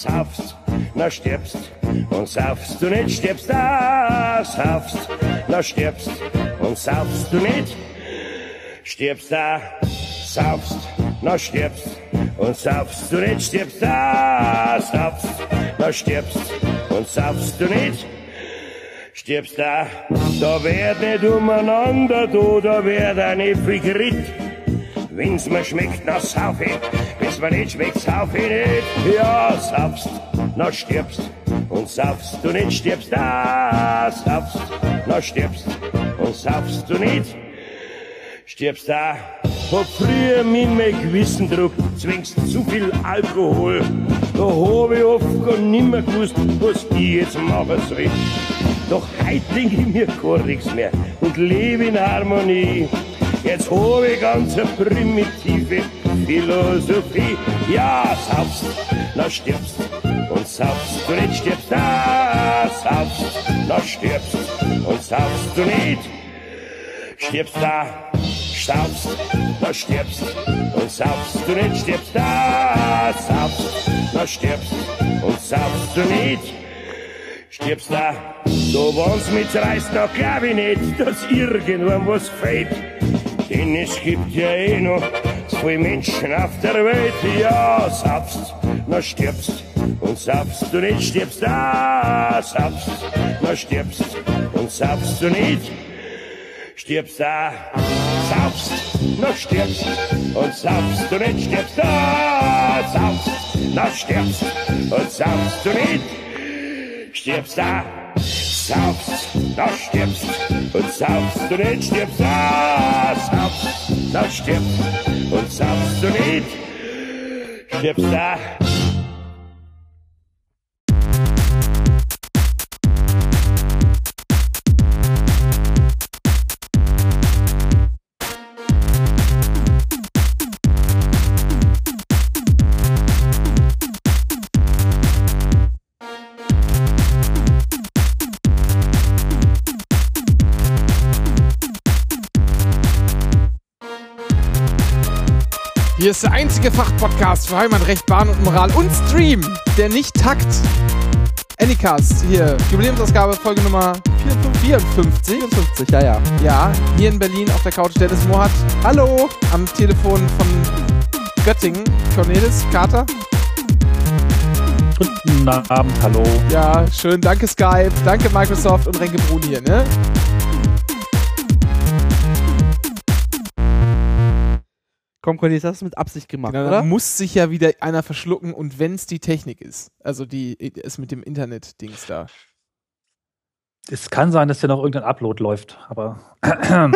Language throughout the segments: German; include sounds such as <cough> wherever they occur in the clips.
saufst, na stirbst. Und saufst du nicht, stirbst da, saufst, na stirbst. Und saufst du nicht, stirbst da, saufst, na stirbst. Und saufst du nicht, stirbst da, saufst, na stirbst. Und saufst du nicht, stirbst da. Da werd nicht umeinander, du, da werd ein ewig Ritt. Wenn's mir schmeckt, na sauf ich, wenn's mir nicht schmeckt, sauf ich nicht. Ja, saufst, na stirbst. Und saufst du nicht, stirbst da, saufst, na stirbst. Und saufst du nicht, stirbst da. Hab früher mit mein Gewissendruck, zwingst zu viel Alkohol. Da hab ich oft gar nimmer gewusst, was ich jetzt machen soll. Doch heut denk ich mir gar nichts mehr und lebe in Harmonie. Jetzt hab ich ganz eine primitive Philosophie. Ja, saufst, na stirbst. Und saufst du nicht, stirbst da, saufst, na stirbst. Und saufst du nicht, stirbst da, saufst, na stirbst. Und saufst du nicht, stirbst da, saufst, na stirbst. Und saufst du nicht, stirbst da. So wann's mitreißt, da glaub ich nicht, dass irgendwann was fehlt. Denn es gibt ja eh noch zwei Menschen auf der Welt. Ja, saufst, na stirbst. Und saufst du nicht, stirbst da, saufst, na stirbst. Und saufst du nicht, stirbst da, saufst, na stirbst. Und saufst du nicht, stirbst da, saufst, na stirbst. Und saufst du nicht, stirbst da, saufst, na stirbst. Und saufst du nicht, stirbst da, saufst, na stirbst. Und saufst du nicht, stirbst da. Hier ist der einzige Fachpodcast für Heimatrecht, Bahn und Moral und Stream, der nicht takt. Anycast, hier, Jubiläumsausgabe, Folge Nummer 54. 54, ja, ja. Ja, hier in Berlin auf der Couch Dennis Mohat. Hallo! Am Telefon von Göttingen, Cornelis Carter. Guten Abend, hallo. Ja, schön, danke Skype, danke Microsoft und Renke Brun hier, ne? Komm, Cornelis, das hast du mit Absicht gemacht, Genau, da oder? muss sich ja wieder einer verschlucken und wenn es die Technik ist. Also die ist mit dem Internet-Dings da. Es kann sein, dass hier noch irgendein Upload läuft, aber <laughs> Ja,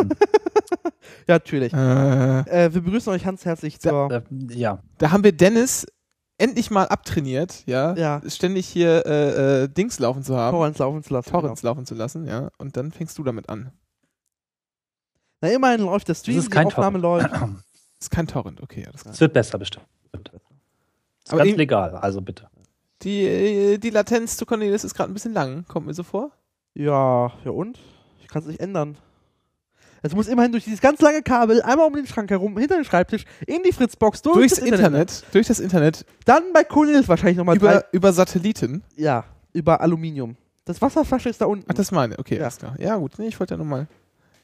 natürlich. Äh, Äh, wir begrüßen euch ganz herzlich zur. äh, ja. da haben wir Dennis endlich mal abtrainiert, ja, Ja. ständig hier äh, äh, Dings laufen zu haben, Torrents laufen zu lassen. Torrents laufen zu lassen, ja, und dann fängst du damit an. Genau. Na, immerhin läuft der Stream, Das ist die kein Aufnahme läuft. <clears throat> Ist kein Torrent, okay. Es wird besser bestimmt. Ist Aber ganz legal, also bitte. Die, die Latenz zu Cornelis ist gerade ein bisschen lang, kommt mir so vor. Ja, ja und? Ich kann es nicht ändern. Es muss immerhin durch dieses ganz lange Kabel einmal um den Schrank herum, hinter den Schreibtisch, in die Fritzbox, durch Durchs das Internet, durch das Internet, Dann bei Cornelis wahrscheinlich nochmal drei. über, über Satelliten. Ja, über Aluminium. Das Wasserflasche ist da unten. Ach, das meine, okay, Ja. alles klar. Ja, gut, nee, ich wollte ja nur mal,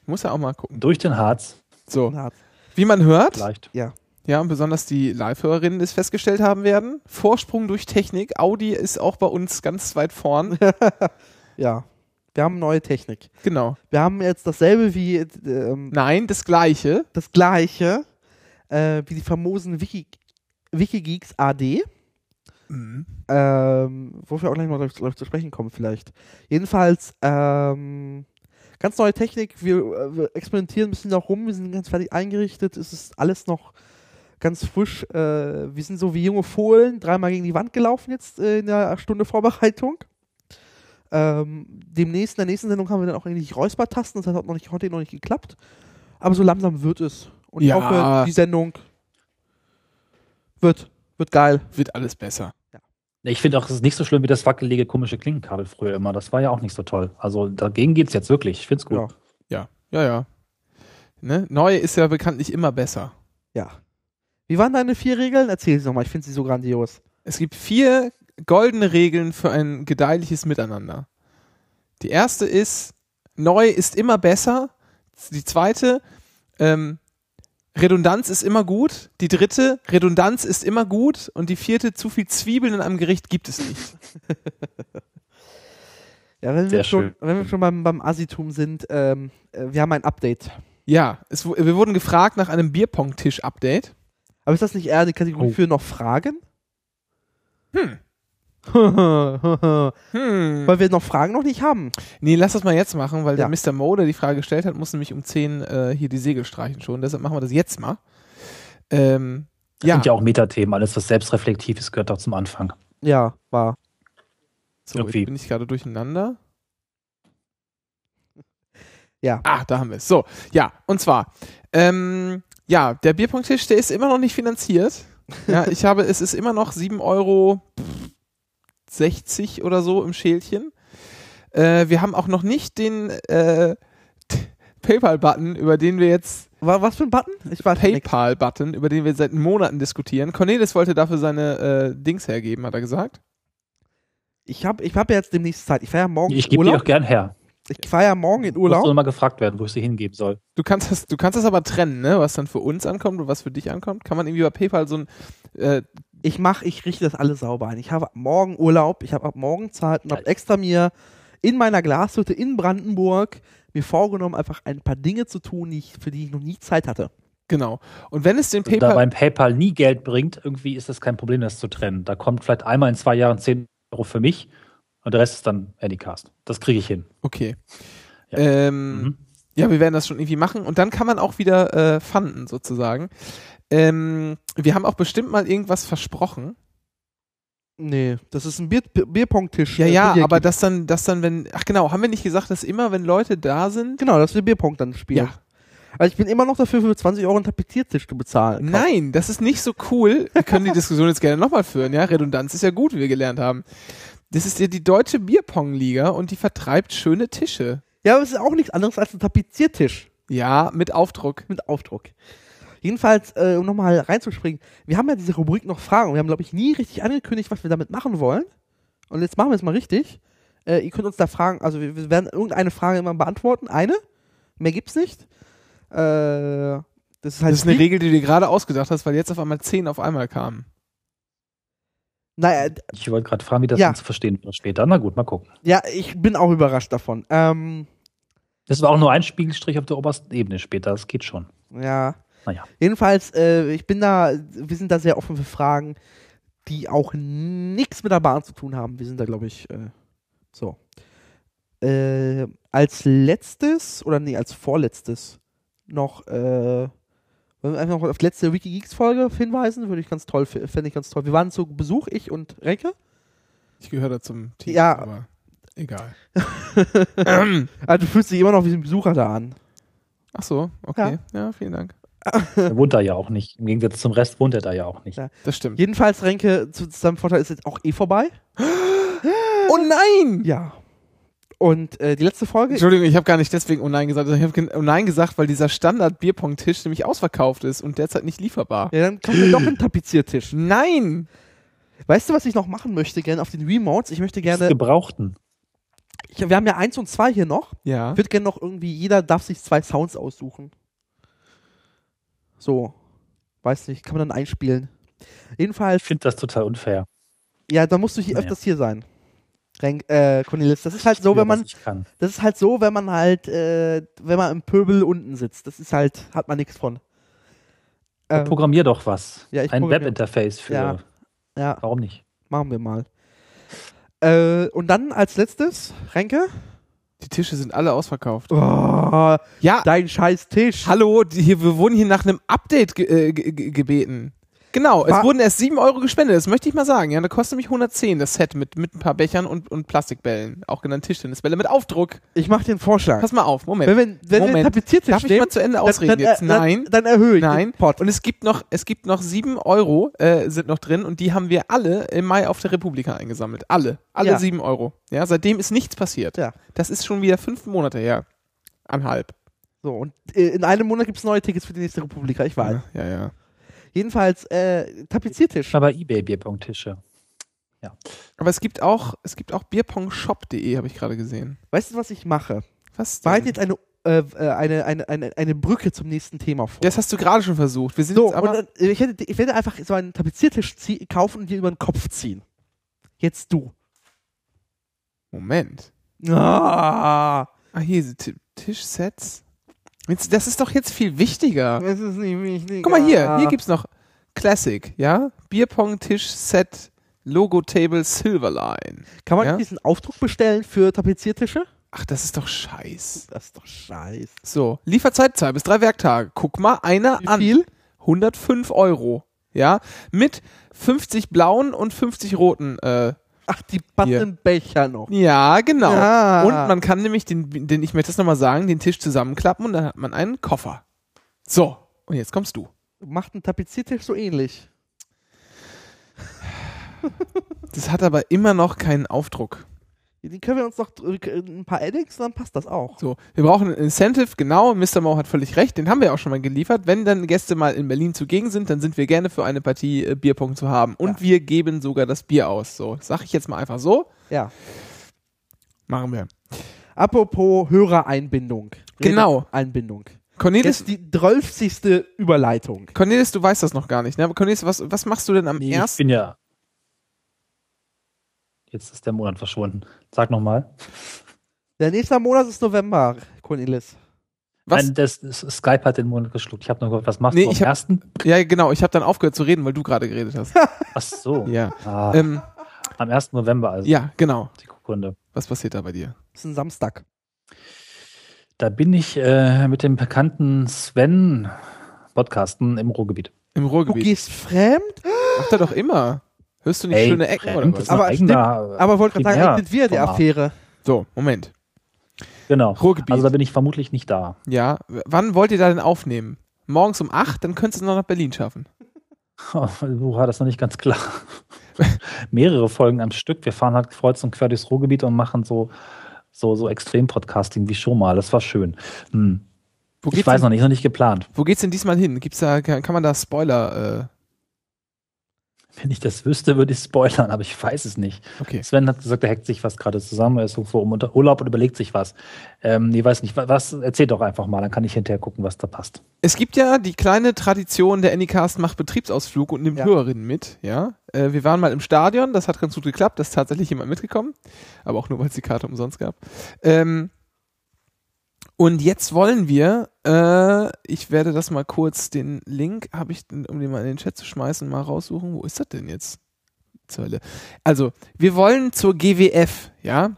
ich muss ja auch mal gucken. Durch den Harz, So, Na, wie man hört, vielleicht. Ja. Ja, und besonders die Live-Hörerinnen es festgestellt haben werden. Vorsprung durch Technik. Audi ist auch bei uns ganz weit vorn. <laughs> ja. Wir haben neue Technik. genau. Wir haben jetzt dasselbe wie äh, ähm, Nein, das gleiche. das gleiche äh, wie die famosen Wiki, Wikigeeks AD. Ähm, wo wir auch gleich mal drauf zu sprechen kommen, vielleicht. Jedenfalls, ähm, ganz neue Technik. Wir, äh, wir experimentieren ein bisschen noch rum. Wir sind ganz fertig eingerichtet. Es ist alles noch ganz frisch. Äh, wir sind so wie junge Fohlen, dreimal gegen die Wand gelaufen jetzt äh, in der Stunde Vorbereitung. Ähm, demnächst, in der nächsten Sendung haben wir dann auch eigentlich Räuspertasten. Das hat noch nicht, heute noch nicht geklappt. Aber so langsam wird es. Und ich Ja. hoffe, die Sendung wird, wird geil. Wird alles besser. Ich finde auch, es ist nicht so schlimm wie das wackelige, komische Klinkenkabel früher immer. Das war ja auch nicht so toll. Also dagegen geht's jetzt wirklich. Ich finde es gut. Ja. Ja, ja, ja. Ne? Neu ist ja bekanntlich immer besser. Ja. Wie waren deine vier Regeln? Erzähl sie nochmal, ich finde sie so grandios. Es gibt vier goldene Regeln für ein gedeihliches Miteinander. Die erste ist, neu ist immer besser. Die zweite, ähm, Redundanz ist immer gut. Die dritte, Redundanz ist immer gut. Und die vierte, zu viel Zwiebeln in einem Gericht gibt es nicht. <laughs> Ja, wenn wir schon, wenn wir schon beim, beim Assitum sind, ähm, äh, wir haben ein Update. Ja, es, wir wurden gefragt nach einem Bierpong-Tisch-Update. Aber ist das nicht eher die Kategorie Oh. für noch Fragen? Hm. <laughs> Weil Hm. wir noch Fragen noch nicht haben. Nee, lass das mal jetzt machen, weil Ja. der Mr. Mo, der die Frage gestellt hat, muss nämlich um 10 äh, hier die Segel streichen schon. Deshalb machen wir das jetzt mal. Ähm, Das ja, sind ja auch Metathemen. Alles, was selbstreflektiv ist, gehört doch zum Anfang. Ja, war. so, irgendwie. jetzt bin ich gerade durcheinander. <laughs> Ja. Ah, da haben wir es. So, ja, und zwar, ähm, ja, der Bierpunkttisch, der ist immer noch nicht finanziert. <laughs> Ja, ich habe, es ist immer noch 7 Euro 60 oder so im Schälchen. Äh, wir haben auch noch nicht den äh, <laughs> PayPal-Button, über den wir jetzt War was für ein Button? Ich weiß nicht. PayPal-Button, über den wir seit Monaten diskutieren. Cornelis wollte dafür seine äh, Dings hergeben, hat er gesagt. Ich habe ich hab ja jetzt demnächst Zeit. Ich fahre ja morgen Ich in gebe die auch gern her. Ich fahre ja morgen in Muss Urlaub. nur mal gefragt werden, wo ich sie hingeben soll. Du kannst das, du kannst das aber trennen, ne? Was dann für uns ankommt und was für dich ankommt. Kann man irgendwie bei PayPal so ein äh, Ich mache, ich richte das alles sauber ein. Ich habe ab morgen Urlaub. Ich habe ab morgen Zeit und habe extra mir in meiner Glashütte in Brandenburg mir vorgenommen, einfach ein paar Dinge zu tun, die ich, für die ich noch nie Zeit hatte. genau. Und wenn es den Also da PayPal beim PayPal nie Geld bringt, irgendwie ist das kein Problem, das zu trennen. Da kommt vielleicht einmal in zwei Jahren 10 Euro für mich und der Rest ist dann Anycast. Das kriege ich hin. Okay. Ja. Ähm, Mhm. Ja, wir werden das schon irgendwie machen und dann kann man auch wieder äh, fanden sozusagen. Ähm, wir haben auch bestimmt mal irgendwas versprochen. Nee, das ist ein Bier, Bierpong-Tisch. Ja, äh, ja, Bier aber das dann, das dann, wenn, ach genau, haben wir nicht gesagt, dass immer, wenn Leute da sind? Genau, dass wir Bierpong dann spielen. Ja. Also ich bin immer noch dafür, für 20 Euro einen Tapeziertisch zu bezahlen. Nein, das ist nicht so cool. Wir können die Diskussion jetzt gerne nochmal führen, ja. Redundanz ist ja gut, wie wir gelernt haben. Das ist ja die deutsche Bierpong-Liga und die vertreibt schöne Tische. Ja, aber es ist auch nichts anderes als ein Tapeziertisch Ja, mit Aufdruck. mit Aufdruck. Jedenfalls, äh, um nochmal reinzuspringen, wir haben ja diese Rubrik noch Fragen. Wir haben, glaube ich, nie richtig angekündigt, was wir damit machen wollen. Und jetzt machen wir es mal richtig. Äh, ihr könnt uns da fragen, also wir, wir werden irgendeine Frage immer beantworten. Eine. Mehr gibt's nicht. Äh, das ist halt Das ist eine. Regel, die du dir gerade ausgedacht hast, weil jetzt auf einmal zehn auf einmal kamen. Naja, d- Ich wollte gerade fragen, wie das Ja. zu verstehen wird später. Na gut, mal gucken. ja, ich bin auch überrascht davon. Ähm, Das war auch nur ein Spiegelstrich auf der obersten Ebene später. Das geht schon. ja. Naja. Jedenfalls, äh, ich bin da, wir sind da sehr offen für Fragen, die auch nichts mit der Bahn zu tun haben. Wir sind da, glaube ich, äh, so. Äh, als letztes, oder nee, als vorletztes noch, äh, wollen wir einfach noch auf die letzte Wikigeeks-Folge hinweisen, würde ich ganz toll, fände ich ganz toll. Wir waren zu Besuch, ich und Renke. Ich gehöre da zum Team, Ja. aber egal. Also <laughs> du fühlst dich immer noch wie ein Besucher da an. Ach so, okay. Ja, vielen Dank. Er wohnt da ja auch nicht. Im Gegensatz zum Rest wohnt er da ja auch nicht. Ja. Das stimmt. Jedenfalls, Renke, zu seinem Vorteil ist jetzt auch eh vorbei. Oh nein! Ja. Und äh, die letzte Folge, Entschuldigung, ich habe gar nicht deswegen Oh nein gesagt. Ich habe Oh nein gesagt, weil dieser Standard-Bierpong-Tisch nämlich ausverkauft ist und derzeit nicht lieferbar. ja, dann kommt mir doch ein Tapeziertisch. Nein! Weißt du, was ich noch machen möchte, gerne auf den Remotes? Ich möchte Das gerne, Gebrauchten. ich, wir haben ja eins und zwei hier noch. Ja. Ich würde gerne noch irgendwie, jeder darf sich zwei Sounds aussuchen. So. Weiß nicht, kann man dann einspielen. Jedenfalls, Ich finde das total unfair. ja, da musst du hier Naja. öfters hier sein. Renk, äh, Cornelis, das ist halt so, wenn man, das ist halt so, wenn man halt, äh, wenn man im Pöbel unten sitzt. Das ist halt, hat man nichts von. Ähm, Programmier doch was. ja, ich Ein Webinterface für. Ja. ja, Warum nicht? machen wir mal. Äh, und dann als letztes, Renke. Die Tische sind alle ausverkauft. Oh, Ja, dein scheiß Tisch. hallo, die hier, wir wurden hier nach einem Update ge äh, ge ge gebeten. Genau, es Wa- wurden erst 7 Euro gespendet, das möchte ich mal sagen. Ja, da kostet nämlich 110 das Set mit, mit ein paar Bechern und, und Plastikbällen, auch genannt Tischtennisbälle mit Aufdruck. Ich mach dir einen Vorschlag. Pass mal auf, Moment. Wenn wir, wenn wir Moment. einen Tapeziertisch Darf ich nehmen, mal zu Ende dann, ausreden dann, jetzt? äh, Nein. Dann, dann erhöhe ich Nein. den Pot. Und es gibt noch, es gibt noch sieben Euro, äh, sind noch drin und die haben wir alle im Mai auf der Republika eingesammelt. Alle. Alle Ja. sieben Euro. Ja, seitdem ist nichts passiert. Ja. Das ist schon wieder fünf Monate her. Anhalb. So, und äh, in einem Monat gibt es neue Tickets für die nächste Republika, ich weiß. Ja, ja, ja. Jedenfalls, äh, Tapeziertisch. Aber eBay Bierpunkttische. Aber es gibt auch, es gibt auch bierpongshop.de, habe ich gerade gesehen. Weißt du, was ich mache? Was? Bereite denn? jetzt eine, äh, äh, eine, eine, eine, eine Brücke zum nächsten Thema vor. Das hast du gerade schon versucht. Wir sind so, jetzt aber. und dann, äh, ich, hätte, ich werde einfach so einen Tapeziertisch zie- kaufen und dir über den Kopf ziehen. Jetzt du. Moment. Ah, Ah, hier, diese Ti- Tischsets. Das ist doch jetzt viel wichtiger. das ist nicht wichtig. Guck mal hier, hier gibt's noch Classic, ja? Bierpong-Tischset, Logo-Table Silverline. Kann man ja? diesen Aufdruck bestellen für Tapeziertische? Ach, das ist doch scheiß. Das ist doch scheiße. So, Lieferzeit zwei bis drei Werktage. Guck mal einer Wie an. viel? 105 Euro. Ja, mit 50 blauen und 50 roten. Äh, Ach, die Becher noch. ja, genau. Ja. Und man kann nämlich den, den, ich möchte das nochmal sagen, den Tisch zusammenklappen und dann hat man einen Koffer. So, und jetzt kommst du. Macht ein Tapeziertisch so ähnlich. Das hat aber immer noch keinen Aufdruck. Den können wir uns noch ein paar Addicts, dann passt das auch. So, wir brauchen ein Incentive, genau, Mr. Mo hat völlig recht, den haben wir auch schon mal geliefert. Wenn dann Gäste mal in Berlin zugegen sind, dann sind wir gerne für eine Partie äh, Bierpong zu haben. Und Ja. wir geben sogar das Bier aus. So, sag ich jetzt mal einfach so. Ja. Machen wir. Apropos Hörereinbindung. Genau. Einbindung. Cornelis, Jetzt die drölfzigste Überleitung. Cornelis, du weißt das noch gar nicht, ne? Aber Cornelis, was, was machst du denn am Nee, ich ersten? bin ja. Jetzt ist der Monat verschwunden. Sag nochmal. Der nächste Monat ist November, Cornelis. Was? Nein, das, das Skype hat den Monat geschluckt. Ich habe nur gehört, was machst Nee, du am ersten? Ja, genau, ich habe dann aufgehört zu reden, weil du gerade geredet hast. <laughs> Ach so. ja. Ah, Ähm, am 1. November also. ja, genau. Sekunde. Was passiert da bei dir? Das ist ein Samstag. Da bin ich äh, mit dem bekannten Sven Podcasten im Ruhrgebiet. Im Du Ruhrgebiet. gehst fremd, Macht er doch immer. Hörst du nicht Ey, schöne Ecken fremd, oder was? ist Aber eigener, aber wollte gerade sagen, endet wieder die. Affäre. So, Moment. Genau. Ruhrgebiet. Also da bin ich vermutlich nicht da. Ja, wann wollt ihr da denn aufnehmen? Morgens um 8, dann könntest du es noch nach Berlin schaffen. <laughs> Woher das noch nicht ganz klar. <laughs> Mehrere Folgen am Stück. Wir fahren halt kreuz und quer durchs Ruhrgebiet und machen so, so, so Extrem-Podcasting wie schon mal. Das war schön. Hm. Wo Ich weiß denn, noch nicht, noch nicht geplant. wo geht's denn diesmal hin? Gibt's da, kann, kann man da Spoiler, Wenn ich das wüsste, würde ich spoilern, aber ich weiß es nicht. okay. Sven hat gesagt, er hackt sich was gerade zusammen, er ist irgendwo im Unter- Urlaub und überlegt sich was. Ähm, nee, weiß nicht. Wa- Was, erzähl doch einfach mal, dann kann ich hinterher gucken, was da passt. Es gibt ja die kleine Tradition, der Anycast macht Betriebsausflug und nimmt Ja. Hörerinnen mit, ja. Äh, wir waren mal im Stadion, das hat ganz gut geklappt, da ist tatsächlich jemand mitgekommen, aber auch nur, weil es die Karte umsonst gab. Ähm, und jetzt wollen wir, äh, ich werde das mal kurz, den Link, habe ich, um den mal in den Chat zu schmeißen, mal raussuchen. Wo ist das denn jetzt? Zur Hölle. Also, wir wollen zur GWF, ja.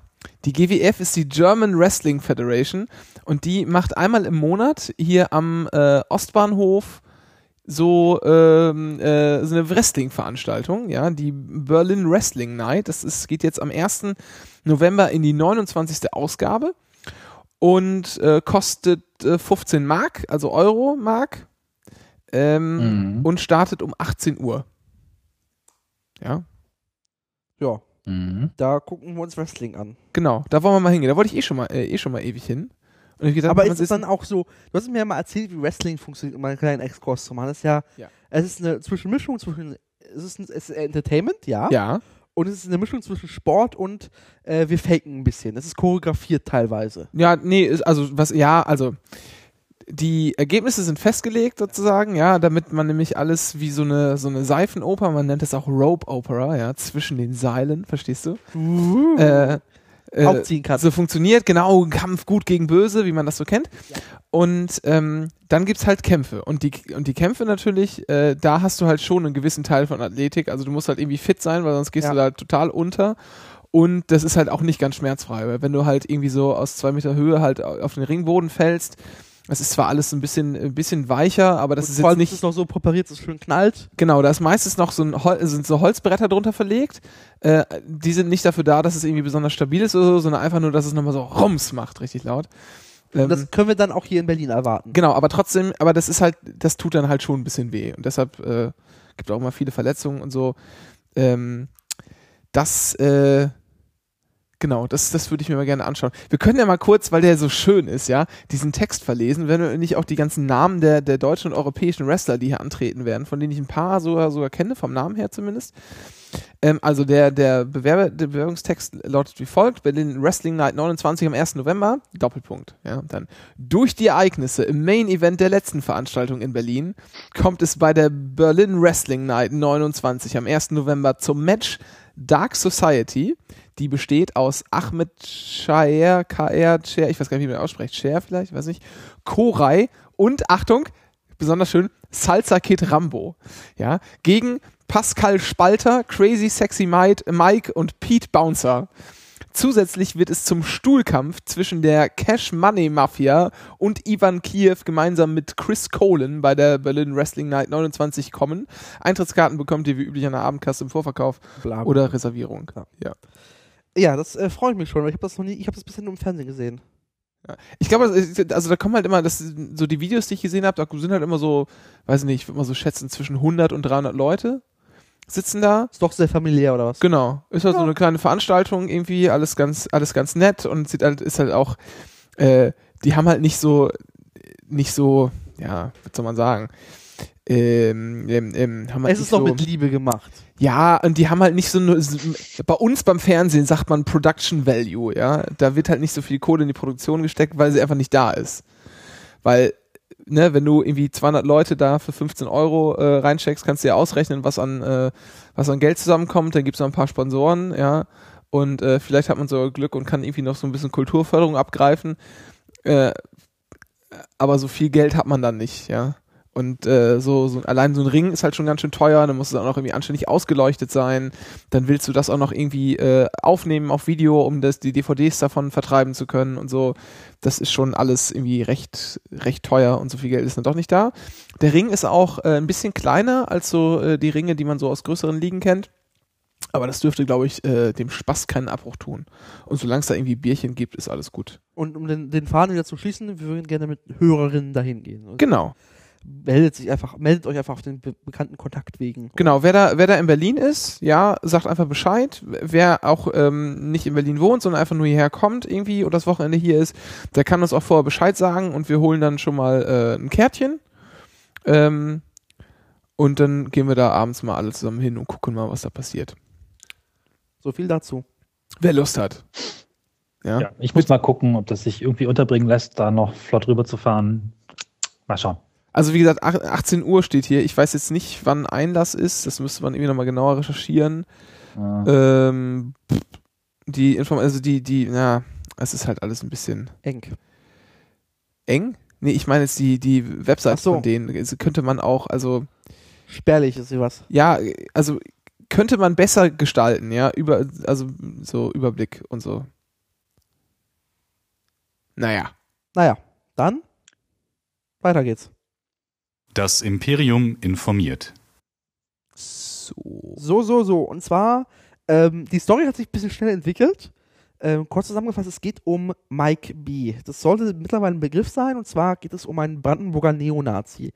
Die GWF ist die German Wrestling Federation und die macht einmal im Monat hier am äh, Ostbahnhof so, ähm, äh, so eine Wrestling-Veranstaltung, ja, die Berlin Wrestling Night. Das ist, geht jetzt am 1. November in die 29. Ausgabe und äh, kostet äh, 15 Mark, also Euro Mark, ähm, Mhm. und startet um 18 Uhr. Ja, Ja, Mhm. da gucken wir uns Wrestling an. genau, da wollen wir mal hingehen. Da wollte ich eh schon mal, äh, eh schon mal ewig hin. Und ich gedacht, Aber ist es dann auch so, du hast mir ja mal erzählt, wie Wrestling funktioniert, um einen kleinen Exkurs zu machen. Das ist ja, Ja. es ist eine Zwischenmischung zwischen, es ist, ein, es ist Entertainment, ja, ja, und es ist eine Mischung zwischen Sport und äh, wir faken ein bisschen. Es ist choreografiert teilweise. Ja, nee, also was, ja, also die Ergebnisse sind festgelegt sozusagen, ja, damit man nämlich alles wie so eine so eine Seifenoper, man nennt es auch Rope Opera, ja, zwischen den Seilen, verstehst du? Äh, äh, Aufziehen kann. so funktioniert, genau, Kampf gut gegen böse, wie man das so kennt. Und ähm, dann gibt's halt Kämpfe. Und die, und die Kämpfe natürlich, äh, da hast du halt schon einen gewissen Teil von Athletik. Also du musst halt irgendwie fit sein, weil sonst gehst Ja. du da total unter. Und das ist halt auch nicht ganz schmerzfrei, weil wenn du halt irgendwie so aus zwei Meter Höhe halt auf den Ringboden fällst, das ist zwar alles ein bisschen, ein bisschen weicher, aber das Und ist jetzt nicht. ist es noch so präpariert, dass es schön knallt. Genau, da ist meistens noch so ein Hol sind so Holzbretter drunter verlegt. Äh, die sind nicht dafür da, dass es irgendwie besonders stabil ist oder so, sondern einfach nur, dass es nochmal so Rums macht, richtig laut. Ähm, das können wir dann auch hier in Berlin erwarten. genau, aber trotzdem, aber das ist halt, das tut dann halt schon ein bisschen weh. Und deshalb äh, gibt auch immer viele Verletzungen und so. Ähm, das, äh, genau, das, das würde ich mir mal gerne anschauen. Wir können ja mal kurz, weil der so schön ist, ja, diesen Text verlesen, wenn wir nicht auch die ganzen Namen der, der deutschen und europäischen Wrestler, die hier antreten werden, von denen ich ein paar sogar, sogar kenne, vom Namen her zumindest. Ähm, also der, der, Bewerber, der Bewerbungstext lautet wie folgt: Berlin Wrestling Night 29 am 1. November, Doppelpunkt. Ja, dann durch die Ereignisse im Main Event der letzten Veranstaltung in Berlin kommt es bei der Berlin Wrestling Night 29 am 1. November zum Match Dark Society. Die besteht aus Ahmed Shaer, KR, Cher, ich weiß gar nicht, wie man ausspricht, Cher vielleicht, weiß nicht, Koray und Achtung, besonders schön, Salsa Kid Rambo. Ja, gegen Pascal Spalter, Crazy Sexy Mike und Pete Bouncer. Zusätzlich wird es zum Stuhlkampf zwischen der Cash Money Mafia und Ivan Kiev gemeinsam mit Chris Colin bei der Berlin Wrestling Night 29 kommen. Eintrittskarten bekommt ihr wie üblich an der Abendkasse im Vorverkauf Bla, bla. oder Reservierung. Ja. Ja, das äh, freut mich schon, weil ich habe das noch nie, ich habe das bisher nur im Fernsehen gesehen. Ich glaube, also da kommen halt immer, das, so die Videos, die ich gesehen habe, da sind halt immer so, weiß nicht, ich würde mal so schätzen, zwischen 100 und 300 Leute sitzen da. Ist doch sehr familiär oder was? Genau. Ist halt so Ja. eine kleine Veranstaltung irgendwie, alles ganz, alles ganz nett und sieht halt, ist halt auch, äh, die haben halt nicht so, nicht so, ja, was soll man sagen? Ähm, ähm, ähm, haben halt Es ist doch so, mit Liebe gemacht. ja, und die haben halt nicht so eine, so- bei uns beim Fernsehen sagt man Production Value, ja. Da wird halt nicht so viel Kohle in die Produktion gesteckt, weil sie einfach nicht da ist. Weil, ne, wenn du irgendwie 200 Leute da für 15 Euro äh, reincheckst, kannst du ja ausrechnen, was an, äh, was an Geld zusammenkommt. Dann gibt's noch ein paar Sponsoren, ja. Und äh, vielleicht hat man so Glück und kann irgendwie noch so ein bisschen Kulturförderung abgreifen. Äh, aber so viel Geld hat man dann nicht, ja. Und äh, so, so allein so ein Ring ist halt schon ganz schön teuer, dann muss es auch noch irgendwie anständig ausgeleuchtet sein. Dann willst du das auch noch irgendwie äh, aufnehmen auf Video, um das, die DVDs davon vertreiben zu können und so. Das ist schon alles irgendwie recht, recht teuer und so viel Geld ist dann doch nicht da. Der Ring ist auch äh, ein bisschen kleiner als so äh, die Ringe, die man so aus größeren Ligen kennt. Aber das dürfte, glaube ich, äh, dem Spaß keinen Abbruch tun. Und solange es da irgendwie Bierchen gibt, ist alles gut. Und um den, den Faden wieder zu schließen, wir würden gerne mit Hörerinnen dahin gehen. Und Genau. Meldet sich einfach, meldet euch einfach auf den be bekannten Kontaktwegen. Genau, wer da, wer da in Berlin ist, ja, sagt einfach Bescheid. Wer auch ähm, nicht in Berlin wohnt, sondern einfach nur hierher kommt irgendwie oder das Wochenende hier ist, der kann uns auch vorher Bescheid sagen und wir holen dann schon mal äh, ein Kärtchen. Ähm, und dann gehen wir da abends mal alle zusammen hin und gucken mal, was da passiert. So viel dazu. Wer Lust hat. Ja. Ja, ich muss mal gucken, ob das sich irgendwie unterbringen lässt, da noch flott rüber zu fahren. Mal schauen. Also wie gesagt, ach- 18 Uhr steht hier. Ich weiß jetzt nicht, wann Einlass ist. Das müsste man irgendwie nochmal genauer recherchieren. Äh, Ähm, die Inform also die, die, ja, es ist halt alles ein bisschen Eng. eng. Nee, ich meine jetzt die, die Website so. von denen. Also könnte man auch, also, Spärlich ist sie was. ja, also könnte man besser gestalten, ja, über, also so Überblick und so. Naja. Naja, dann weiter geht's. Das Imperium informiert. So. So, so, so. Und zwar, ähm, die Story hat sich ein bisschen schnell entwickelt. Ähm, kurz zusammengefasst, es geht um Mike B. Das sollte mittlerweile ein Begriff sein, und zwar geht es um einen Brandenburger Neonazi.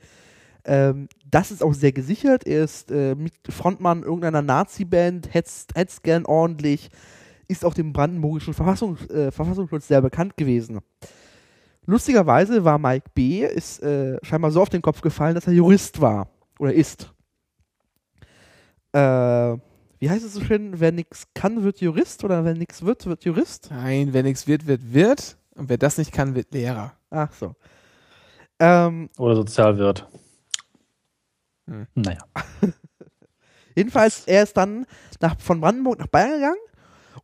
Ähm, das ist auch sehr gesichert. Er ist äh, Frontmann irgendeiner Nazi-Band, hetzt, hetzt gern ordentlich, ist auch dem brandenburgischen Verfassungs, äh, Verfassungsschutz sehr bekannt gewesen. Lustigerweise war Mike B. ist äh, scheinbar so auf den Kopf gefallen, dass er Jurist war. Oder ist. Äh, wie heißt es so schön? Wer nichts kann, wird Jurist oder wer nichts wird, wird Jurist? Nein, wer nichts wird, wird, wird. Und wer das nicht kann, wird Lehrer. Ach so. Ähm, oder Sozialwirt. Hm. Naja. <laughs> jedenfalls, er ist dann nach, von Brandenburg nach Bayern gegangen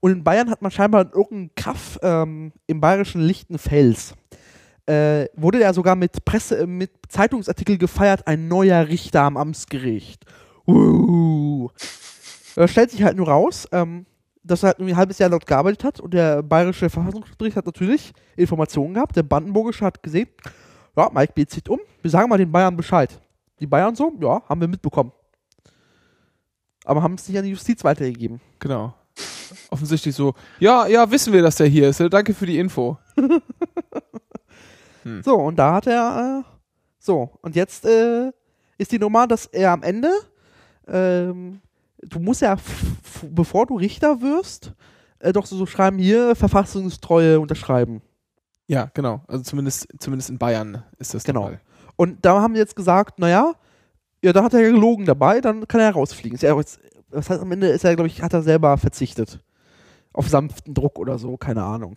und in Bayern hat man scheinbar irgendeinen Kaff ähm, im bayerischen Lichtenfels. Äh, wurde er sogar mit Presse, äh, mit Zeitungsartikel gefeiert, ein neuer Richter am Amtsgericht. Uh. Da stellt sich halt nur raus, ähm, dass er halt ein halbes Jahr dort gearbeitet hat und der bayerische Verfassungsgericht hat natürlich Informationen gehabt. Der brandenburgische hat gesehen, ja, Mike B. zieht um, wir sagen mal den Bayern Bescheid. Die Bayern so, ja, haben wir mitbekommen. Aber haben es nicht an die Justiz weitergegeben. Genau. Offensichtlich so, ja, ja, wissen wir, dass der hier ist. Danke für die Info. <laughs> So, und da hat er, äh, so, und jetzt äh, ist die Nummer, dass er am Ende, ähm, du musst ja, bevor du Richter wirst, äh, doch so, so schreiben, hier Verfassungstreue unterschreiben. Ja, genau. Also zumindest, zumindest in Bayern ist das Genau. Fall. Und da haben die jetzt gesagt, naja, ja, da hat er ja gelogen dabei, dann kann er rausfliegen. Ist ja auch jetzt das heißt, am Ende ist er, glaube ich, hat er selber verzichtet. Auf sanften Druck oder so, keine Ahnung.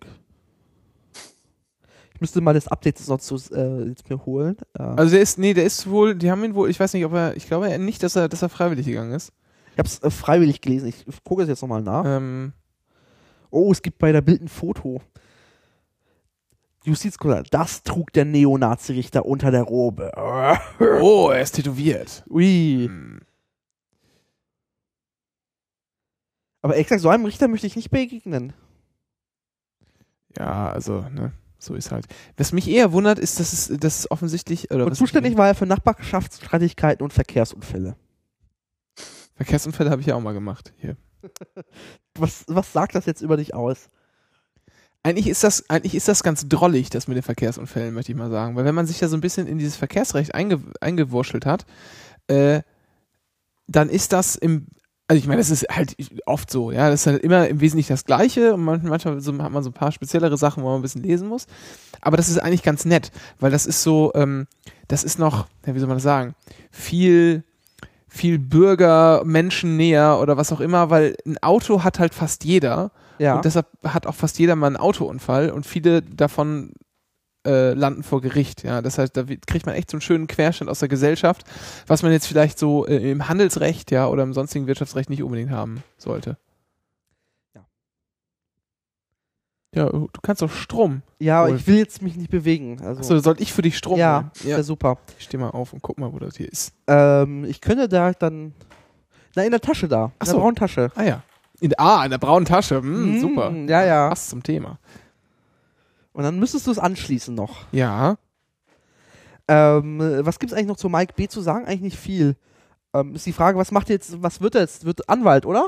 Ich müsste mal das Update noch zu, äh, jetzt mir holen. Äh, Also der ist, nee, der ist wohl, die haben ihn wohl, ich weiß nicht, ob er, ich glaube nicht, dass er, dass er freiwillig gegangen ist. ich habe es äh, freiwillig gelesen. Ich gucke es jetzt nochmal nach. Ähm, Oh, es gibt bei der Bild ein Foto. Justizkommissar, das trug der Neonazi-Richter unter der Robe. <laughs> oh, er ist tätowiert. Ui. Hm. Aber exakt so einem Richter möchte ich nicht begegnen. Ja, also, ne, so ist halt. Was mich eher wundert, ist, dass es, dass es offensichtlich, oder Und zuständig war er für Nachbarschaftsstreitigkeiten und Verkehrsunfälle. Verkehrsunfälle habe ich ja auch mal gemacht. Hier. <laughs> Was, was sagt das jetzt über dich aus? Eigentlich ist das, eigentlich ist das ganz drollig, das mit den Verkehrsunfällen, möchte ich mal sagen. Weil wenn man sich da so ein bisschen in dieses Verkehrsrecht einge, eingewurschtelt hat, äh, dann ist das im, also ich meine, das ist halt oft so, ja, das ist halt immer im Wesentlichen das Gleiche und manchmal, so, hat man so ein paar speziellere Sachen, wo man ein bisschen lesen muss. Aber das ist eigentlich ganz nett, weil das ist so, ähm, das ist noch, ja, wie soll man das sagen, viel, viel Bürger, Menschen näher oder was auch immer, weil ein Auto hat halt fast jeder. Ja. Und deshalb hat auch fast jeder mal einen Autounfall und viele davon äh, landen vor Gericht. Ja, das heißt, da kriegt man echt so einen schönen Querschnitt aus der Gesellschaft, was man jetzt vielleicht so äh, im Handelsrecht, ja, oder im sonstigen Wirtschaftsrecht nicht unbedingt haben sollte. Ja. Ja, du kannst doch Strom. ja, aber ich will jetzt mich nicht bewegen. Also, Achso, soll ich für dich Strom ja, holen? ja, super. Ich steh mal auf und guck mal, wo das hier ist. Ähm, ich könnte da dann. Na, in der Tasche da. In der braunen Tasche. Ah ja. In, ah, in der braunen Tasche. Hm, Mm, super. Ja, ja. Passt zum Thema. Und dann müsstest du es anschließen noch. Ja. Ähm, was gibt's eigentlich noch zu Mike B zu sagen? Eigentlich nicht viel. Ähm, ist die Frage, was macht er jetzt, was wird er jetzt? Wird Anwalt, oder?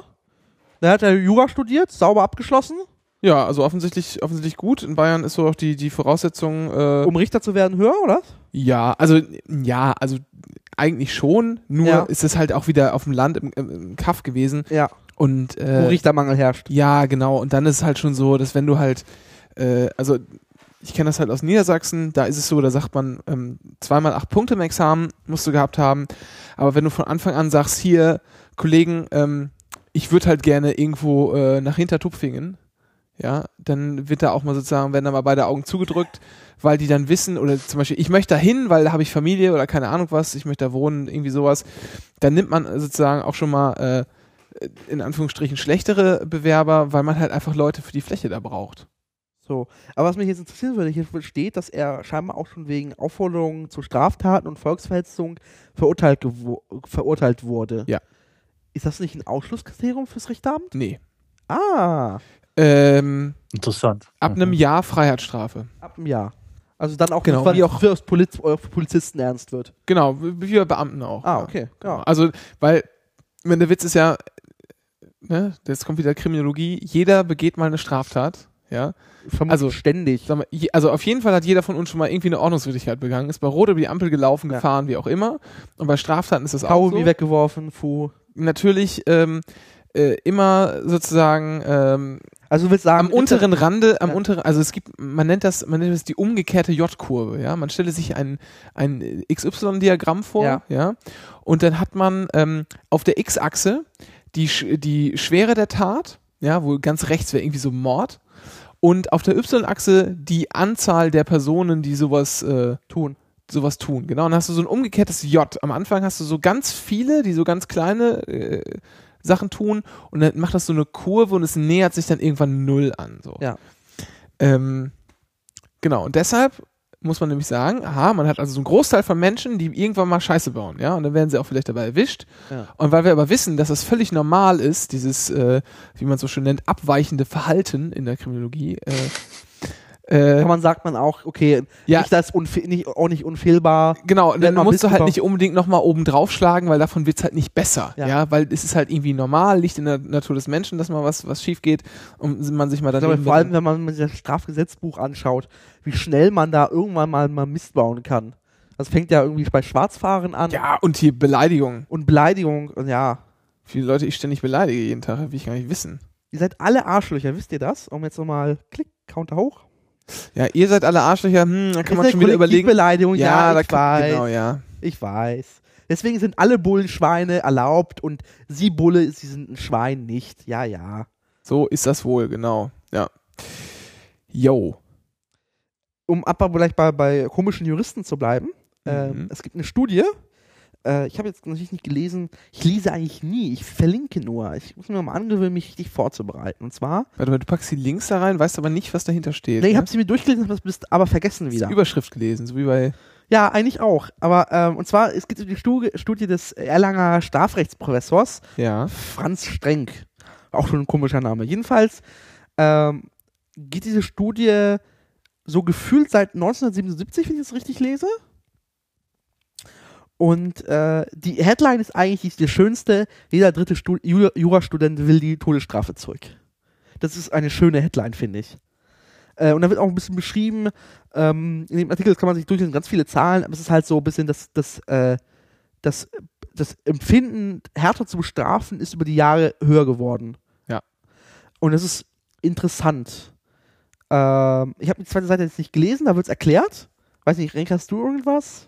Da hat er Jura studiert, sauber abgeschlossen, Ja, also offensichtlich, offensichtlich gut. In Bayern ist so auch die, die Voraussetzung, äh, um Richter zu werden, höher, oder? ja, also, ja, also eigentlich schon, nur Ja. ist es halt auch wieder auf dem Land im, im, im Kaff gewesen. Ja. Und, Wo äh, Richtermangel herrscht. ja, genau. Und dann ist es halt schon so, dass wenn du halt, äh, also, ich kenne das halt aus Niedersachsen, da ist es so, da sagt man, ähm, zweimal acht Punkte im Examen musst du gehabt haben. Aber wenn du von Anfang an sagst, hier, Kollegen, ähm, ich würde halt gerne irgendwo äh, nach Hintertupfingen, ja, dann wird da auch mal sozusagen, werden da mal beide Augen zugedrückt, weil die dann wissen, oder zum Beispiel, ich möchte da hin, weil da habe ich Familie oder keine Ahnung was, ich möchte da wohnen, irgendwie sowas, dann nimmt man sozusagen auch schon mal äh, in Anführungsstrichen schlechtere Bewerber, weil man halt einfach Leute für die Fläche da braucht. So. Aber was mich jetzt interessieren würde, hier steht, dass er scheinbar auch schon wegen Aufforderungen zu Straftaten und Volksverhetzung verurteilt, verurteilt wurde. Ja. Ist das nicht ein Ausschlusskriterium fürs Richteramt? Nee. Ah, Ähm, Interessant. ab einem Mhm. Jahr Freiheitsstrafe. ab einem Jahr. Also dann auch, Genau, wie auch- für Poliz äh, Polizisten ernst wird. Genau, wie bei Beamten auch. Ah, okay. Genau. Ja. Also, weil, wenn der Witz ist ja, ne, jetzt kommt wieder Kriminologie, jeder begeht mal eine Straftat, ja. Vermutlich Also, ständig. Mal, also auf jeden Fall hat jeder von uns schon mal irgendwie eine Ordnungswidrigkeit begangen, ist bei Rot über die Ampel gelaufen, Ja. gefahren, wie auch immer. Und bei Straftaten ist das auch Kaugummi so. weggeworfen, Fu. Natürlich ähm, äh, immer sozusagen ähm, Also du willst sagen, am unteren Rande, am Ja. unteren, also es gibt, man nennt das, man nennt das die umgekehrte J-Kurve, ja. Man stelle sich ein, ein XY-Diagramm vor, Ja. ja. Und dann hat man ähm, auf der X-Achse die, die Schwere der Tat, ja, wo ganz rechts wäre irgendwie so Mord. Und auf der Y-Achse die Anzahl der Personen, die sowas äh, tun. sowas tun. Genau, und dann hast du so ein umgekehrtes J. Am Anfang hast du so ganz viele, die so ganz kleine äh, Sachen tun und dann macht das so eine Kurve und es nähert sich dann irgendwann null an. So. Ja. Ähm, genau, und deshalb muss man nämlich sagen, aha, man hat also so einen Großteil von Menschen, die irgendwann mal Scheiße bauen, ja, und dann werden sie auch vielleicht dabei erwischt. Ja. Und weil wir aber wissen, dass das völlig normal ist, dieses, äh, wie man es so schön nennt, abweichende Verhalten in der Kriminologie, äh, äh, Kann man sagt man auch, okay, ja, nicht das nicht, auch nicht unfehlbar. Genau, dann musst du halt nicht unbedingt nochmal oben draufschlagen, weil davon wird's halt nicht besser. Ja. Ja. weil es ist halt irgendwie normal, liegt in der Natur des Menschen, dass mal was, was schief geht und man sich mal glaube, vor allem, wenn man sich das Strafgesetzbuch anschaut, wie schnell man da irgendwann mal, mal Mist bauen kann. Das fängt ja irgendwie bei Schwarzfahren an Ja, und hier Beleidigung. und Beleidigung. Und ja, Viele Leute ich ständig beleidige jeden Tag, will ich gar nicht wissen. ihr seid alle Arschlöcher, wisst ihr das? Um jetzt nochmal, klick, Counter hoch. Ja, ihr seid alle Arschlöcher, hm, da kann Ist man schon wieder überlegen. Kollektivbeleidigung, ja, da ich kann, weiß. genau, ja. Ich weiß. Deswegen sind alle Bullen Schweine erlaubt und sie Bulle, sie sind ein Schwein nicht. Ja, ja. So ist das wohl, genau. Ja. Yo. Um aber vielleicht bei, bei komischen Juristen zu bleiben, ähm, Mhm. es gibt eine Studie, äh, ich habe jetzt natürlich nicht gelesen, ich lese eigentlich nie, ich verlinke nur. Ich muss mir mal angewöhnen, mich richtig vorzubereiten. Und zwar, Warte mal, du packst die Links da rein, weißt aber nicht, was dahinter steht. nee, ich ne? habe sie mir durchgelesen, habe das aber vergessen wieder. die Überschrift gelesen, so wie bei. Ja, eigentlich auch. Aber, ähm, und zwar, es gibt die Studie, Studie des Erlanger Strafrechtsprofessors, Ja. Franz Strenk. Auch schon ein komischer Name. Jedenfalls ähm, geht diese Studie so gefühlt seit 1977, wenn ich das richtig lese. Und äh, die Headline ist eigentlich die schönste. Jeder dritte Stu Ju- Jurastudent will die Todesstrafe zurück. Das ist eine schöne Headline, finde ich. Äh, und da wird auch ein bisschen beschrieben, ähm, in dem Artikel kann man sich durchlesen, ganz viele Zahlen, aber es ist halt so ein bisschen das, das, äh, das, das Empfinden, härter zu bestrafen, ist über die Jahre höher geworden. Ja. Und das ist interessant. Ähm, ich habe die zweite Seite jetzt nicht gelesen, da wird es erklärt. Weiß nicht, Renk, hast du irgendwas?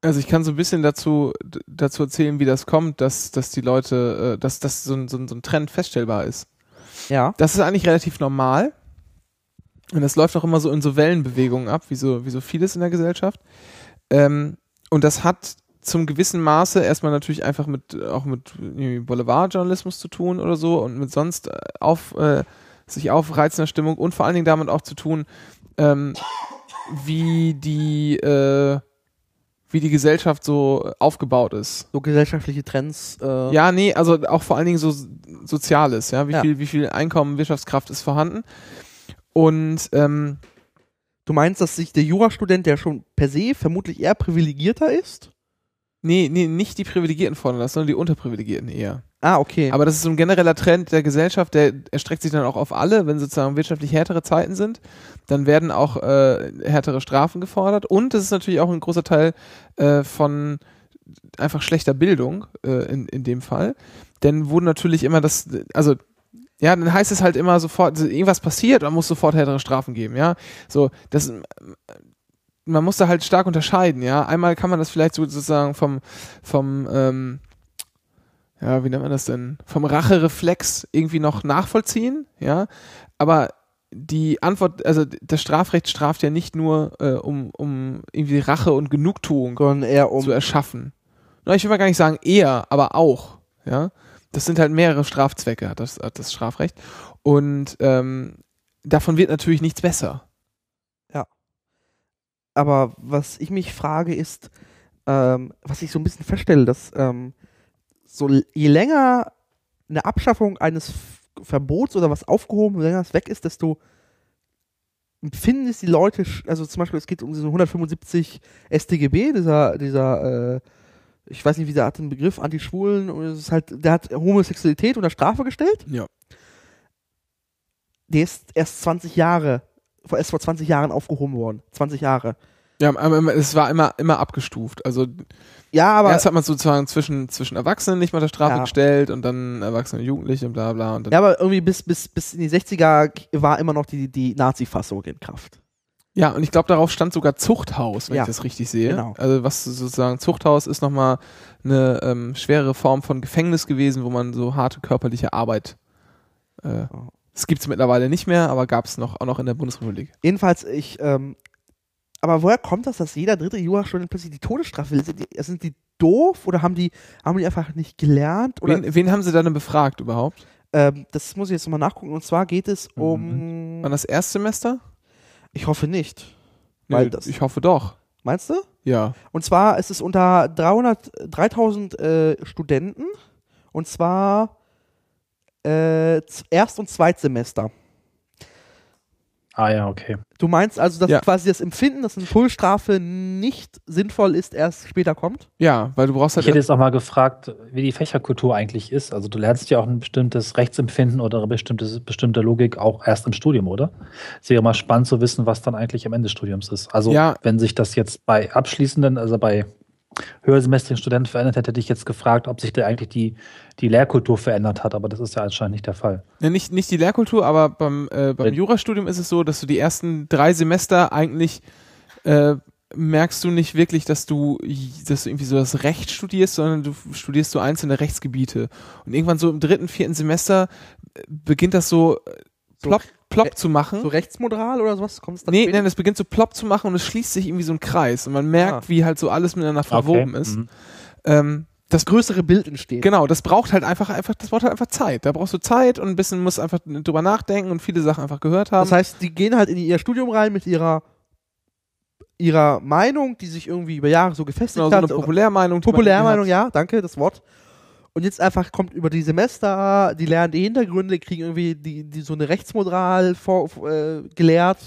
Also ich kann so ein bisschen dazu, dazu erzählen, wie das kommt, dass, dass die Leute, äh, dass, dass so, ein, so, ein, so ein Trend feststellbar ist. Ja. Das ist eigentlich relativ normal. Und das läuft auch immer so in so Wellenbewegungen ab, wie so, wie so vieles in der Gesellschaft. Ähm, und das hat zum gewissen Maße erstmal natürlich einfach mit, auch mit irgendwie Boulevardjournalismus zu tun oder so und mit sonst äh, auf, äh, sich aufreizender Stimmung und vor allen Dingen damit auch zu tun, ähm, wie die, äh, wie die Gesellschaft so aufgebaut ist. So gesellschaftliche Trends. Äh, Ja, nee, also auch vor allen Dingen so Soziales, ja. Wie Ja. viel, wie viel Einkommen, Wirtschaftskraft ist vorhanden. Und ähm, Du meinst, dass sich der Jurastudent, der schon per se vermutlich eher privilegierter ist? nee, nee, nicht die Privilegierten fordern das, sondern die Unterprivilegierten eher. Ah, okay. Aber das ist so ein genereller Trend der Gesellschaft, der erstreckt sich dann auch auf alle, wenn sozusagen wirtschaftlich härtere Zeiten sind, dann werden auch äh, härtere Strafen gefordert. Und das ist natürlich auch ein großer Teil äh, von einfach schlechter Bildung äh, in, in dem Fall. Denn wo natürlich immer das, also ja, dann heißt es halt immer sofort, irgendwas passiert, man muss sofort härtere Strafen geben, ja. So, das man muss da halt stark unterscheiden, ja. Einmal kann man das vielleicht so sozusagen vom, vom, ähm, ja, wie nennt man das denn? Vom Rachereflex irgendwie noch nachvollziehen, ja. Aber die Antwort, also das Strafrecht straft ja nicht nur, äh, um, um irgendwie Rache und Genugtuung sondern eher um. zu erschaffen. Na, ich will mal gar nicht sagen eher, aber auch, ja. Das sind halt mehrere Strafzwecke, hat das, hat das Strafrecht. Und ähm, davon wird natürlich nichts besser. Aber was ich mich frage ist, ähm, was ich so ein bisschen feststelle, dass ähm, so je länger eine Abschaffung eines Verbots oder was aufgehoben, je länger es weg ist, desto empfinden es die Leute, also zum Beispiel es geht um diesen 175 StGB, dieser, dieser, äh, ich weiß nicht, wie der hat den Begriff, Anti-Schwulen, und es ist halt, der hat Homosexualität unter Strafe gestellt. Ja. Der ist erst 20 Jahre, vor- erst vor 20 Jahren aufgehoben worden. 20 Jahre. Ja, aber es war immer, immer abgestuft. Also Ja, aber. erst hat man sozusagen zwischen, zwischen Erwachsenen nicht mal der Strafe Ja. gestellt und dann Erwachsene und Jugendliche und bla bla. Und dann, Ja, aber irgendwie bis, bis, bis in die 60er war immer noch die, die Nazi-Fassung in Kraft. Ja, und ich glaube, darauf stand sogar Zuchthaus, wenn Ja, ich das richtig sehe. genau. Also was sozusagen Zuchthaus ist nochmal eine ähm, schwere Form von Gefängnis gewesen, wo man so harte körperliche Arbeit. Äh, Oh. Das gibt's mittlerweile nicht mehr, aber gab es noch auch noch in der Bundesrepublik. Jedenfalls, ich, ähm, aber woher kommt das, dass jeder dritte Jurastudent plötzlich die Todesstrafe will? Sind die, sind die doof oder haben die, haben die einfach nicht gelernt? Oder, Wen, wen haben sie da denn befragt überhaupt? ähm, das muss ich jetzt nochmal nachgucken. Und zwar geht es um. War das Erstsemester? Ich hoffe nicht. Das, ich hoffe doch. meinst du? Ja. Und zwar ist es unter 300, 3000 äh, Studenten. Und zwar äh, Erst- und Zweitsemester. Ah ja, okay. Du meinst also, dass Ja. quasi das Empfinden, dass eine Todesstrafe nicht sinnvoll ist, erst später kommt? Ja, weil du brauchst halt. Ich hätte jetzt auch mal gefragt, wie die Fächerkultur eigentlich ist. Also du lernst ja auch ein bestimmtes Rechtsempfinden oder eine bestimmte, bestimmte Logik auch erst im Studium, oder? Es wäre mal spannend zu wissen, was dann eigentlich am Ende des Studiums ist. Also Ja. wenn sich das jetzt bei abschließenden, also bei höhersemestrigen Studenten verändert hätte, hätte ich jetzt gefragt, ob sich da eigentlich die, die Lehrkultur verändert hat, aber das ist ja anscheinend nicht der Fall. Ja, nicht, nicht die Lehrkultur, aber beim, äh, beim Wenn- Jurastudium ist es so, dass du die ersten drei Semester eigentlich äh, merkst du nicht wirklich, dass du, dass du irgendwie so das Recht studierst, sondern du studierst so einzelne Rechtsgebiete. Und irgendwann so im dritten, vierten Semester äh, beginnt das so äh, plopp, plopp äh, zu machen. So rechtsmoral oder sowas? Kommt es dann Nee, später? nein, es beginnt so plopp zu machen und es schließt sich irgendwie so ein Kreis und man merkt, Ah. wie halt so alles miteinander verwoben Okay, ist. mhm. Ähm, das größere Bild entsteht. genau, das braucht halt einfach, einfach, das braucht halt einfach Zeit. Da brauchst du Zeit und ein bisschen musst einfach drüber nachdenken und viele Sachen einfach gehört haben. Das heißt, die gehen halt in ihr Studium rein mit ihrer ihrer Meinung, die sich irgendwie über Jahre so gefestigt genau, so eine hat. Populärmeinung. Populärmeinung, ja, danke, das Wort. Und jetzt einfach kommt über die Semester, die lernen die Hintergründe, kriegen irgendwie die, die so eine Rechtsmoral vor, äh, gelehrt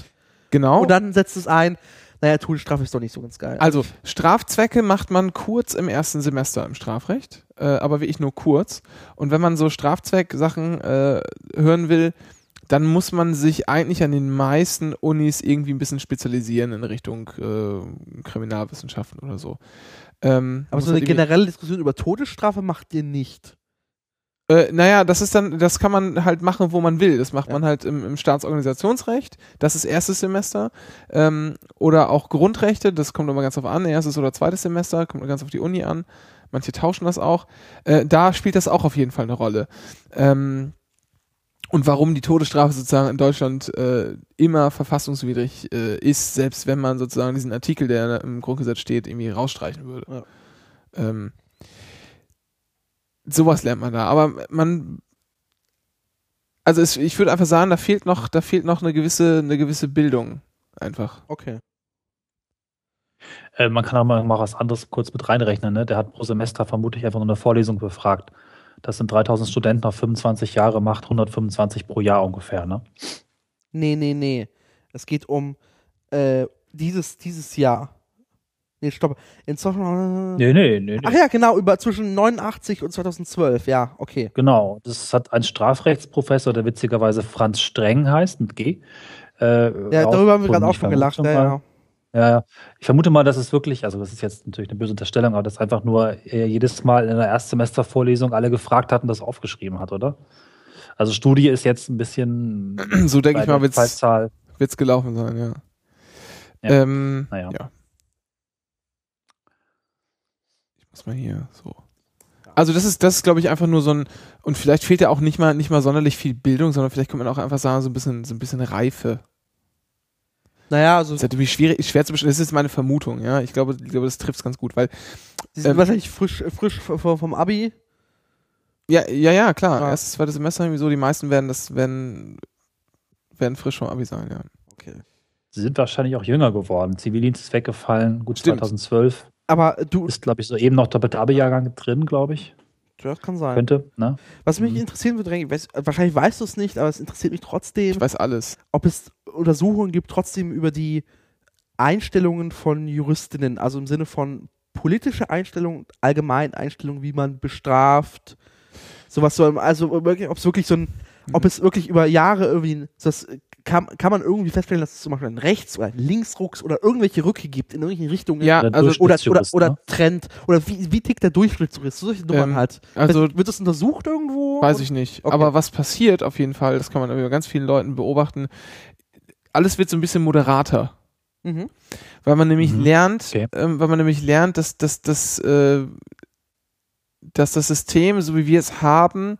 Genau. und dann setzt es ein, naja, Todesstrafe ist doch nicht so ganz geil. Also Strafzwecke macht man kurz im ersten Semester im Strafrecht, äh, aber wirklich nur kurz. Und wenn man so Strafzweck-Sachen äh, hören will, dann muss man sich eigentlich an den meisten Unis irgendwie ein bisschen spezialisieren in Richtung äh, Kriminalwissenschaften oder so. Ähm, aber so eine halt generelle Diskussion über Todesstrafe macht ihr nicht. Äh, naja, das ist dann, das kann man halt machen, wo man will. Das macht Ja. man halt im, im Staatsorganisationsrecht. Das ist erstes Semester. Ähm, oder auch Grundrechte, das kommt immer ganz auf an, erstes oder zweites Semester, kommt ganz auf die Uni an. Manche tauschen das auch. Äh, da spielt das auch auf jeden Fall eine Rolle. Ähm, und warum die Todesstrafe sozusagen in Deutschland äh, immer verfassungswidrig äh, ist, selbst wenn man sozusagen diesen Artikel, der im Grundgesetz steht, irgendwie rausstreichen würde. Ähm, sowas lernt man da. Aber man, also es, ich würde einfach sagen, da fehlt noch, da fehlt noch eine gewisse, eine gewisse Bildung einfach. Okay. Äh, man kann auch mal, mal was anderes kurz mit reinrechnen. Ne? Der hat pro Semester vermutlich einfach nur eine Vorlesung befragt. Das sind 3000 Studenten auf 25 Jahre, macht 125 pro Jahr ungefähr. Ne? Nee, nee, nee. Es geht um äh, dieses, dieses Jahr. Nee, stopp. In Ach Nee, nee, nee. nee. ja, genau, über zwischen 89 und 2012, ja, okay. Genau, das hat ein Strafrechtsprofessor, der witzigerweise Franz Streng heißt, mit G. Äh, Ja, darüber haben wir gerade auch schon gelacht. Ja, ja. Ja. Ich vermute mal, dass es wirklich, also das ist jetzt natürlich eine böse Unterstellung, aber dass einfach nur jedes Mal in der Erstsemestervorlesung alle gefragt hatten, das aufgeschrieben hat, oder? Also Studie ist jetzt ein bisschen <clears throat> So denke ich mal, wird's, Zeitzahl. wird's gelaufen sein, ja. Ja. Ähm, Naja. ja. Muss mal hier so. Also das ist, das ist, glaube ich, einfach nur so ein, und vielleicht fehlt ja auch nicht mal, nicht mal sonderlich viel Bildung, sondern vielleicht kann man auch einfach sagen, so ein bisschen, so ein bisschen Reife. Naja, also Das ist natürlich schwierig, schwer zu bestimmen. Das ist meine Vermutung, ja. Ich glaube, ich glaube, das trifft es ganz gut, weil sie sind ähm, wahrscheinlich frisch, frisch vom Abi. Ja, ja, ja, klar. Ja. Erstes, zweites Semester irgendwie so, die meisten werden das, werden, werden frisch vom Abi sein, ja. Okay. Sie sind wahrscheinlich auch jünger geworden. Zivildienst ist weggefallen, gut Stimmt. 2012. Aber du, Ist, glaube ich, so eben noch doppelter Abi-Jahrgang drin, glaube ich. das kann sein. Könnte, ne? Was mich Mhm. interessieren würde, ich weiß, wahrscheinlich weißt du es nicht, aber es interessiert mich trotzdem, Ich weiß alles. ob es Untersuchungen gibt, trotzdem über die Einstellungen von Juristinnen, also im Sinne von politische Einstellungen, allgemein Einstellungen, wie man bestraft, sowas so, also ob es wirklich so ein, ob es wirklich über Jahre irgendwie, das kann, kann man irgendwie feststellen, dass es zum Beispiel einen Rechts- oder Linksrucks oder irgendwelche Rücke gibt in irgendwelchen Richtungen. Ja, Der also, oder, oder, oder ne? Trend, oder wie, wie tickt der Durchschnittsjurist, solche Nummern Ähm, halt. also wird das untersucht irgendwo? weiß ich nicht. Okay. Aber was passiert auf jeden Fall, das kann man über ganz vielen Leuten beobachten, alles wird so ein bisschen moderater. Mhm. Weil man nämlich Mhm. lernt, Okay. ähm, weil man nämlich lernt, dass, dass, dass, äh, dass das System, so wie wir es haben,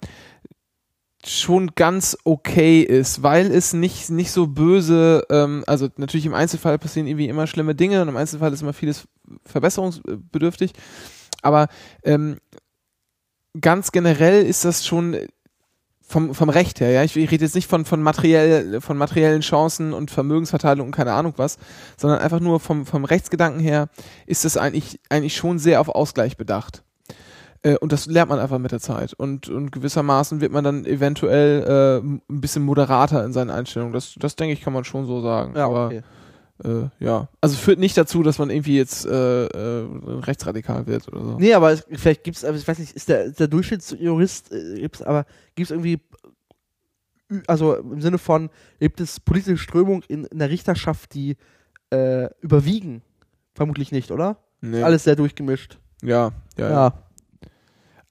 schon ganz okay ist, weil es nicht, nicht so böse, ähm, also natürlich im Einzelfall passieren irgendwie immer schlimme Dinge und im Einzelfall ist immer vieles verbesserungsbedürftig, aber ähm, ganz generell ist das schon vom, vom Recht her, ja, ich, ich rede jetzt nicht von, von, materiell, von materiellen Chancen und Vermögensverteilung und keine Ahnung was, sondern einfach nur vom, vom Rechtsgedanken her ist es eigentlich, eigentlich schon sehr auf Ausgleich bedacht. Äh, und das lernt man einfach mit der Zeit. Und, und gewissermaßen wird man dann eventuell äh, ein bisschen moderater in seinen Einstellungen. Das, das denke ich, kann man schon so sagen. Ja, Aber okay. äh, ja, also führt nicht dazu, dass man irgendwie jetzt äh, äh, rechtsradikal wird oder so. Nee, aber es, vielleicht gibt es, ich weiß nicht, ist der, ist der Durchschnittsjurist, äh, gibt's, aber gibt es irgendwie, also im Sinne von, gibt es politische Strömungen in, in der Richterschaft, die äh, überwiegen? Vermutlich nicht, oder? Nee. Alles sehr durchgemischt. Ja, ja, ja. Ja.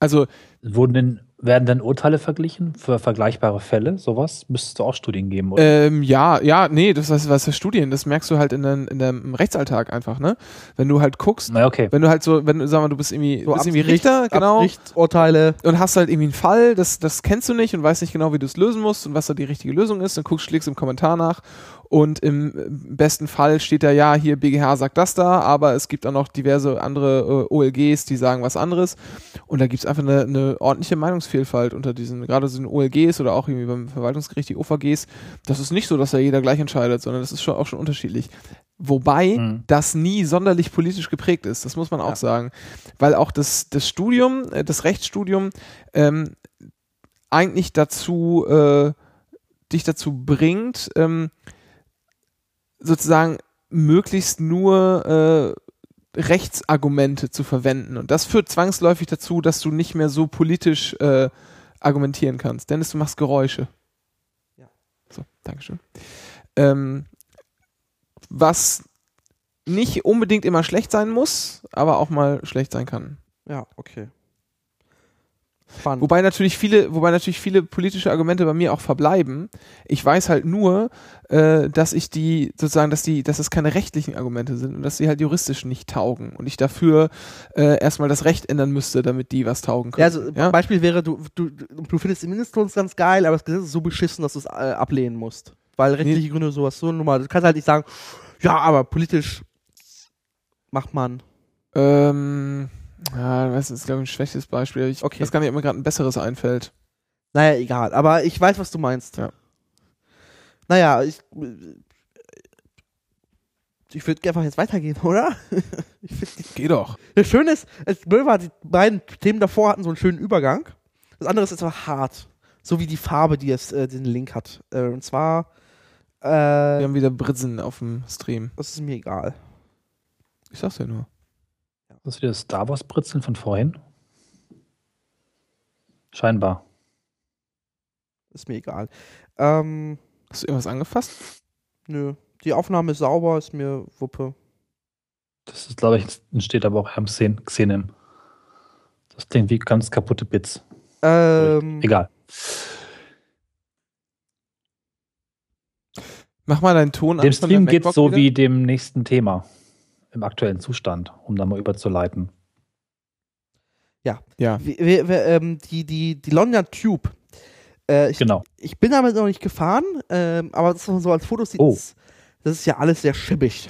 Also Wurden denn Werden denn Urteile verglichen für vergleichbare Fälle? Sowas müsstest du auch Studien geben, oder? Ähm, ja, ja, nee, das ist was für Studien, das merkst du halt in, den, in dem Rechtsalltag einfach, ne? Wenn du halt guckst, Na okay. wenn du halt so, wenn du, sag mal, du bist irgendwie, So bist irgendwie Richter, genau, Abgerichtsurteile. und hast halt irgendwie einen Fall, das, das kennst du nicht und weißt nicht genau, wie du es lösen musst und was da die richtige Lösung ist, dann guckst, schlägst im Kommentar nach und im besten Fall steht da, ja, hier BGH sagt das da, aber es gibt auch noch diverse andere äh, OLGs, die sagen was anderes und da gibt's einfach eine, eine ordentliche Meinungsvielfalt unter diesen, gerade so den OLGs oder auch irgendwie beim Verwaltungsgericht, die OVGs, das ist nicht so, dass da jeder gleich entscheidet, sondern das ist schon auch schon unterschiedlich. Wobei Mhm. das nie sonderlich politisch geprägt ist, das muss man auch sagen. Weil auch das, das Studium, äh, das Rechtsstudium, ähm, eigentlich dazu, äh, dich dazu bringt, ähm, sozusagen möglichst nur äh, Rechtsargumente zu verwenden. Und das führt zwangsläufig dazu, dass du nicht mehr so politisch äh, argumentieren kannst. Dennis, du machst Geräusche. Ja. So, Dankeschön. Ähm, was nicht unbedingt immer schlecht sein muss, aber auch mal schlecht sein kann. Ja, okay. Spannend. Wobei natürlich viele, wobei natürlich viele politische Argumente bei mir auch verbleiben. Ich weiß halt nur, äh, dass ich die sozusagen, dass die, dass es keine rechtlichen Argumente sind und dass sie halt juristisch nicht taugen und ich dafür äh, erstmal das Recht ändern müsste, damit die was taugen können. ja, also Beispiel wäre, du, du, du findest den Mindestlohn ganz geil, aber das Gesetz ist so beschissen, dass du es äh, ablehnen musst. Weil rechtliche Gründe sowas so normal. Du kannst halt nicht sagen, ja, aber politisch macht man. Ähm, ja, das ist, glaube ich, ein schlechtes Beispiel. Ich Okay. weiß gar nicht, ob mir gerade ein besseres einfällt. Naja, egal. Aber ich weiß, was du meinst. Ja. Naja, ich. Ich würde einfach jetzt weitergehen, <laughs> oder? ich find, Geh doch. das Schöne ist, es war, die beiden Themen davor hatten so einen schönen Übergang. Das andere ist aber hart. So wie die Farbe, die es äh, den Link hat. Äh, und zwar. Wir Äh, haben wieder Britzen auf dem Stream. das ist mir egal. Ich sag's ja nur. Das ist wieder das Star Wars Britzeln von vorhin. Scheinbar. Ist mir egal. Ähm, Hast du irgendwas angefasst? nö. Die Aufnahme ist sauber, ist mir Wuppe. Das ist, glaube ich, entsteht aber auch am Xen Xenem. Das klingt wie ganz kaputte Bits. Ähm, Egal. Mach mal deinen Ton Dem an der Stream geht MacBook so wieder. wie dem nächsten Thema im aktuellen Zustand, um da mal überzuleiten. Ja. wir, wir, wir, ähm, die, die, die London Tube. Äh, ich, Genau. ich bin damit noch nicht gefahren, ähm, aber das, man so als Fotos sieht, Oh. ist, das ist ja alles sehr schibbig.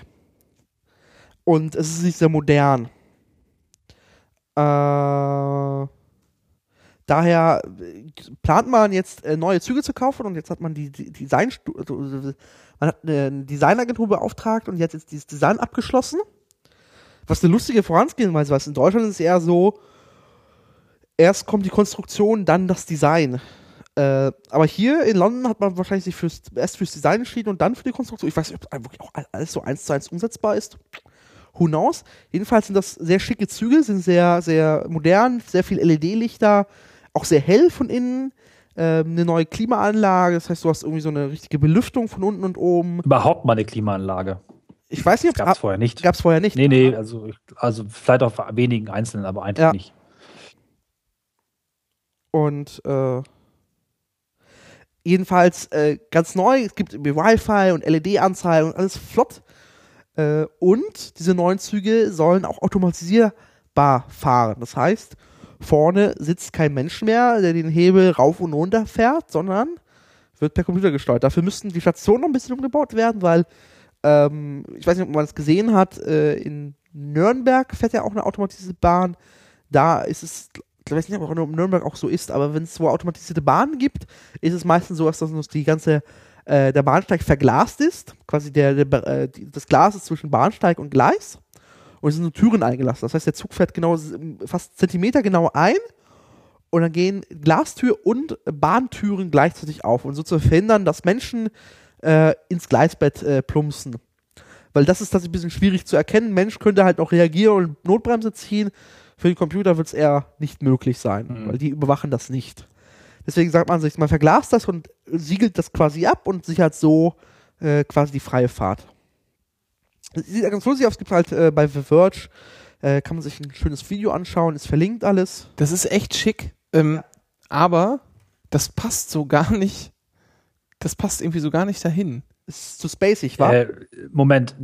Und es ist nicht sehr modern. Äh, daher äh, plant man jetzt äh, neue Züge zu kaufen und jetzt hat man die, die Design, also, man hat eine Designagentur beauftragt und jetzt dieses Design abgeschlossen. Was eine lustige Vorangehensweise ist. In Deutschland ist es eher so, erst kommt die Konstruktion, dann das Design. Äh, aber hier in London hat man wahrscheinlich sich fürs, erst fürs Design entschieden und dann für die Konstruktion. Ich weiß nicht, ob wirklich auch alles so eins zu eins umsetzbar ist. Who knows? Jedenfalls sind das sehr schicke Züge, sind sehr, sehr modern, sehr viel LED-Lichter, auch sehr hell von innen. Ähm, eine neue Klimaanlage, das heißt, du hast irgendwie so eine richtige Belüftung von unten und oben. Überhaupt mal eine Klimaanlage. Ich weiß nicht, ob gab es vorher nicht. gab es vorher nicht. Nee, nee, also, also vielleicht auf wenigen Einzelnen, aber eigentlich Ja. nicht. Und äh, jedenfalls äh, ganz neu, es gibt irgendwie Wi-Fi und LED-Anzeige und alles flott. Äh, und diese neuen Züge sollen auch automatisierbar fahren. Das heißt, vorne sitzt kein Mensch mehr, der den Hebel rauf und runter fährt, sondern wird per Computer gesteuert. Dafür müssten die Stationen noch ein bisschen umgebaut werden, weil ähm, ich weiß nicht, ob man es gesehen hat, äh, in Nürnberg fährt ja auch eine automatisierte Bahn. Da ist es, ich weiß nicht, ob in Nürnberg auch so ist, aber wenn es so automatisierte Bahnen gibt, ist es meistens so, dass das die ganze äh, der Bahnsteig verglast ist. Quasi der, der äh, die, das Glas ist zwischen Bahnsteig und Gleis. Und es sind so Türen eingelassen. Das heißt, der Zug fährt genau fast Zentimeter genau ein und dann gehen Glastür und Bahntüren gleichzeitig auf. Und so zu verhindern, dass Menschen äh, ins Gleisbett äh, plumpsen. Weil das ist tatsächlich ein bisschen schwierig zu erkennen. Mensch könnte halt noch reagieren und Notbremse ziehen. Für den Computer wird es eher nicht möglich sein, Mhm. weil die überwachen das nicht. Deswegen sagt man sich, man verglast das und siegelt das quasi ab und sichert so äh, quasi die freie Fahrt. Sieht ganz lustig aus, es gibt halt äh, bei The Verge, äh, kann man sich ein schönes Video anschauen, ist verlinkt alles. Das ist echt schick. Ähm, aber das passt so gar nicht. Das passt irgendwie so gar nicht dahin. Ist zu spacig, wa? Äh, Moment,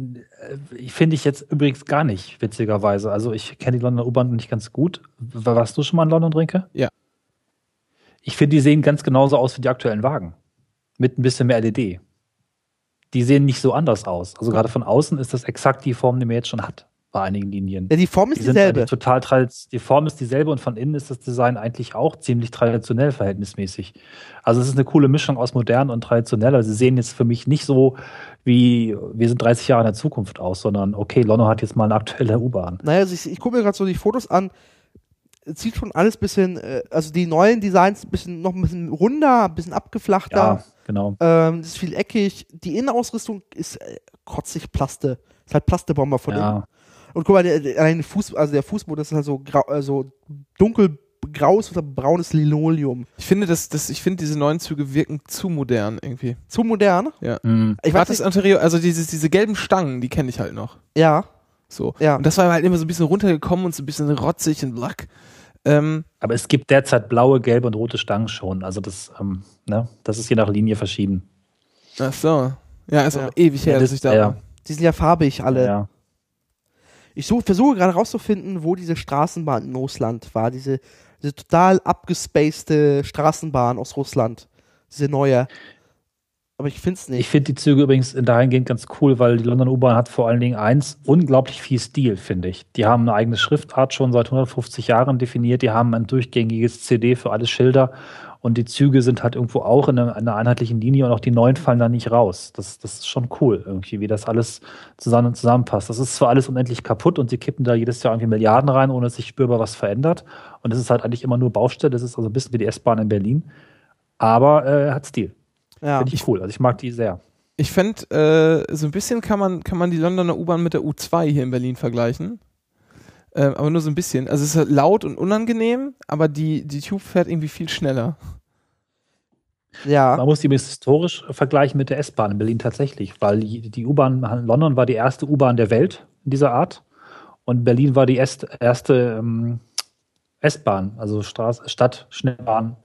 äh, finde ich jetzt übrigens gar nicht, witzigerweise. Also ich kenne die Londoner U-Bahn nicht ganz gut. Warst du schon mal in London, Drinke? Ja. Ich finde, die sehen ganz genauso aus wie die aktuellen Wagen. Mit ein bisschen mehr LED. Die sehen nicht so anders aus. Also gerade von außen ist das exakt die Form, die man jetzt schon hat, bei einigen Linien. ja, die Form ist Die dieselbe. total die Form ist dieselbe und von innen ist das Design eigentlich auch ziemlich traditionell verhältnismäßig. Also es ist eine coole Mischung aus modern und traditionell. Also sie sehen jetzt für mich nicht so wie wir sind 30 Jahre in der Zukunft aus, sondern okay, London hat jetzt mal eine aktuelle U-Bahn. Naja, also ich, ich gucke mir gerade so die Fotos an. Es Sieht schon alles bisschen, äh, also die neuen Designs ein bisschen, noch ein bisschen runder, ein bisschen abgeflachter. Ja, genau. Ähm, das ist viel eckig. Die Innenausrüstung ist äh, kotzig Plaste. Ist halt Plastebomber von innen. Ja. Und guck mal, der, der, Fuß, also der Fußboden ist halt so, grau, äh, so dunkelgraues oder braunes Linoleum. Ich finde, dass, dass, ich finde, diese neuen Züge wirken zu modern irgendwie. Zu modern. Hm. Ich Gerade weiß das Interieur, also diese, diese gelben Stangen, die kenne ich halt noch. ja. So. Ja. Und das war halt immer so ein bisschen runtergekommen und so ein bisschen rotzig und lack. Ähm, Aber es gibt derzeit blaue, gelbe und rote Stangen schon. Also das, ähm, ne, das ist je nach Linie verschieden. ach so. Ja, ist Ja. auch ewig her, Ja, dass das- ich da ja. war. Die sind ja farbig alle. Ja. Ich such, versuche gerade rauszufinden, wo diese Straßenbahn in Russland war. Diese, diese total abgespacede Straßenbahn aus Russland. Diese neue. Aber ich finde es Ich nicht. finde die Züge übrigens in dahingehend ganz cool, weil die London U-Bahn hat vor allen Dingen eins, unglaublich viel Stil, finde ich. Die haben eine eigene Schriftart schon seit 150 Jahren definiert, die haben ein durchgängiges CD für alle Schilder und die Züge sind halt irgendwo auch in einer, einer einheitlichen Linie und auch die neuen fallen da nicht raus. Das, das ist schon cool, irgendwie, wie das alles zusammen zusammenpasst. Das ist zwar alles unendlich kaputt und sie kippen da jedes Jahr irgendwie Milliarden rein, ohne dass sich spürbar was verändert. Und es ist halt eigentlich immer nur Baustelle, das ist also ein bisschen wie die S-Bahn in Berlin. Aber äh, hat Stil. Ja. Finde ich cool. Also ich mag die sehr. Ich fände, äh, so ein bisschen kann man, kann man die Londoner U-Bahn mit der U2 hier in Berlin vergleichen. Ähm, aber nur so ein bisschen. Also es ist halt laut und unangenehm, aber die, die Tube fährt irgendwie viel schneller. ja. Man muss die historisch vergleichen mit der S-Bahn in Berlin tatsächlich, weil die, die U-Bahn in London war die erste U-Bahn der Welt in dieser Art und Berlin war die erste, erste ähm, S-Bahn, also Straß, Stadt, Schnellbahn,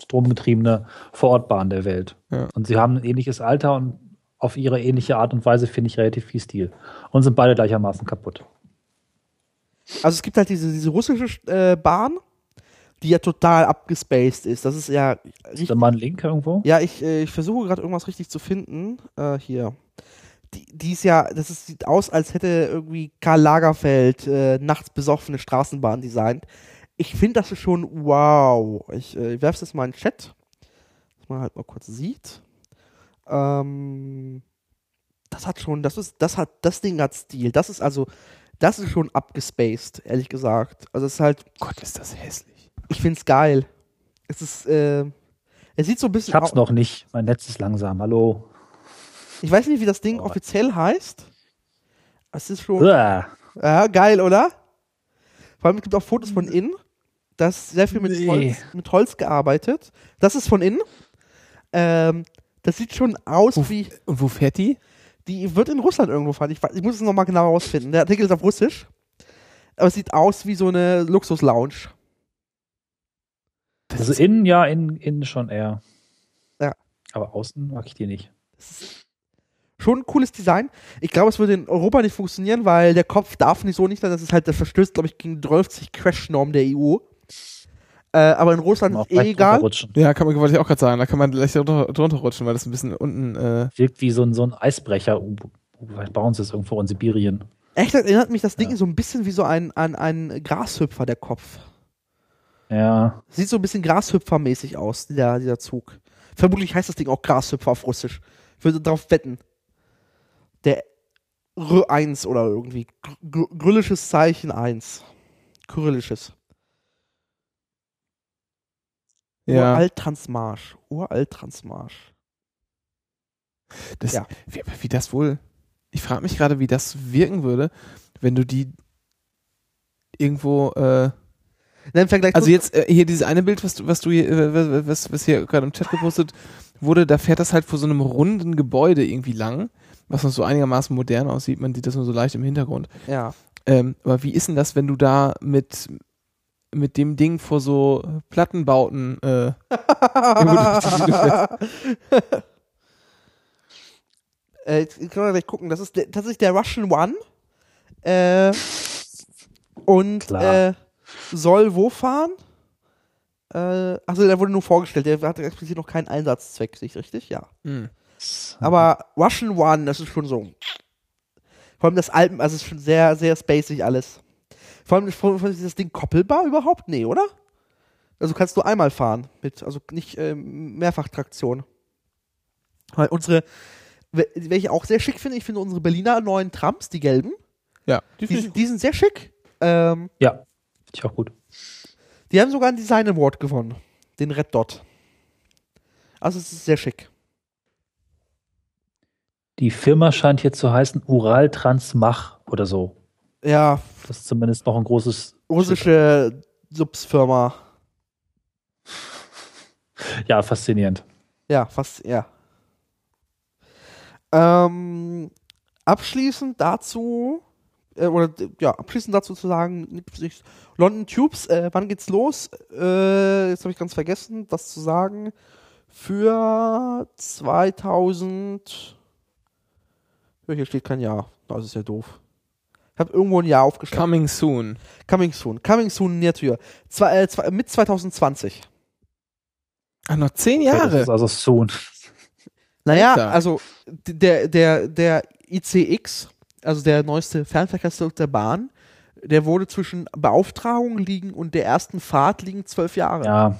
stromgetriebene Vorortbahn der Welt. Ja. Und sie haben ein ähnliches Alter und auf ihre ähnliche Art und Weise finde ich relativ viel Stil. Und sind beide gleichermaßen kaputt. Also es gibt halt diese, diese russische äh, Bahn, die ja total abgespaced ist. Das ist ja Ist da mal ein Link irgendwo? Ja, ich, äh, ich versuche gerade irgendwas richtig zu finden. Äh, hier. Die, die ist ja, das ist, sieht aus, als hätte irgendwie Karl Lagerfeld äh, nachts besoffene Straßenbahn designt. Ich finde das ist schon wow. Ich äh, werfe das mal in den Chat, dass man halt mal kurz sieht. Ähm, das hat schon, das ist, das hat, das Ding hat Stil. Das ist also, das ist schon abgespaced, ehrlich gesagt. Also es ist halt, Gott, ist das hässlich. ich finde es geil. Es ist, äh, es sieht so ein bisschen Ich hab's noch nicht. Mein Netz ist langsam. Hallo. Ich weiß nicht, wie das Ding Oh. offiziell heißt. Es ist schon. Uah. Ja, geil, oder? Vor allem es gibt auch Fotos von innen. Das ist sehr viel mit, Nee. Holz, mit Holz gearbeitet. Das ist von innen. Ähm, das sieht schon aus Uff. wie. Und wo fährt die? Die wird in Russland irgendwo fahren. Ich, ich muss es nochmal genau rausfinden. Der Artikel ist auf Russisch. Aber es sieht aus wie so eine Luxus-Lounge. Also innen, ja, innen, innen schon eher. Ja. Aber außen mag ich die nicht. Das ist schon ein cooles Design. Ich glaube, es würde in Europa nicht funktionieren, weil der Kopf darf nicht so nicht sein. Das ist halt, das verstößt, glaube ich, gegen 30 Crash-Normen der EU. Äh, aber in Russland Auch ist eh egal. runterrutschen. Ja, kann man, wollte ich auch gerade sagen. Da kann man leicht drunter, drunter rutschen, weil das ein bisschen unten. Äh, Wirkt wie so ein, so ein Eisbrecher. Vielleicht bauen sie es irgendwo in Sibirien. Echt, das erinnert mich das Ding Ja. so ein bisschen wie so ein, an einen Grashüpfer, der Kopf. Ja. Sieht so ein bisschen Grashüpfermäßig aus, dieser, dieser Zug. Vermutlich heißt das Ding auch Grashüpfer auf Russisch. Ich würde darauf wetten. Der R1 oder irgendwie. Gr Grillisches Zeichen 1. Kyrillisches. Ja. Uralt-Transmarsch. Uralt-Transmarsch. Das, Ja. wie, wie das wohl. Ich frage mich gerade, wie das wirken würde, wenn du die irgendwo. Äh, Vergleich also jetzt äh, hier dieses eine Bild, was du, was du hier, äh, was, was hier gerade im Chat gepostet wurde, da fährt das halt vor so einem runden Gebäude irgendwie lang, was noch so einigermaßen modern aussieht. Man sieht das nur so leicht im Hintergrund. Ja. Ähm, aber wie ist denn das, wenn du da mit mit dem Ding vor so Plattenbauten äh, Gegend <laughs> fährt. Äh, jetzt können wir gleich gucken. Das ist der, tatsächlich der Russian One. Äh, und äh, soll wo fahren? Äh, also der wurde nur vorgestellt. Der hatte explizit noch keinen Einsatzzweck, sehe ich richtig? Ja. Hm. Aber Russian One, das ist schon so. Vor allem das Alpen, also es ist schon sehr, sehr spacig alles. Vor allem, vor allem ist das Ding koppelbar überhaupt? Nee, oder? Also kannst du einmal fahren mit, also nicht ähm, Mehrfachtraktion. Weil unsere, we- welche ich auch sehr schick finde, ich finde unsere Berliner neuen Trams, die gelben, Ja, die die, die sind sehr schick. Ähm, Ja, finde ich auch gut. die haben sogar einen Design Award gewonnen. Den Red Dot. Also es ist sehr schick. Die Firma scheint hier zu heißen Ural Transmach oder so. Ja, Das ist zumindest noch ein großes. russische Subsfirma. Ja, faszinierend. Ja, fast, ja. Ähm, abschließend dazu, äh, oder ja, abschließend dazu zu sagen. London Tubes, äh, wann geht's los? Äh, jetzt habe ich ganz vergessen, das zu sagen. Für 2000. Ja, hier steht kein Jahr. Das ist ja doof. Ich habe irgendwo ein Jahr aufgeschrieben. Coming soon. Coming soon. Coming soon near to you. Zwei, äh, zwei, mit 2020. Ach, noch zehn Das Jahre. ist also soon. Naja, Alter. also der, der, der ICX, also der neueste Fernverkehrszug der Bahn, der wurde zwischen Beauftragung liegen und der ersten Fahrt liegen zwölf Jahre. Ja,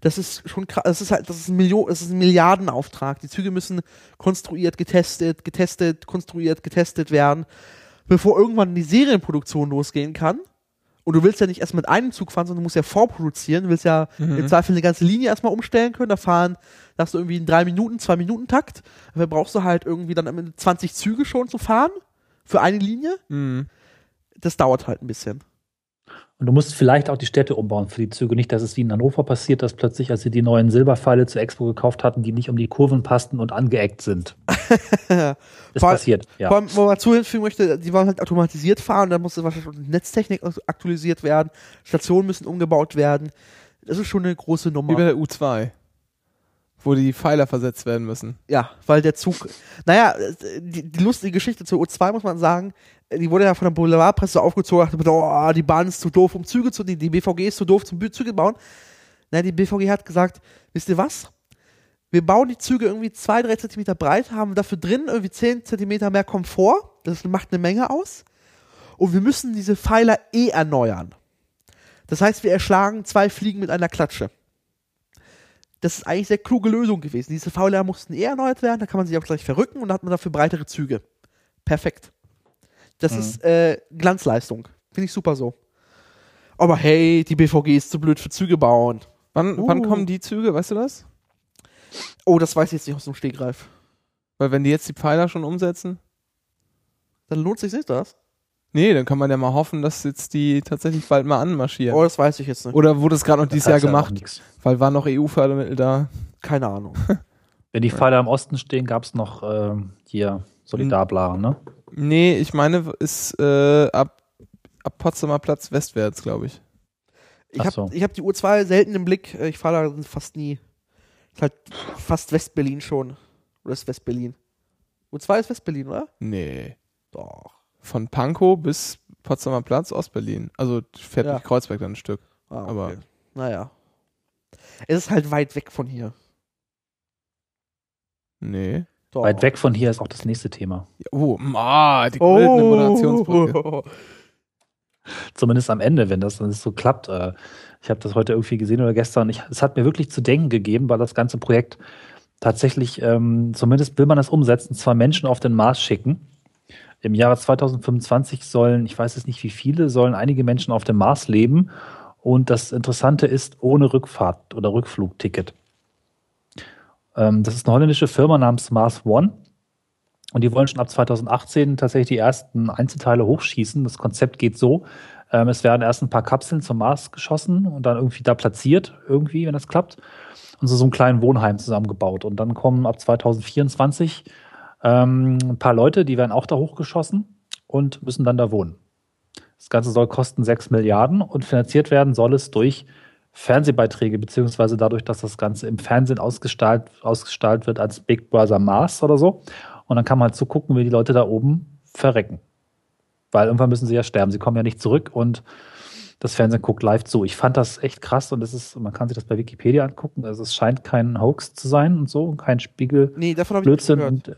Das ist schon krass. Das ist halt, das ist ein Million, das ist ein Milliardenauftrag. Die Züge müssen konstruiert, getestet, getestet, konstruiert, getestet werden, bevor irgendwann die Serienproduktion losgehen kann. Und du willst ja nicht erst mit einem Zug fahren, sondern du musst ja vorproduzieren. Du willst ja Mhm. im Zweifel eine ganze Linie erstmal umstellen können. Da fahren, da hast du irgendwie einen 3 Minuten, 2 Minuten Takt. Dafür brauchst du halt irgendwie dann am Ende 20 Züge schon zu fahren für eine Linie. Mhm. Das dauert halt ein bisschen. Und du musst vielleicht auch die Städte umbauen für die Züge. Nicht, dass es wie in Hannover passiert, dass plötzlich, als sie die neuen Silberpfeile zur Expo gekauft hatten, die nicht um die Kurven passten und angeeckt sind. <laughs> Vor- passiert, ja. Vor allem, wo man zufügen möchte, die wollen halt automatisiert fahren, dann musste wahrscheinlich Netztechnik aktualisiert werden, Stationen müssen umgebaut werden. Das ist schon eine große Wie bei Nummer. der U2. Wo die Pfeiler versetzt werden müssen. Ja, weil der Zug. Naja, die, die lustige Geschichte zur U2 muss man sagen, die wurde ja von der Boulevardpresse aufgezogen, dachte, oh, die Bahn ist zu doof, um Züge zu, die, die BVG ist zu doof, zum Züge bauen. Na, die BVG hat gesagt, wisst ihr was? Wir bauen die Züge irgendwie zwei, drei Zentimeter breit, haben dafür drin irgendwie zehn Zentimeter mehr Komfort. Das macht eine Menge aus. Und wir müssen diese Pfeiler eh erneuern. Das heißt, wir erschlagen zwei Fliegen mit einer Klatsche. Das ist eigentlich eine sehr kluge Lösung gewesen. Diese Pfeiler mussten eh erneuert werden, da kann man sich auch gleich verrücken und dann hat man dafür breitere Züge. Perfekt. Das Mhm. ist äh, Glanzleistung. Finde ich super so. Aber hey, die BVG ist zu blöd für Züge bauen. Wann, Uh. wann kommen die Züge, weißt du das? Oh, das weiß ich jetzt nicht aus dem Stegreif. Weil wenn die jetzt die Pfeiler schon umsetzen, Dann lohnt sich nicht das? Nee, dann kann man ja mal hoffen, dass jetzt die tatsächlich bald mal anmarschieren. Oh, das weiß ich jetzt nicht. Oder wurde es gerade noch Das dieses Jahr gemacht, weil waren noch EU-Fördermittel da. Keine Ahnung. <laughs> Wenn die Pfeiler im Osten stehen, gab es noch ähm, hier Solidarblaren, ne? Nee, ich meine, ist äh, ab, ab Potsdamer Platz westwärts, glaube ich. Ich habe so. ich hab die U2 selten im Blick. Äh, Ich fahre da fast nie. Ist halt fast West-Berlin schon. Oder ist West-Berlin? U2 ist West-Berlin, oder? Nee. Doch. Von Pankow bis Potsdamer Platz, Ostberlin. Also fährt Ja. Kreuzberg dann ein Stück. Ah, okay. Aber- Naja. Es ist halt weit weg von hier. Nee. Doch. Weit weg von hier ist auch das nächste Thema. Oh, ah, die goldene Moderationsbrücke. Oh. Zumindest am Ende, wenn das dann so klappt. Äh, ich habe das heute irgendwie gesehen oder gestern. Ich, es hat mir wirklich zu denken gegeben, weil das ganze Projekt tatsächlich, ähm, zumindest will man das umsetzen, zwei Menschen auf den Mars schicken. Im Jahre 2025 sollen, ich weiß es nicht wie viele, sollen einige Menschen auf dem Mars leben. Und das Interessante ist, ohne Rückfahrt oder Rückflugticket. Ähm, das ist eine holländische Firma namens Mars One. Und die wollen schon ab 2018 tatsächlich die ersten Einzelteile hochschießen. Das Konzept geht so. Ähm, es werden erst ein paar Kapseln zum Mars geschossen und dann irgendwie da platziert, irgendwie, wenn das klappt. Und so, so einen kleinen Wohnheim zusammengebaut. Und dann kommen ab 2024 ähm, ein paar Leute, die werden auch da hochgeschossen und müssen dann da wohnen. Das Ganze soll kosten 6 Milliarden und finanziert werden soll es durch Fernsehbeiträge, beziehungsweise dadurch, dass das Ganze im Fernsehen ausgestaltet, ausgestaltet wird als Big Brother Mars oder so. Und dann kann man halt zugucken, wie die Leute da oben verrecken. Weil irgendwann müssen sie ja sterben. Sie kommen ja nicht zurück und das Fernsehen guckt live zu. Ich fand das echt krass und es ist, man kann sich das bei Wikipedia angucken. Also es scheint kein Hoax zu sein und so, kein Spiegel. Nee, davon habe ich nicht gehört. Und,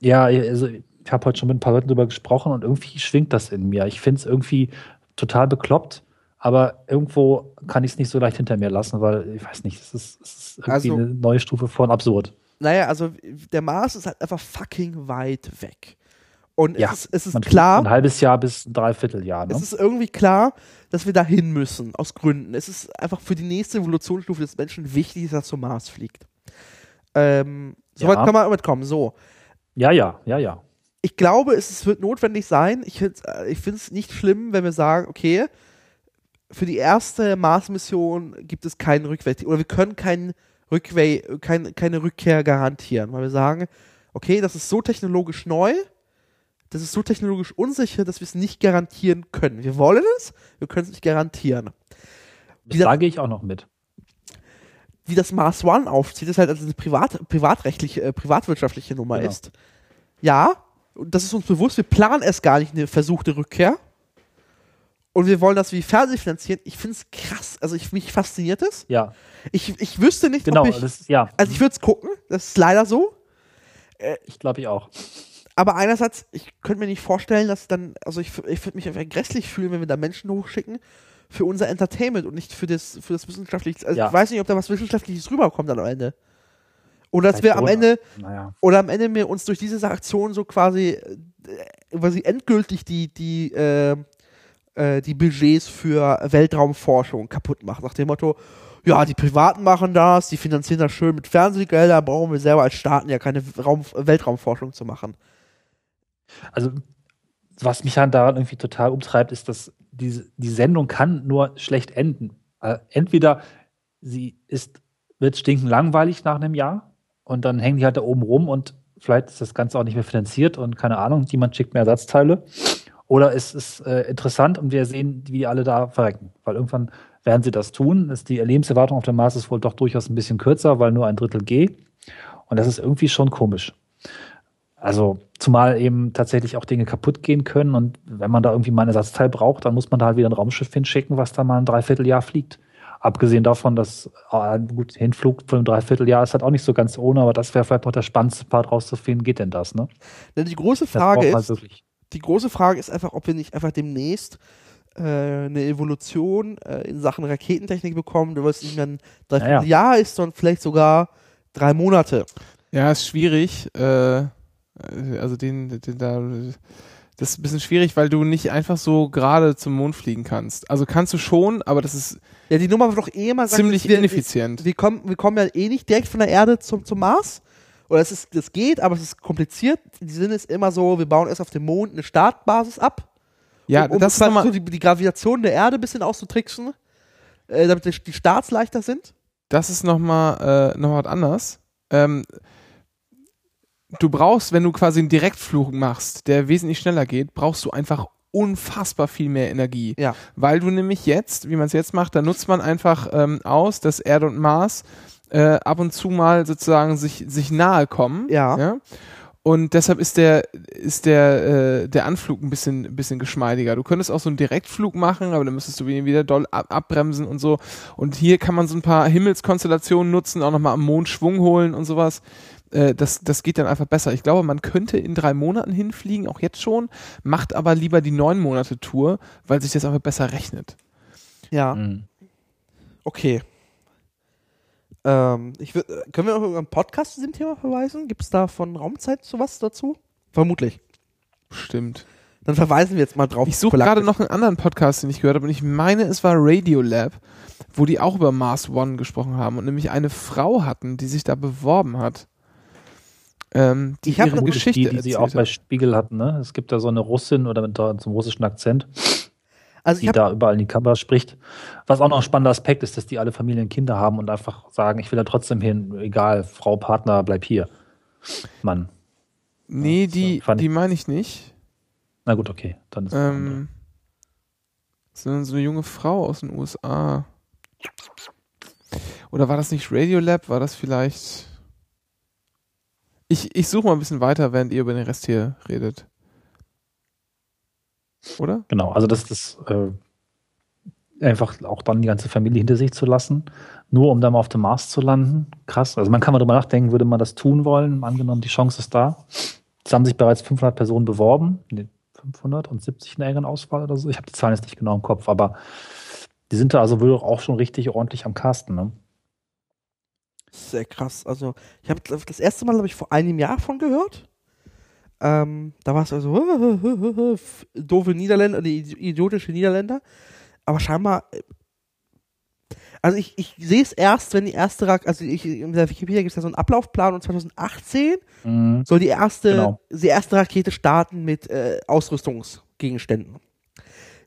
ja, also ich habe heute schon mit ein paar Leuten drüber gesprochen und irgendwie schwingt das in mir. Ich finde es irgendwie total bekloppt, aber irgendwo kann ich es nicht so leicht hinter mir lassen, weil ich weiß nicht, es ist, es ist irgendwie Also- eine neue Stufe von absurd. Naja, also der Mars ist halt einfach fucking weit weg. Und Ja, es ist, es ist klar, Ein halbes Jahr bis ein Dreivierteljahr. Ne? es ist irgendwie klar, dass wir dahin müssen, aus Gründen. Es ist einfach für die nächste Evolutionsstufe des Menschen wichtig, dass er zum Mars fliegt. Ähm, Soweit Ja. kann man damit kommen. So. Ja, ja, ja, ja. Ich glaube, es, wird notwendig sein. Ich finde es nicht schlimm, wenn wir sagen, okay, für die erste Mars-Mission gibt es keinen Rückweg oder wir können keinen Rückweg, kein, keine Rückkehr garantieren, weil wir sagen, okay, das ist so technologisch neu, das ist so technologisch unsicher, dass wir es nicht garantieren können. Wir wollen es, wir können es nicht garantieren. Das Dieser- gehe ich auch noch mit. Wie das Mars One aufzieht, ist halt also eine privat, privatrechtliche, äh, privatwirtschaftliche Nummer Genau. ist. Ja, und das ist uns bewusst, wir planen erst gar nicht eine versuchte Rückkehr. Und wir wollen das wie Fernsehen finanzieren. Ich finde es krass. Also ich, mich fasziniert es. Ja, Ich, ich wüsste nicht, genau. ob ich. Das, ja, Also ich würde es gucken, das ist leider so. ich glaube ich auch. Aber einerseits, ich könnte mir nicht vorstellen, dass dann, also ich, ich würde mich einfach grässlich fühlen, wenn wir da Menschen hochschicken für unser Entertainment und nicht für das, für das wissenschaftliche. Also Ja. ich weiß nicht, ob da was Wissenschaftliches rüberkommt dann am Ende. Oder dass wir am Ende, Naja. oder am Ende mir uns durch diese Aktion so quasi, äh, quasi endgültig die, die, äh, äh, die Budgets für Weltraumforschung kaputt macht. Nach dem Motto, ja, die Privaten machen das, die finanzieren das schön mit Fernsehgeldern, brauchen wir selber als Staaten ja keine Raum, Weltraumforschung zu machen. Also, was mich dann daran irgendwie total umtreibt, ist, dass diese, die Sendung kann nur schlecht enden. Äh, entweder sie ist, wird stinken langweilig nach einem Jahr und dann hängen die halt da oben rum und vielleicht ist das Ganze auch nicht mehr finanziert und keine Ahnung, jemand schickt mehr Ersatzteile. Oder es ist äh, interessant und wir sehen, wie alle da verrecken. Weil irgendwann werden sie das tun. Ist die Lebenserwartung auf dem Mars ist wohl doch durchaus ein bisschen kürzer, weil nur ein Drittel G. Und das ist irgendwie schon komisch. Also, zumal eben tatsächlich auch Dinge kaputt gehen können und wenn man da irgendwie mal ein Ersatzteil braucht, dann muss man da halt wieder ein Raumschiff hinschicken, was da mal ein Dreivierteljahr fliegt. Abgesehen davon, dass äh, gut, Hinflug von einem Dreivierteljahr ist halt auch nicht so ganz ohne, aber das wäre vielleicht noch der spannendste Part rauszufinden, geht denn das, ne? Denn die große Frage ist, wirklich. die große Frage ist einfach, ob wir nicht einfach demnächst äh, eine Evolution äh, in Sachen Raketentechnik bekommen, wo es nicht mehr ein Dreivierteljahr Ja, ist, sondern vielleicht sogar drei Monate. Ja, ist schwierig. Äh, also den, den da. Das ist ein bisschen schwierig, weil du nicht einfach so gerade zum Mond fliegen kannst. Also kannst du schon, aber das ist Ja, die Nummer wird doch eh mal ziemlich wir, ineffizient. Wir kommen, wir kommen ja eh nicht direkt von der Erde zum, zum Mars. Oder es ist, das geht, aber es ist kompliziert. Die Sinn ist immer so, wir bauen erst auf dem Mond eine Startbasis ab. ja, um, um das ist so die, die Gravitation der Erde ein bisschen auszutricksen, äh, damit die, Starts leichter sind. das ist nochmal äh, noch was anders. Ähm, du brauchst, wenn du quasi einen Direktflug machst, der wesentlich schneller geht, brauchst du einfach unfassbar viel mehr Energie. Ja. Weil du nämlich jetzt, wie man es jetzt macht, da nutzt man einfach ähm, aus, dass Erde und Mars äh, ab und zu mal sozusagen sich, sich nahe kommen. Ja. ja? Und deshalb ist der, ist der, äh, der Anflug ein bisschen, bisschen geschmeidiger. Du könntest auch so einen Direktflug machen, aber dann müsstest du wieder doll ab, abbremsen und so. Und hier kann man so ein paar Himmelskonstellationen nutzen, auch nochmal am Mond Schwung holen und sowas. Äh, das, das geht dann einfach besser. Ich glaube, man könnte in drei Monaten hinfliegen, auch jetzt schon, macht aber lieber die neun Monate Tour, weil sich das einfach besser rechnet. Ja. Mhm. Okay. Ähm, ich würd, äh, können wir noch irgendeinen Podcast zu diesem Thema verweisen? Gibt es da von Raumzeit sowas dazu? Vermutlich. Stimmt. Dann verweisen wir jetzt mal drauf. Ich suche gerade noch einen anderen Podcast, den ich gehört habe, und ich meine, es war Radiolab, wo die auch über Mars One gesprochen haben und nämlich eine Frau hatten, die sich da beworben hat. Ähm, die Ich ihre Geschichte die, die sie auch bei. Spiegel hatten, ne? Es gibt da so eine Russin oder mit da- zum russischen Akzent, Also die da überall in die Kamera spricht. Was auch noch ein spannender Aspekt ist, dass die alle Familien Kinder haben und einfach sagen, ich will da trotzdem hin, egal, Frau, Partner, bleib hier. Mann. Nee, so, die, fand ich- die meine ich nicht. Na gut, okay. Dann ist. Ähm, sondern so eine junge Frau aus den USA. Oder war das nicht Radiolab? War das vielleicht. Ich, ich suche mal ein bisschen weiter, während ihr über den Rest hier redet. Oder? Genau, also das ist äh, einfach auch dann die ganze Familie hinter sich zu lassen, nur um dann mal auf dem Mars zu landen. Krass. Also man kann mal drüber nachdenken, würde man das tun wollen, angenommen die Chance ist da. Es haben sich bereits 500 Personen beworben, nee, 570 in der engeren Auswahl oder so. Ich habe die Zahlen jetzt nicht genau im Kopf, aber die sind da also wohl auch schon richtig ordentlich am Casten. Ne? Sehr krass. Also, ich habe das erste Mal, glaube ich, vor einem Jahr von gehört. Ähm, da war es also <laughs> doofe Niederländer, die idiotische Niederländer. Aber scheinbar. äh, Also ich, ich sehe es erst, wenn die erste Rak also ich, in der Wikipedia gibt es ja so einen Ablaufplan und 2018 Mhm. soll die erste, Genau. die erste Rakete starten mit äh, Ausrüstungsgegenständen.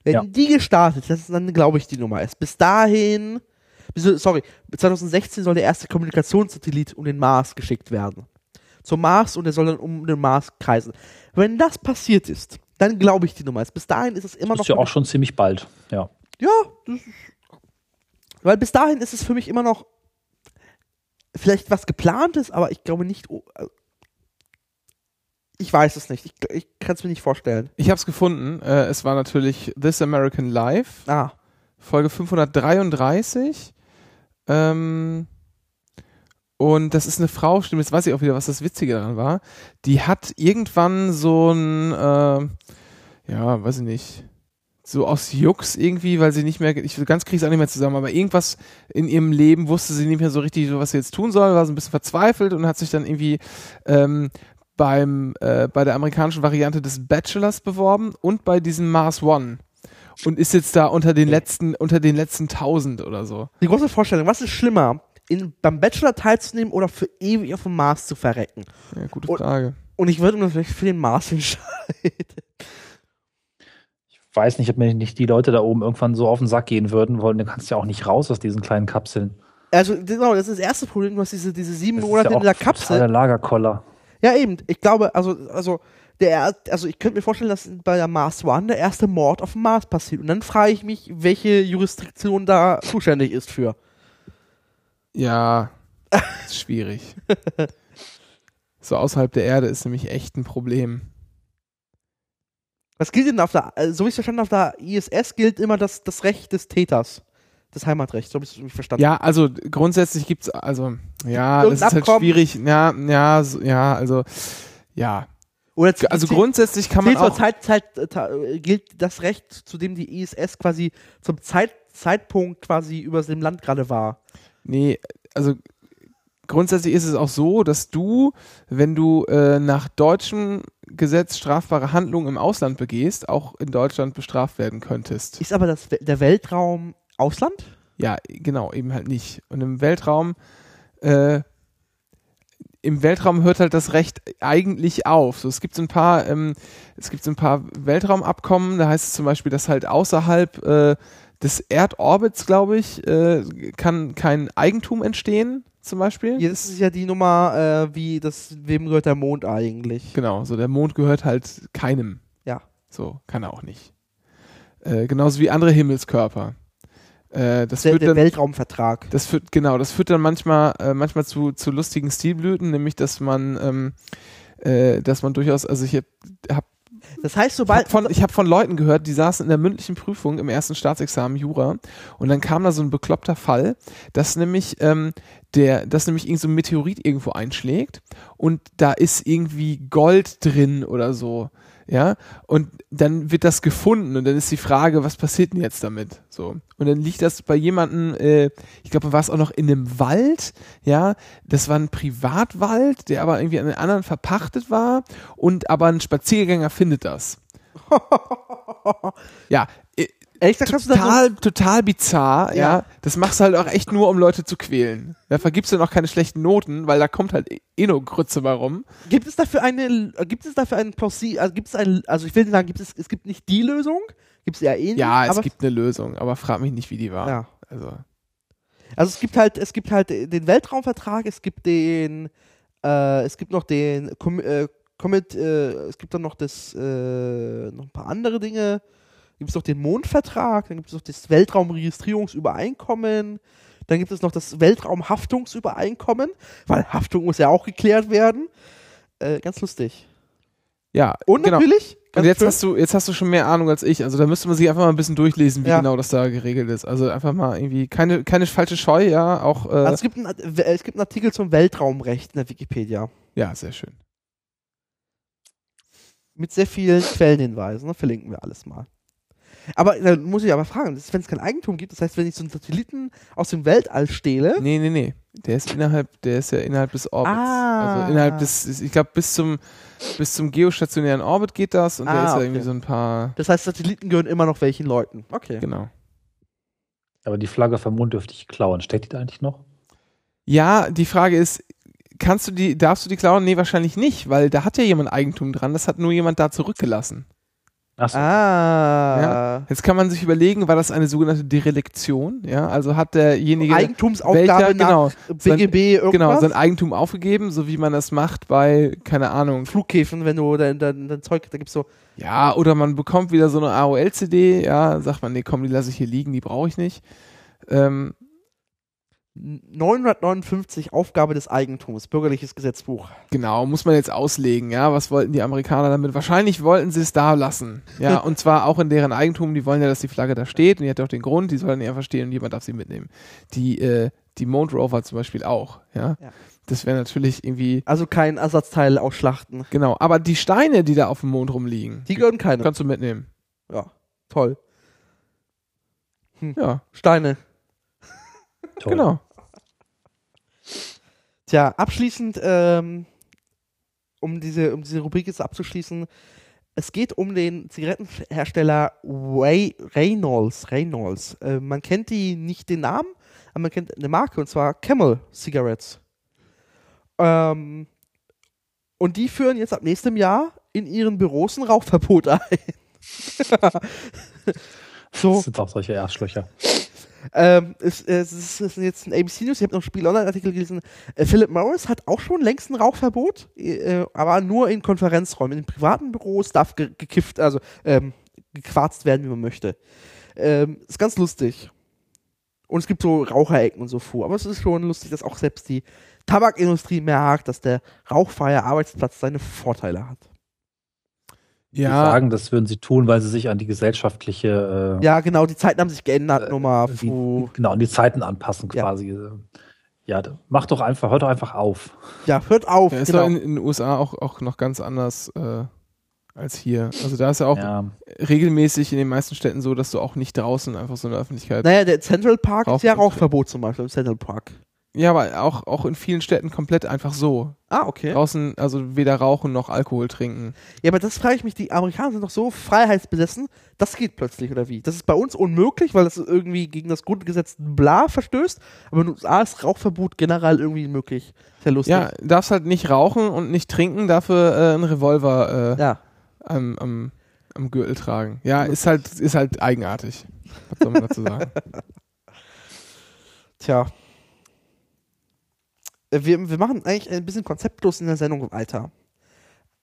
Wenn Ja. die gestartet, das ist dann, glaube ich, die Nummer ist. Bis dahin, sorry, 2016 soll der erste Kommunikationssatellit um den Mars geschickt werden. Zum Mars und der soll dann um den Mars kreisen. Wenn das passiert ist, dann glaube ich die Nummer ist. Bis dahin ist es immer Das noch. ist ja auch schon ziemlich bald. Ja. Ja, das ist, weil bis dahin ist es für mich immer noch vielleicht was geplantes, aber ich glaube nicht. äh, Ich weiß es nicht. Ich, ich kann es mir nicht vorstellen. Ich habe es gefunden. Äh, es war natürlich This American Life, Ah, Folge 533. Ähm, und das ist eine Frau, stimmt, jetzt weiß ich auch wieder, was das Witzige daran war. Die hat irgendwann so ein, äh, ja, weiß ich nicht, so aus Jux irgendwie, weil sie nicht mehr, ich ganz kriege es auch nicht mehr zusammen, aber irgendwas in ihrem Leben wusste sie nicht mehr so richtig, was sie jetzt tun soll, war so ein bisschen verzweifelt und hat sich dann irgendwie ähm, beim, äh, bei der amerikanischen Variante des Bachelors beworben und bei diesem Mars One. Und ist jetzt da unter den letzten, unter den letzten tausend oder so. die große Vorstellung. Was ist schlimmer? In, beim Bachelor teilzunehmen oder für ewig auf dem Mars zu verrecken? Ja, gute Und- Frage. Und ich würde mir vielleicht für den Mars <laughs> entscheiden. Ich weiß nicht, ob mir nicht die Leute da oben irgendwann so auf den Sack gehen würden wollen. Du kannst ja auch nicht raus aus diesen kleinen Kapseln. Also, genau, das ist das erste Problem. Du hast diese, diese sieben Das ist Monate ja in dieser auch Kapsel. totaler Lagerkoller. Ja, eben. Ich glaube, also, also, der, also ich könnte mir vorstellen, dass bei der Mars One der erste Mord auf dem Mars passiert. Und dann frage ich mich, welche Jurisdiktion da zuständig ist für. Ja, <laughs> ist schwierig. <laughs> so außerhalb der Erde ist nämlich echt ein Problem. Was gilt denn auf der, also, so wie ich es verstanden habe, auf der ISS gilt immer das, das Recht des Täters. Das Heimatrecht, so habe ich es irgendwie verstanden. Ja, also grundsätzlich gibt's also ja, das ist halt Abkommen? schwierig. Ja, ja, so, ja, also ja, Oder also grundsätzlich kann man auch Zeit, Zeit, äh, äh, gilt das Recht, zu dem die ISS quasi zum Zeit, Zeitpunkt quasi über dem Land gerade war. Nee, also grundsätzlich ist es auch so, dass du, wenn du äh, nach deutschem Gesetz strafbare Handlungen im Ausland begehst, auch in Deutschland bestraft werden könntest. Ist aber das, der Weltraum Ausland? Ja, genau, eben halt nicht. Und im Weltraum, äh, im Weltraum hört halt das Recht eigentlich auf. So, es gibt so ein paar, ähm, es gibt so ein paar Weltraumabkommen, da heißt es zum Beispiel, dass halt außerhalb äh, des Erdorbits, glaube ich, äh, kann kein Eigentum entstehen, zum Beispiel. Das ist ja die Nummer, äh, wie das, wem gehört der Mond eigentlich? Genau, so der Mond gehört halt keinem. Ja. So, kann er auch nicht. Äh, genauso wie andere Himmelskörper. Äh, das Der, führt der dann, Weltraumvertrag. das führt, genau, das führt dann manchmal, äh, manchmal zu, zu lustigen Stilblüten, nämlich dass man, ähm, äh, dass man durchaus, also ich habe hab Das heißt, ich sobald. habe von, ich hab von Leuten gehört, die saßen in der mündlichen Prüfung im ersten Staatsexamen Jura und dann kam da so ein bekloppter Fall, dass nämlich ähm, der, dass nämlich irgend so ein Meteorit irgendwo einschlägt und da ist irgendwie Gold drin oder so, ja, und dann wird das gefunden und dann ist die Frage, was passiert denn jetzt damit, so. Und dann liegt das bei jemandem, äh, ich glaube, war es auch noch in einem Wald, ja, das war ein Privatwald, der aber irgendwie an den anderen verpachtet war und aber ein Spaziergänger findet das. <laughs> ja, Ehrlich gesagt, kannst du das total, total bizarr, ja. Ja. Das machst du halt auch echt nur, um Leute zu quälen. Da vergibst du noch keine schlechten Noten, weil da kommt halt eh nur Grütze mal rum. gibt es dafür eine, gibt es dafür einen Plausi, also gibt es ein, also ich will nicht sagen, gibt es, es gibt nicht die Lösung, gibt es eher ähnlich. Ja, es gibt eine Lösung, aber frag mich nicht, wie die war. Ja. Also, Also es gibt halt, es gibt halt den Weltraumvertrag, es gibt den, äh, es gibt noch den Com äh, Comet, äh, es gibt dann noch das, äh, noch ein paar andere Dinge. Gibt es noch den Mondvertrag, dann gibt es noch das Weltraumregistrierungsübereinkommen, dann gibt es noch das Weltraumhaftungsübereinkommen, weil Haftung muss ja auch geklärt werden. Äh, ganz lustig. Ja, Und genau. natürlich, Und jetzt schön, hast du, jetzt hast du schon mehr Ahnung als ich. Also da müsste man sich einfach mal ein bisschen durchlesen, wie Ja. genau das da geregelt ist. Also einfach mal irgendwie keine, keine falsche Scheu, ja, auch äh, also es, gibt einen, es gibt einen Artikel zum Weltraumrecht in der Wikipedia. ja, sehr schön. Mit sehr vielen Quellenhinweisen. Ne? Verlinken wir alles mal. Aber dann muss ich aber fragen, wenn es kein Eigentum gibt, das heißt, wenn ich so einen Satelliten aus dem Weltall stehle, Nee, nee, nee. Der ist innerhalb, der ist ja innerhalb des Orbits. Ah. Also innerhalb des, ich glaube, bis zum, bis zum geostationären Orbit geht das und der Ah, ist ja okay. irgendwie so ein paar, das heißt, Satelliten gehören immer noch welchen Leuten. Okay. genau. Aber die Flagge vom Mond dürfte ich klauen. Steht die da eigentlich noch? Ja, die Frage ist, kannst du die, darfst du die klauen? Nee, wahrscheinlich nicht, weil da hat ja jemand Eigentum dran, das hat nur jemand da zurückgelassen. Achso. Ah. Jetzt kann man sich überlegen, war das eine sogenannte Derelektion? Ja, also hat derjenige Eigentumsaufgabe welcher, nach genau, BGB irgendwas. genau, sein Eigentum aufgegeben, so wie man das macht bei, keine Ahnung, Flughäfen, wenn du dein, dein, dein Zeug, da gibt's so, Ja, oder man bekommt wieder so eine AOL-CD, ja, sagt man, nee, komm, die lasse ich hier liegen, die brauche ich nicht. Ähm, 959 Aufgabe des Eigentums, bürgerliches Gesetzbuch. genau, muss man jetzt auslegen, ja, was wollten die Amerikaner damit? Wahrscheinlich wollten sie es da lassen, ja, <laughs> und zwar auch in deren Eigentum, die wollen ja, dass die Flagge da steht und die hat auch den Grund, die sollen ja verstehen und jemand darf sie mitnehmen. Die, äh, die Mond Rover zum Beispiel auch, ja. Ja. Das wäre natürlich irgendwie, Also kein Ersatzteil ausschlachten. genau, aber die Steine, die da auf dem Mond rumliegen, Die gehören keine. kannst du mitnehmen. Ja, toll. Ja, Steine. Toll. genau. Tja, abschließend, ähm, um diese, um diese Rubrik jetzt abzuschließen, es geht um den Zigarettenhersteller Ray Reynolds. Reynolds. Äh, man kennt die nicht den Namen, aber man kennt eine Marke und zwar Camel Cigarettes. Ähm, und die führen jetzt ab nächstem Jahr in ihren Büros ein Rauchverbot <laughs> ein. so, Das sind auch solche Erstschlöcher. Ähm, es, es, ist, es ist jetzt ein ABC News, ich habe noch einen Spiel-Online-Artikel gelesen. Äh, Philip Morris hat auch schon längst ein Rauchverbot, äh, aber nur in Konferenzräumen. In privaten Büros darf ge gekifft, also ähm, gequarzt werden, wie man möchte. Ähm, ist ganz lustig. Und es gibt so Raucherecken und so vor. Aber es ist schon lustig, dass auch selbst die Tabakindustrie merkt, dass der rauchfreie Arbeitsplatz seine Vorteile hat. Die Ja, sagen, das würden sie tun, weil sie sich an die gesellschaftliche, äh, Ja, genau, die Zeiten haben sich geändert, Äh, nochmal. die, genau, an die Zeiten anpassen Ja. quasi. Ja, mach doch einfach, hört doch einfach auf. Ja, hört auf. Ja, ist genau. doch in, in den USA auch, auch noch ganz anders äh, als hier. Also da ist ja auch Ja, regelmäßig in den meisten Städten so, dass du auch nicht draußen einfach so in der Öffentlichkeit. Naja, der Central Park ist ja. Rauchverbot zum Beispiel im Central Park. Ja, aber auch, auch in vielen Städten komplett einfach so. Ah, okay. Draußen, also weder rauchen noch Alkohol trinken. Ja, aber das frage ich mich, die Amerikaner sind doch so freiheitsbesessen, das geht plötzlich, oder wie? Das ist bei uns unmöglich, weil das irgendwie gegen das Grundgesetz bla verstößt, aber in den USA ist Rauchverbot generell irgendwie möglich. Sehr lustig. Ja, darfst halt nicht rauchen und nicht trinken, dafür äh, einen Revolver äh, ja. am, am, am Gürtel tragen. Ja, ist halt, ist halt eigenartig. Was soll man dazu sagen? <laughs> Tja. Äh, Wir, wir machen eigentlich ein bisschen konzeptlos in der Sendung weiter.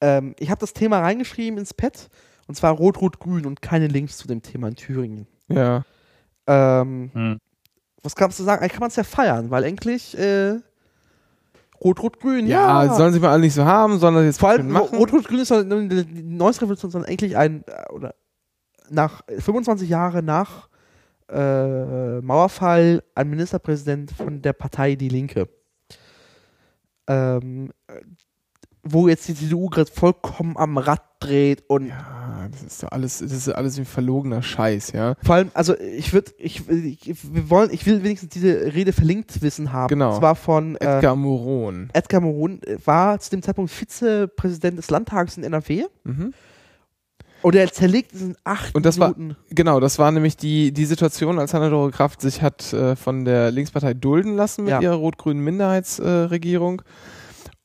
Ähm, ich habe das Thema reingeschrieben ins Pad, und zwar Rot-Rot-Grün und keine Links zu dem Thema in Thüringen. Ja. Ähm, Hm. was kannst du sagen? Eigentlich kann man es ja feiern, weil endlich äh, Rot-Rot-Grün, Ja, ja. sollen sie mal alle nicht so haben, sondern jetzt Vor allem. Rot-Rot-Grün ist dann die neueste Revolution, sondern endlich ein, äh, oder nach 25 Jahre nach äh, Mauerfall ein Ministerpräsident von der Partei Die Linke. Ähm, äh, wo jetzt die CDU gerade vollkommen am Rad dreht und Ja, das ist doch alles, das ist alles ein verlogener Scheiß, ja. vor allem, also ich würde, ich, ich, wir wollen, ich will wenigstens diese Rede verlinkt wissen haben. Genau. Und zwar von äh, Edgar Moron. Edgar Moron, äh, war zu dem Zeitpunkt Vizepräsident des Landtags in NRW. Mhm. Und er zerlegt es in acht Und das war- Minuten. Genau, das war nämlich die, die Situation, als Hannelore Kraft sich hat äh, von der Linkspartei dulden lassen mit Ja. ihrer rot-grünen Minderheitsregierung.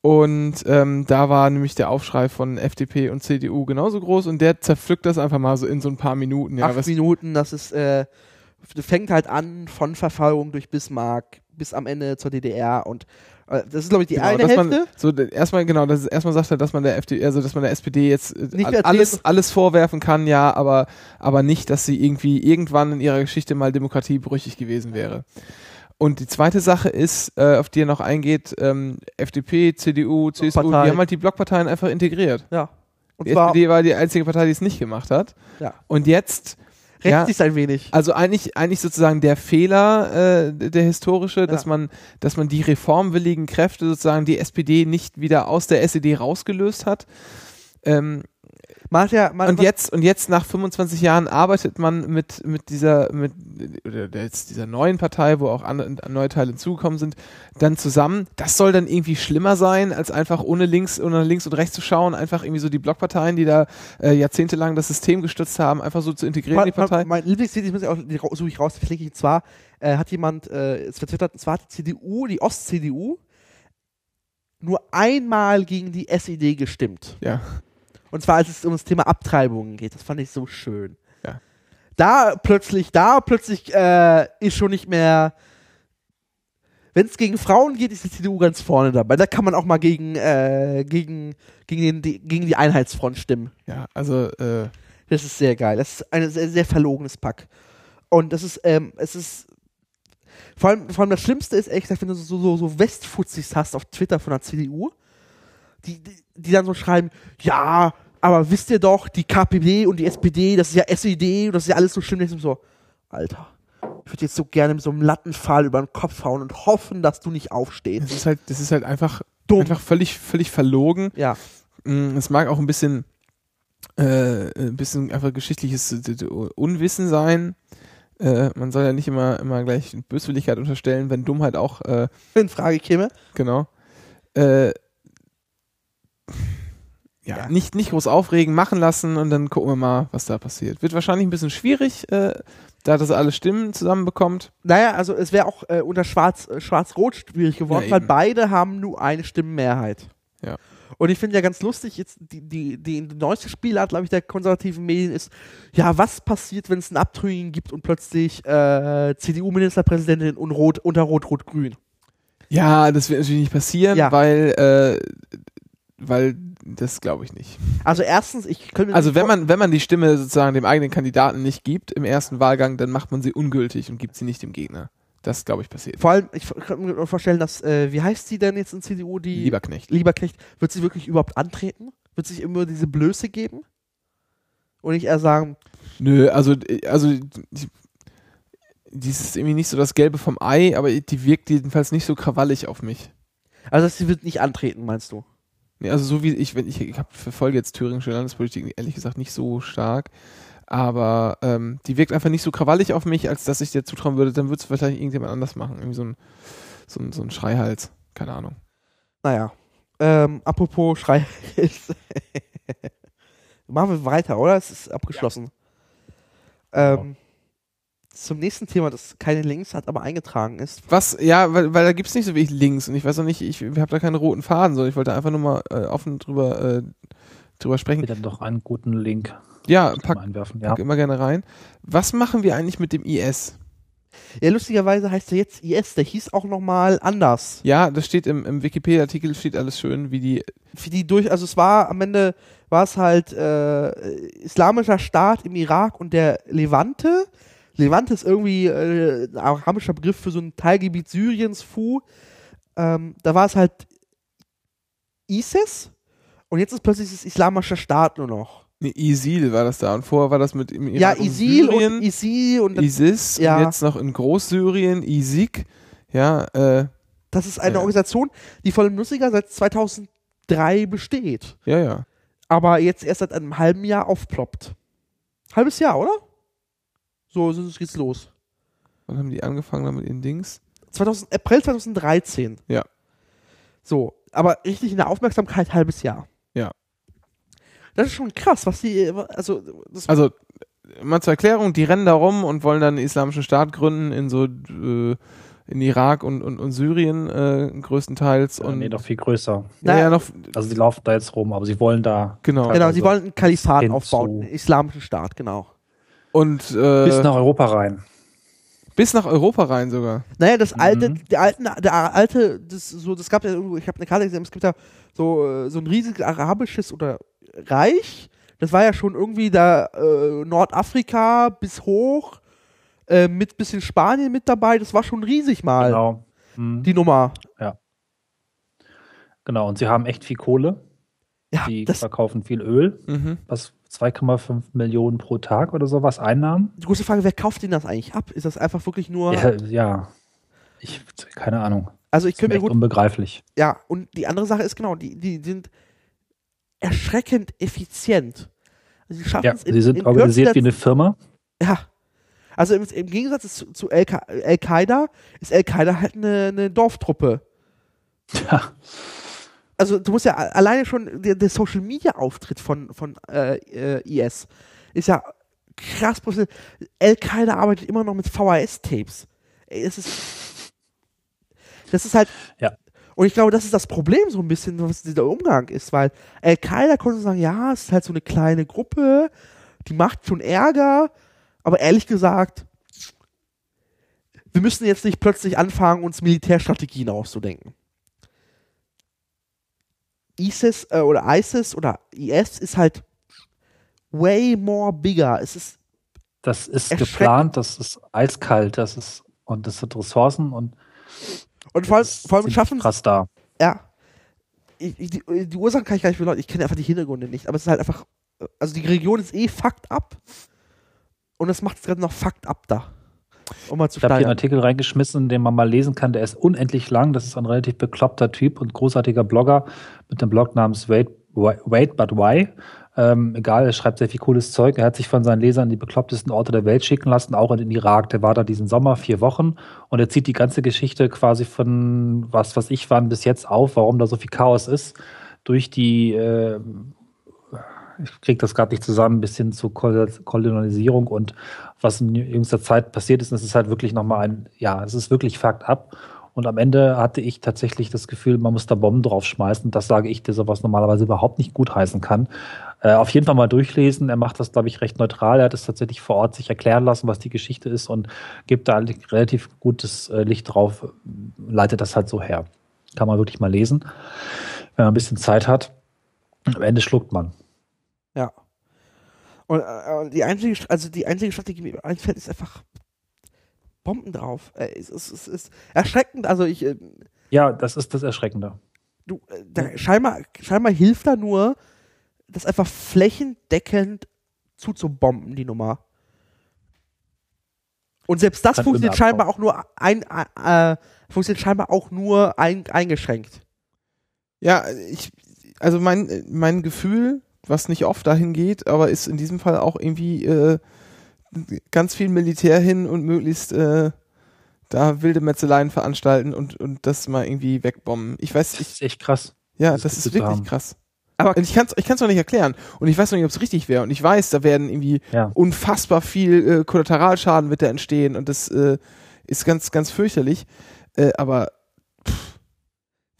und ähm, da war nämlich der Aufschrei von FDP und CDU genauso groß und der zerpflückt das einfach mal so in so ein paar Minuten. Ja, acht was, Minuten, das ist, äh, fängt halt an von Verfolgung durch Bismarck bis am Ende zur DDR und Das ist, glaube ich, die Genau, eine Hälfte. man, so erstmal genau, das ist, erstmal sagt er, dass man der FDP, also dass man der SPD jetzt äh, alles alles vorwerfen kann, ja, aber aber nicht, dass sie irgendwie irgendwann in ihrer Geschichte mal demokratiebrüchig gewesen wäre. Und die zweite Sache ist, äh, auf die er noch eingeht, ähm, FDP, CDU, CSU, die haben halt die Blockparteien einfach integriert. ja. Und Die zwar SPD war die einzige Partei, die es nicht gemacht hat. Ja. Und jetzt rächt ja, sich ein wenig. also eigentlich, eigentlich sozusagen der Fehler, äh, der historische, dass man, dass man die reformwilligen Kräfte sozusagen die SPD nicht wieder aus der SED rausgelöst hat. Ähm, Man hat ja, man, und jetzt, und jetzt nach 25 Jahren arbeitet man mit, mit dieser, mit, oder jetzt dieser neuen Partei, wo auch andere, neue Teile hinzugekommen sind, dann zusammen. Das soll dann irgendwie schlimmer sein, als einfach ohne links, ohne links und rechts zu schauen, einfach irgendwie so die Blockparteien, die da äh, jahrzehntelang das System gestützt haben, einfach so zu integrieren in die Partei. mein, mein Lieblingslied, ich muss ja auch, die suche ich raus, verlinke ich. Zwar äh, hat jemand, äh, es vertwittert, zwar hat die CDU, die Ost-CDU, nur einmal gegen die SED gestimmt. Ja. Und zwar, als es um das Thema Abtreibungen geht. Das fand ich so schön. Ja. Da plötzlich, da plötzlich äh, ist schon nicht mehr. Wenn es gegen Frauen geht, ist die CDU ganz vorne dabei. Da kann man auch mal gegen, äh, gegen, gegen, den, die, gegen die Einheitsfront stimmen. Ja, also, äh, Das ist sehr geil. Das ist ein sehr, sehr verlogenes Pack. Und das ist, ähm, es ist. Vor allem, vor allem das Schlimmste ist, ehrlich gesagt, wenn du so, so, so Westfuzis hast auf Twitter von der CDU, die, die, die dann so schreiben, ja, aber wisst ihr doch, die KPD und die SPD, das ist ja SED und das ist ja alles so schlimm. Ich so, Alter, ich würde jetzt so gerne mit so einem Lattenpfahl über den Kopf hauen und hoffen, dass du nicht aufstehst. das ist halt, das ist halt einfach, Dumm. einfach völlig, völlig verlogen. Ja. Mm, Es mag auch ein bisschen, äh, ein bisschen einfach geschichtliches äh, Unwissen sein. Äh, man soll ja nicht immer, immer gleich Böswilligkeit unterstellen, wenn Dummheit auch, äh, In Frage käme. genau. Äh, ja, Ja. Nicht, nicht groß aufregen, machen lassen und dann gucken wir mal, was da passiert. Wird wahrscheinlich ein bisschen schwierig, äh, da das alle Stimmen zusammenbekommt. Naja, also es wäre auch äh, unter Schwarz, äh, Schwarz-Rot schwierig geworden, Ja, weil beide haben nur eine Stimmenmehrheit. Ja. Und ich finde ja ganz lustig, jetzt die, die, die, die neueste Spielart, glaube ich, der konservativen Medien ist, ja, was passiert, wenn es einen Abtrünnigen gibt und plötzlich äh, CDU-Ministerpräsidentin und Rot, unter Rot-Rot-Grün? Ja, das wird natürlich nicht passieren, Ja. weil, äh, weil das glaube ich nicht. Also erstens, ich könnte mir Also wenn man, wenn man die Stimme sozusagen dem eigenen Kandidaten nicht gibt im ersten Wahlgang, dann macht man sie ungültig und gibt sie nicht dem Gegner. Das glaube ich passiert. vor allem, ich könnte mir vorstellen, dass, äh, wie heißt sie denn jetzt in CDU, die Lieberknecht. Lieberknecht, wird sie wirklich überhaupt antreten? Wird sich immer diese Blöße geben? Und nicht eher sagen, Nö, also, also die, dies ist irgendwie nicht so das Gelbe vom Ei, aber die wirkt jedenfalls nicht so krawallig auf mich. also sie wird nicht antreten, meinst du? Nee, also so wie ich, wenn ich, ich hab, verfolge jetzt thüringische Landespolitik ehrlich gesagt nicht so stark, aber ähm, die wirkt einfach nicht so krawallig auf mich, als dass ich dir zutrauen würde, dann würde es vielleicht irgendjemand anders machen. Irgendwie so ein, so ein, so ein Schreihals. Keine Ahnung. Naja. Ähm, apropos Schrei. <laughs> Machen wir weiter, oder? Es ist abgeschlossen. Ähm, zum nächsten Thema, das keine Links hat, aber eingetragen ist. Was, ja, weil, weil da gibt's nicht so wirklich Links und ich weiß auch nicht, ich habe da keine roten Faden, sondern ich wollte einfach nur mal äh, offen drüber, äh, drüber sprechen. Wieder doch einen guten Link Ja, pack, einwerfen. Ja. pack immer gerne rein. Was machen wir eigentlich mit dem IS? Ja, lustigerweise heißt er jetzt IS, der hieß auch nochmal anders. Ja, das steht im, im Wikipedia-Artikel, steht alles schön, wie die, Für die durch, also es war am Ende, war es halt äh, islamischer Staat im Irak und der Levante. Levante ist irgendwie äh, ein arabischer Begriff für so ein Teilgebiet Syriens, Fu. Ähm, da war es halt ISIS und jetzt ist plötzlich das islamische Staat nur noch. nee, ISIL war das da und vorher war das mit im ja, Irak und ISIL Syrien, und ISIL und das, ISIS ja. und jetzt noch in Großsyrien, ISIK, ja, äh, das ist eine Ja. Organisation, die vor allem lustiger seit 2003 besteht. ja, ja. aber jetzt erst seit einem halben Jahr aufploppt. Halbes Jahr, oder? So, so geht's los. Wann haben die angefangen damit ihren Dings? 2000, April 2013. Ja. So, aber richtig in der Aufmerksamkeit halbes Jahr. Ja. Das ist schon krass, was die, also, das, Also, mal zur Erklärung, die rennen da rum und wollen dann einen islamischen Staat gründen in so äh, in Irak und, und, und Syrien äh, größtenteils Ja, und nee, doch viel größer. ja, ja, noch Also sie laufen da jetzt rum, aber sie wollen da genau genau, also sie wollen ein Kalifat aufbauen, einen islamischen Staat, genau. Und bis äh, nach Europa rein. Bis nach Europa rein sogar. Naja, das alte, Mhm. der alten, der alte, das so, das gab ja irgendwo, ich habe eine Karte gesehen, es gibt ja so, äh, so ein riesiges arabisches oder Reich. Das war ja schon irgendwie da äh, Nordafrika bis hoch, äh, mit bisschen Spanien mit dabei. Das war schon riesig mal, Genau. Mhm. die Nummer. Genau, und sie haben echt viel Kohle. Ja, Die das, verkaufen viel Öl. Mhm. Was 2,5 Millionen pro Tag oder sowas Einnahmen? die große Frage, wer kauft denn das eigentlich ab? Ist das einfach wirklich nur, Ja, ja. Ich, keine Ahnung. also ich könnte mir gut, unbegreiflich. ja, und die andere Sache ist genau, die, die sind erschreckend effizient. Also die schaffen Ja, es in, sie sind in organisiert wie kürzester eine Firma. Ja. Also im, im Gegensatz zu, zu Al- Al-Qaida ist Al-Qaida halt eine, eine Dorftruppe. Ja. Also du musst ja alleine schon der, der Social Media Auftritt von, von äh, äh, IS ist ja krass. Al-Qaida arbeitet immer noch mit VHS-Tapes. Es ist. Das ist halt. Ja. Und ich glaube, das ist das Problem so ein bisschen, was dieser Umgang ist, weil Al-Qaida konnte sagen, ja, es ist halt so eine kleine Gruppe, die macht schon Ärger, aber ehrlich gesagt, wir müssen jetzt nicht plötzlich anfangen, uns Militärstrategien auszudenken. ISIS äh, oder ISIS oder IS ist halt way more bigger. Es ist Das ist geplant, das ist eiskalt, das ist und das sind Ressourcen und und vor allem, vor allem schaffen krass da. ja. Ich, ich, die, die Ursachen kann ich gar nicht beleuchten. Ich kenne einfach die Hintergründe nicht. Aber es ist halt einfach. Also die Region ist eh fucked up. Und das macht es gerade noch fucked up da. Um mal zu Ich habe hier einen. Artikel reingeschmissen, den man mal lesen kann. Der ist unendlich lang. Das ist ein relativ bekloppter Typ und großartiger Blogger mit einem Blog namens Wait, Wait But Why. Ähm, egal, er schreibt sehr viel cooles Zeug. Er hat sich von seinen Lesern die beklopptesten Orte der Welt schicken lassen, auch in den Irak. Der war da diesen Sommer vier Wochen und er zieht die ganze Geschichte quasi von was, was ich wann bis jetzt auf, warum da so viel Chaos ist, durch die äh, ich kriege das gerade nicht zusammen, bis hin zur Kol Kolonialisierung und was in jüngster Zeit passiert ist. Und es ist halt wirklich nochmal ein, ja, es ist wirklich fucked up. Und am Ende hatte ich tatsächlich das Gefühl, man muss da Bomben draufschmeißen. Das sage ich, der sowas normalerweise überhaupt nicht gut heißen kann. Äh, auf jeden Fall mal durchlesen. Er macht das, glaube ich, recht neutral. Er hat es tatsächlich vor Ort sich erklären lassen, was die Geschichte ist und gibt da relativ gutes äh, Licht drauf, leitet das halt so her. Kann man wirklich mal lesen, wenn man ein bisschen Zeit hat. Am Ende schluckt man. Ja. Und äh, die einzige, also die einzige Strategie, die mir einfällt, ist einfach Bomben drauf. Äh, es, ist, es ist erschreckend. Also ich, äh, Ja, das ist das Erschreckende. du, äh, da, scheinbar, scheinbar hilft da nur, das einfach flächendeckend zuzubomben, die Nummer. Und selbst das Kann funktioniert scheinbar auch nur ein, äh, funktioniert scheinbar auch nur ein, eingeschränkt. Ja, ich, also mein, mein Gefühl, was nicht oft dahin geht, aber ist in diesem Fall auch irgendwie äh, ganz viel Militär hin und möglichst äh, da wilde Metzeleien veranstalten und, und das mal irgendwie wegbomben. Ich weiß, Das ich, ist echt krass. ja, das das ist wirklich haben. krass. Aber- Und ich kann es ich kann's noch nicht erklären. Und ich weiß noch nicht, ob es richtig wäre. Und ich weiß, da werden irgendwie Ja. unfassbar viel äh, Kollateralschaden wird da entstehen und das äh, ist ganz, ganz fürchterlich. Äh, aber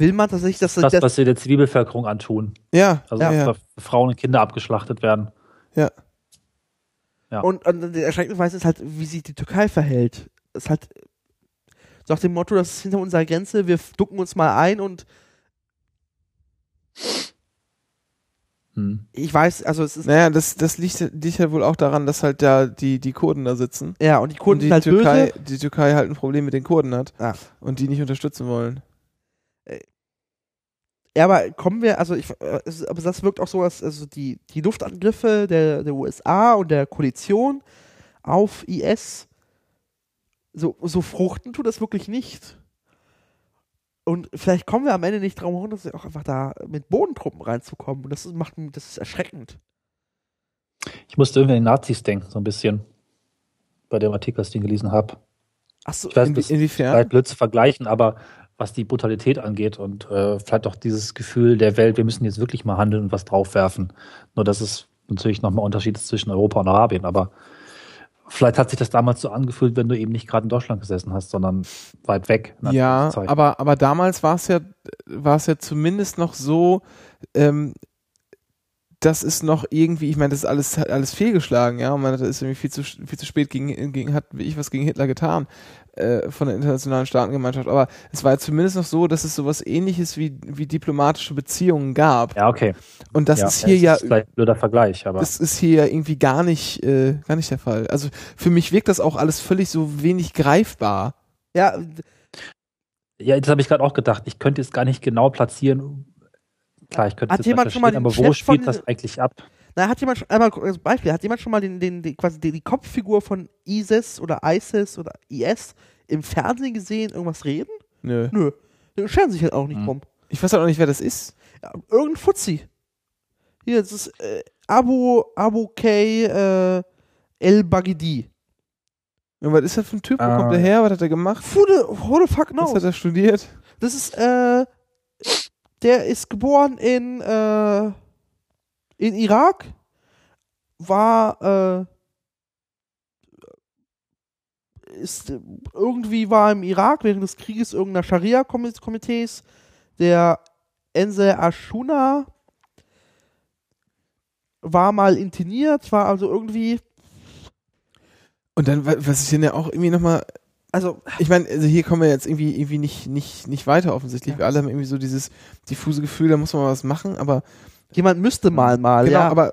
Will man tatsächlich, dass Das, das, was sie der Zivilbevölkerung antun. ja, Also, ja, dass ja. da Frauen und Kinder abgeschlachtet werden. Ja. Und, und der erschreckende Weise ist halt, wie sich die Türkei verhält. Es ist halt so nach dem Motto, das ist hinter unserer Grenze, wir ducken uns mal ein und Hm. ich weiß, also es ist, Naja, das, das liegt, liegt ja wohl auch daran, dass halt da die, die Kurden da sitzen. ja, und die Kurden und die sind halt Türkei, böse. die Türkei halt ein Problem mit den Kurden hat Ja. und die nicht unterstützen wollen. Ja, aber kommen wir, also ich, äh, aber das wirkt auch so, als also die, die Luftangriffe der, der USA und der Koalition auf IS, so, so fruchten tut das wirklich nicht. Und vielleicht kommen wir am Ende nicht drum herum, dass auch einfach da mit Bodentruppen reinzukommen. Und das ist, macht, das ist erschreckend. Ich musste irgendwie an die Nazis denken, so ein bisschen. Bei dem Artikel, das ich den gelesen habe. Achso, ist inwiefern? zu vergleichen, aber was die Brutalität angeht und äh, vielleicht auch dieses Gefühl der Welt, wir müssen jetzt wirklich mal handeln und was draufwerfen. Nur dass es natürlich nochmal Unterschied ist zwischen Europa und Arabien, aber vielleicht hat sich das damals so angefühlt, wenn du eben nicht gerade in Deutschland gesessen hast, sondern weit weg. Ja, aber, aber damals war es ja, war es ja zumindest noch so, ähm, das ist noch irgendwie, ich meine, das ist alles, alles fehlgeschlagen, ja, und man hat ist irgendwie viel zu, viel zu spät gegen, gegen, hat wie ich was gegen Hitler getan, äh, von der internationalen Staatengemeinschaft, aber es war zumindest noch so, dass es sowas ähnliches wie, wie diplomatische Beziehungen gab. Ja, okay. Und das ja, ist hier es ja, Ist vielleicht ein blöder Vergleich, aber. das ist hier ja irgendwie gar nicht, äh, gar nicht der Fall. Also für mich wirkt das auch alles völlig so wenig greifbar. Ja, Ja, das habe ich gerade auch gedacht. Ich könnte jetzt gar nicht genau platzieren. Klar, ich könnte Hat es jemand vielleicht schon mal den aber wo Chef spielt das eigentlich ab? na, hat jemand schon, einmal als Beispiel, hat jemand schon mal den, den, den quasi die, die Kopffigur von ISIS oder ISIS oder IS im Fernsehen gesehen, irgendwas reden? Nö. Nö. Die scheren sich halt auch nicht Hm. drum. Ich weiß auch noch nicht, wer das ist. Ja, irgendein Fuzzi. Hier, das ist äh, Abu, Abu K. Äh, El Bagidi. Und was ist das für ein Typ? Wo Ah. kommt der her? Was hat er gemacht? Who the, who the fuck Was knows? hat er studiert? Das ist, äh, der ist geboren in, äh, in Irak, war, äh, ist, irgendwie war im Irak während des Krieges irgendeiner Scharia-Komitees, der Ense Ashuna war mal interniert, war also irgendwie, Und dann, wa- was ich denn ja auch irgendwie nochmal, also, ich meine, also hier kommen wir jetzt irgendwie, irgendwie nicht, nicht, nicht weiter offensichtlich. Ja. Wir alle haben irgendwie so dieses diffuse Gefühl, da muss man mal was machen, aber jemand müsste mal mal, genau, ja. aber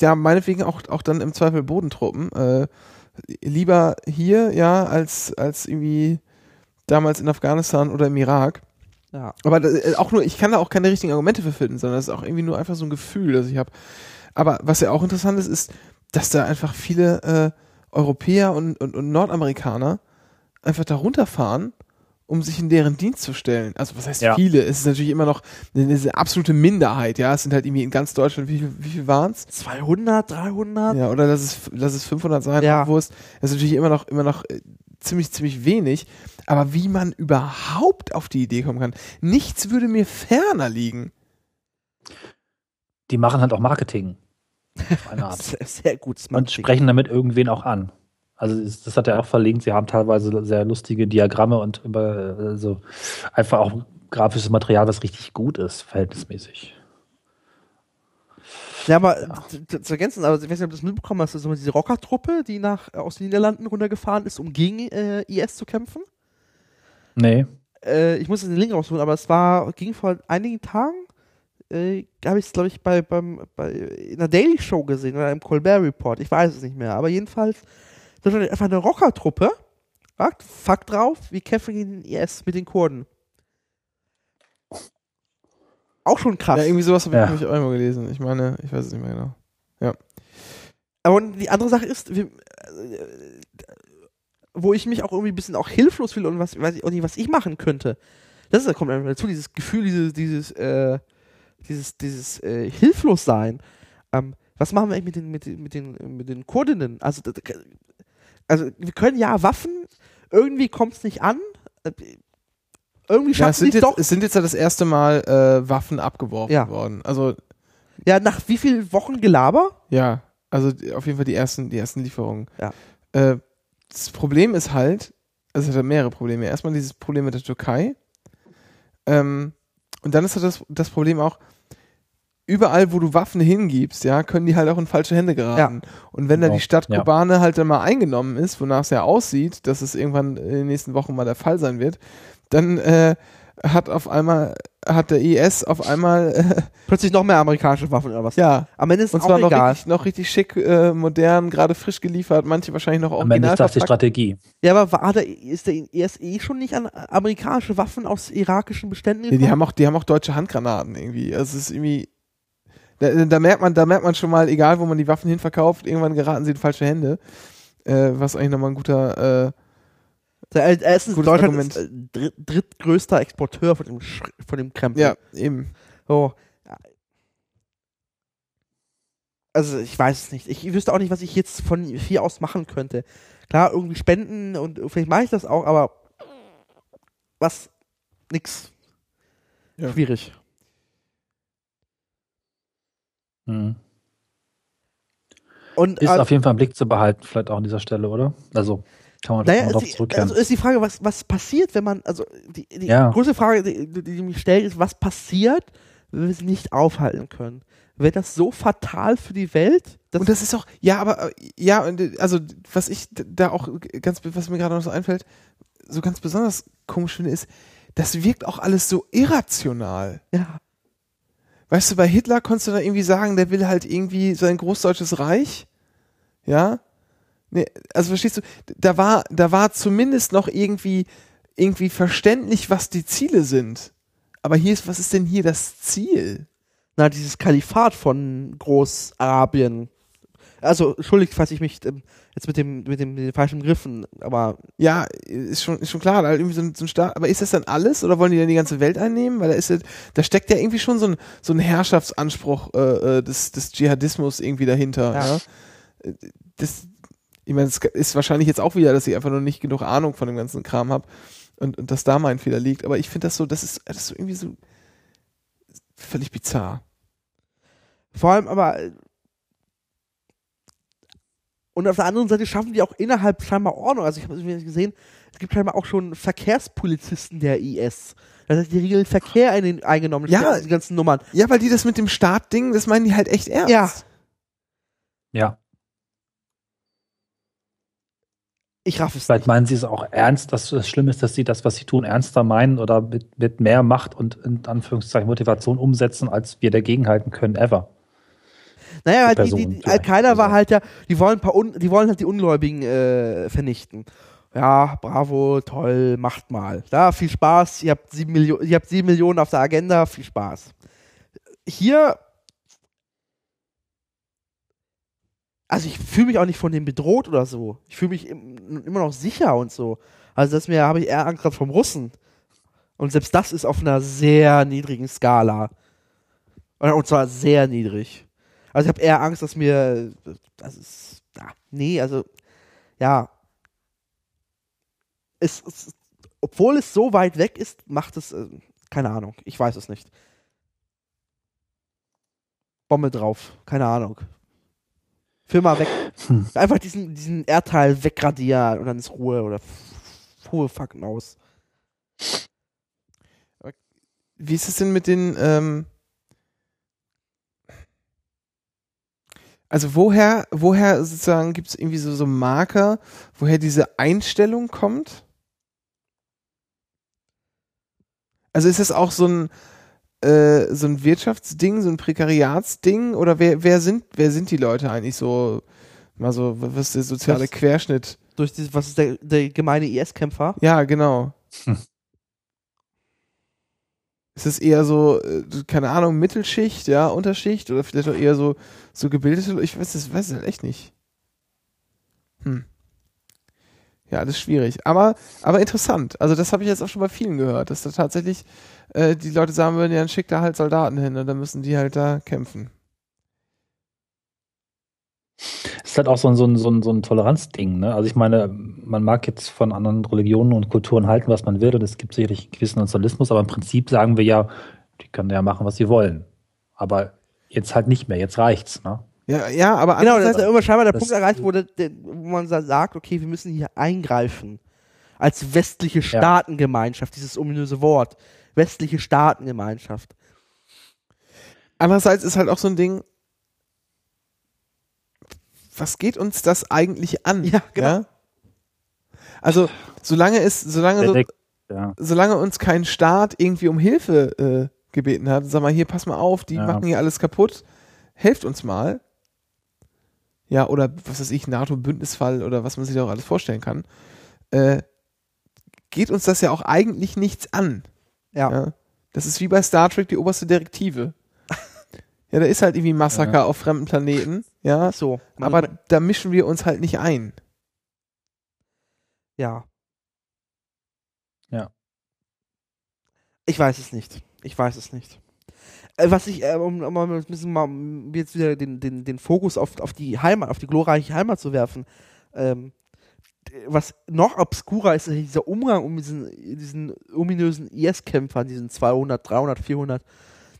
ja, meinetwegen auch, auch dann im Zweifel Bodentruppen. Äh, lieber hier, ja, als, als irgendwie damals in Afghanistan oder im Irak. ja. Aber da, äh, auch nur, ich kann da auch keine richtigen Argumente für finden, sondern das ist auch irgendwie nur einfach so ein Gefühl, das ich habe. Aber was ja auch interessant ist, ist, dass da einfach viele äh, Europäer und, und, und Nordamerikaner einfach da runterfahren, um sich in deren Dienst zu stellen. Also was heißt Ja. viele? Es ist natürlich immer noch eine, eine absolute Minderheit, ja. Es sind halt irgendwie in ganz Deutschland, wie viel, wie viel waren es? 200, 300? Ja, oder lass es, lass es 500 sein, Ja. Wurst. Das ist natürlich immer noch, immer noch äh, ziemlich, ziemlich wenig. Aber wie man überhaupt auf die Idee kommen kann, nichts würde mir ferner liegen. Die machen halt auch Marketing. Auf eine Art. <laughs> Sehr, sehr gut. Und sprechen damit irgendwen auch an. Also das hat er auch verlinkt. Sie haben teilweise sehr lustige Diagramme und über äh, so einfach auch grafisches Material, was richtig gut ist, verhältnismäßig. Ja, aber z- z- zu ergänzen, aber ich weiß nicht, ob du das mitbekommen hast, also diese Rockertruppe, die nach, äh, aus den Niederlanden runtergefahren ist, um gegen äh, IS zu kämpfen. Nee. Äh, ich muss jetzt den Link rausholen, aber es war, ging vor einigen Tagen, äh, habe ich es, glaube ich, bei, beim, bei, in der Daily Show gesehen oder im Colbert Report, ich weiß es nicht mehr, aber jedenfalls, das war einfach eine Rockertruppe, Fakt, Fakt drauf, wir kämpfen gegen den IS mit den Kurden. Auch schon krass. Ja, irgendwie sowas habe Ja. ich, hab ich auch immer gelesen. Ich meine, ich weiß es nicht mehr genau. Aber und die andere Sache ist, wir, äh, wo ich mich auch irgendwie ein bisschen auch hilflos fühle und was, weiß ich auch nicht, was ich machen könnte. Das ist, da kommt einfach dazu, dieses Gefühl, dieses, dieses, äh, dieses, dieses äh, Hilflossein. Ähm, was machen wir eigentlich mit den, mit den, mit den, mit den Kurdinnen? Also, das- also, wir können ja Waffen, irgendwie kommt es nicht an. Irgendwie Ja, schafft es, sind nicht jetzt, doch. es sind jetzt ja das erste Mal äh, Waffen abgeworfen Ja. worden. Also, Ja, nach wie vielen Wochen Gelaber? ja, also auf jeden Fall die ersten, die ersten Lieferungen. Ja. Äh, das Problem ist halt, also es hat ja mehrere Probleme. Erstmal dieses Problem mit der Türkei. Ähm, und dann ist halt das, das Problem auch, überall, wo du Waffen hingibst, ja, können die halt auch in falsche Hände geraten. Und wenn Genau, die Stadt ja. Kobane halt dann mal eingenommen ist, wonach es ja aussieht, dass es irgendwann in den nächsten Wochen mal der Fall sein wird, dann äh, hat auf einmal, hat der IS auf einmal, äh, Plötzlich noch mehr amerikanische Waffen oder was? ja, Am Ende ist und es auch noch egal. richtig, noch richtig schick, äh, modern, gerade frisch geliefert, manche wahrscheinlich noch Am Ende original ist das die. Strategie. Ja, aber war der, ist der IS eh schon nicht an amerikanische Waffen aus irakischen Beständen Ja, gekommen? die haben auch, die haben auch deutsche Handgranaten irgendwie. Also es ist irgendwie, da, da merkt man, da merkt man schon mal, egal wo man die Waffen hinverkauft, irgendwann geraten sie in falsche Hände. Äh, was eigentlich nochmal ein guter, äh, er er in Gutes Deutschland Argument. ist, äh, dritt, drittgrößter Exporteur von dem, Sch- von dem Krempel. ja, eben. So. Ja. Also ich weiß es nicht. Ich wüsste auch nicht, was ich jetzt von hier aus machen könnte. Klar, irgendwie spenden und vielleicht mache ich das auch, aber was? Nix. Ja. Schwierig. Mhm. Und Ist äh, auf jeden Fall im Blick zu behalten, vielleicht auch an dieser Stelle, oder? Also kann man Naja, die, zurückkehren. also ist die Frage, was, was passiert, wenn man, also die, die Ja. große Frage, die, die, die mich stellt, ist, was passiert, wenn wir es nicht aufhalten können? wäre das so fatal für die Welt. und das ist auch, ja, aber, äh, ja, äh, also, was ich da auch ganz, was mir gerade noch so einfällt, so ganz besonders komisch finde, ist, das wirkt auch alles so irrational. ja. Weißt du, bei Hitler konntest du da irgendwie sagen, der will halt irgendwie sein großdeutsches Reich. Ja? Nee, also verstehst du, da war, da war zumindest noch irgendwie, irgendwie verständlich, was die Ziele sind. Aber hier ist, was ist denn hier das Ziel? Na, dieses Kalifat von Großarabien. Also, entschuldigt, falls ich mich ähm, jetzt mit dem, mit dem, mit den falschen Begriffen, aber Ja, ist schon, ist schon klar, halt irgendwie so ein, so ein Staat, aber ist das dann alles oder wollen die dann die ganze Welt einnehmen? Weil da ist da steckt ja irgendwie schon so ein, so ein Herrschaftsanspruch äh, äh, des, des Dschihadismus irgendwie dahinter. Ja. Ja. Äh, Das, ich meine, es ist wahrscheinlich jetzt auch wieder, dass ich einfach noch nicht genug Ahnung von dem ganzen Kram habe und, und dass da mein Fehler liegt. Aber ich finde das so, das ist, das ist so irgendwie so völlig bizarr. vor allem aber. Und auf der anderen Seite schaffen die auch innerhalb scheinbar Ordnung. Also ich habe gesehen, es gibt scheinbar auch schon Verkehrspolizisten der IS. Das heißt, die regeln Verkehr in den eingenommen. Ja. die ganzen Nummern. Ja, weil die das mit dem Staat-Ding, das meinen die halt echt ernst. Ja. Ja. Ich raff es Vielleicht nicht. meinen sie es auch ernst, dass es schlimm ist, dass sie das, was sie tun, ernster meinen oder mit, mit mehr Macht und in Anführungszeichen Motivation umsetzen, als wir dagegen können, ever. Naja, halt die, Person die, die. Al-Qaida war halt ja, die wollen paar Un die wollen halt die Ungläubigen äh, vernichten. Ja, bravo, toll, macht mal. Da, viel Spaß, ihr habt sieben Millionen, ihr habt sieben Millionen auf der Agenda, viel Spaß. Hier, also ich fühle mich auch nicht von dem bedroht oder so. Ich fühle mich im, immer noch sicher und so. Also das mir habe ich eher Angst vom Russen. Und selbst das ist auf einer sehr niedrigen Skala. Und zwar sehr niedrig. Also ich habe eher Angst, dass mir das ist ja, nee, also ja. Es, es obwohl es so weit weg ist, macht es äh, keine Ahnung, ich weiß es nicht. Bombe drauf, keine Ahnung. Firma weg. Hm. Einfach diesen, diesen Erdteil wegradieren und dann ist Ruhe oder Ruhe fucking aus. Wie ist es denn mit den, ähm also woher, woher sozusagen gibt es irgendwie so, so Marker, woher diese Einstellung kommt? Also ist das auch so ein, äh, so ein Wirtschaftsding, so ein Prekariatsding oder wer, wer sind, wer sind die Leute eigentlich so, mal so, was ist der soziale Das- Querschnitt? Durch dieses, was ist der, der gemeine IS-Kämpfer? Ja, genau. Hm. Ist es eher so, äh, keine Ahnung, Mittelschicht, ja, Unterschicht oder vielleicht auch eher so, so gebildete? Ich weiß es weiß es halt echt nicht. Hm. Ja, das ist schwierig. Aber, aber interessant. Also, das habe ich jetzt auch schon bei vielen gehört, dass da tatsächlich äh, die Leute sagen würden, ja, dann schickt da halt Soldaten hin und dann müssen die halt da kämpfen. Es ist halt auch so ein, so ein, so ein, so ein Toleranzding. Ne? Also ich meine, man mag jetzt von anderen Religionen und Kulturen halten, was man will, und es gibt sicherlich einen gewissen Nationalismus, aber im Prinzip sagen wir ja, die können ja machen, was sie wollen. Aber jetzt halt nicht mehr, jetzt reicht's. Ne? Ja, ja, aber Genau, das ist ja immer scheinbar der Punkt erreicht, wo, der, wo man sa- sagt, okay, wir müssen hier eingreifen. Als westliche Staatengemeinschaft, dieses ominöse Wort. Westliche Staatengemeinschaft. Andererseits ist halt auch so ein Ding, was geht uns das eigentlich an? Ja, genau. Also, solange es, solange, so, ja. solange uns kein Staat irgendwie um Hilfe äh, gebeten hat, sag mal, hier, pass mal auf, die Ja. machen hier alles kaputt, helft uns mal. Ja, oder was weiß ich, NATO-Bündnisfall oder was man sich da auch alles vorstellen kann, äh, geht uns das ja auch eigentlich nichts an. Ja. Ja. Das ist wie bei Star Trek die oberste Direktive. Ja, da ist halt irgendwie Massaker auf fremden Planeten, ja. So. Aber da mischen wir uns halt nicht ein. ja. Ja. Ich weiß es nicht. Ich weiß es nicht. Äh, was ich, äh, um, um um ein bisschen mal um jetzt wieder den, den, den Fokus auf, auf die Heimat, auf die glorreiche Heimat zu werfen, ähm, was noch obskurer ist, ist dieser Umgang um diesen, diesen ominösen IS-Kämpfer, diesen 200, 300, 400.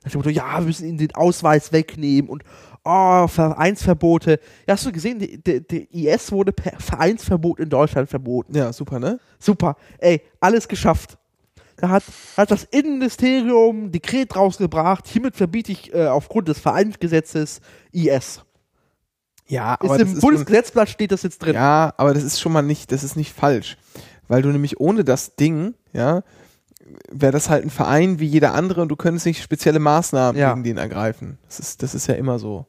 Nach dem Motto, ja, wir müssen ihnen den Ausweis wegnehmen und oh, Vereinsverbote. Ja, hast du gesehen, der IS wurde per Vereinsverbot in Deutschland verboten. Ja, super, ne? Super. Ey, alles geschafft. hat, hat das Innenministerium Dekret rausgebracht, hiermit verbiete ich äh, aufgrund des Vereinsgesetzes IS. Ja, Ist aber das Im ist schon, Bundesgesetzblatt steht das jetzt drin. ja, aber das ist schon mal nicht, das ist nicht falsch, weil du nämlich ohne das Ding, ja, wäre das halt ein Verein wie jeder andere und du könntest nicht spezielle Maßnahmen Ja. gegen den ergreifen. Das ist, das ist ja immer so.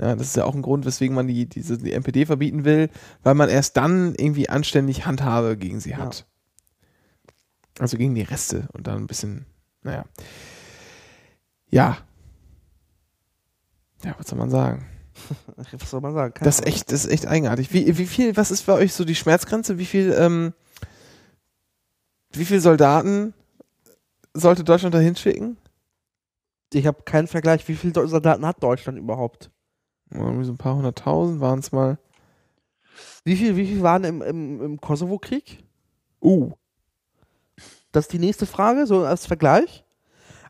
Ja, das ist ja auch ein Grund, weswegen man die, diese, die NPD verbieten will, weil man erst dann irgendwie anständig Handhabe gegen sie hat. Also gegen die Reste und dann ein bisschen, naja. Ja. Ja, was soll man sagen? <laughs> Was soll man sagen? Keine Das ist echt, das ist echt eigenartig. Wie, wie viel, was ist bei euch so die Schmerzgrenze? Wie viel, ähm, wie viel Soldaten sollte Deutschland da hinschicken? Ich habe keinen Vergleich. Wie viele Soldaten hat Deutschland überhaupt? Irgendwie so ein paar hunderttausend waren es mal. Wie viel, wie viel waren im, im, im Kosovo-Krieg? Uh. Das ist die nächste Frage, so als Vergleich.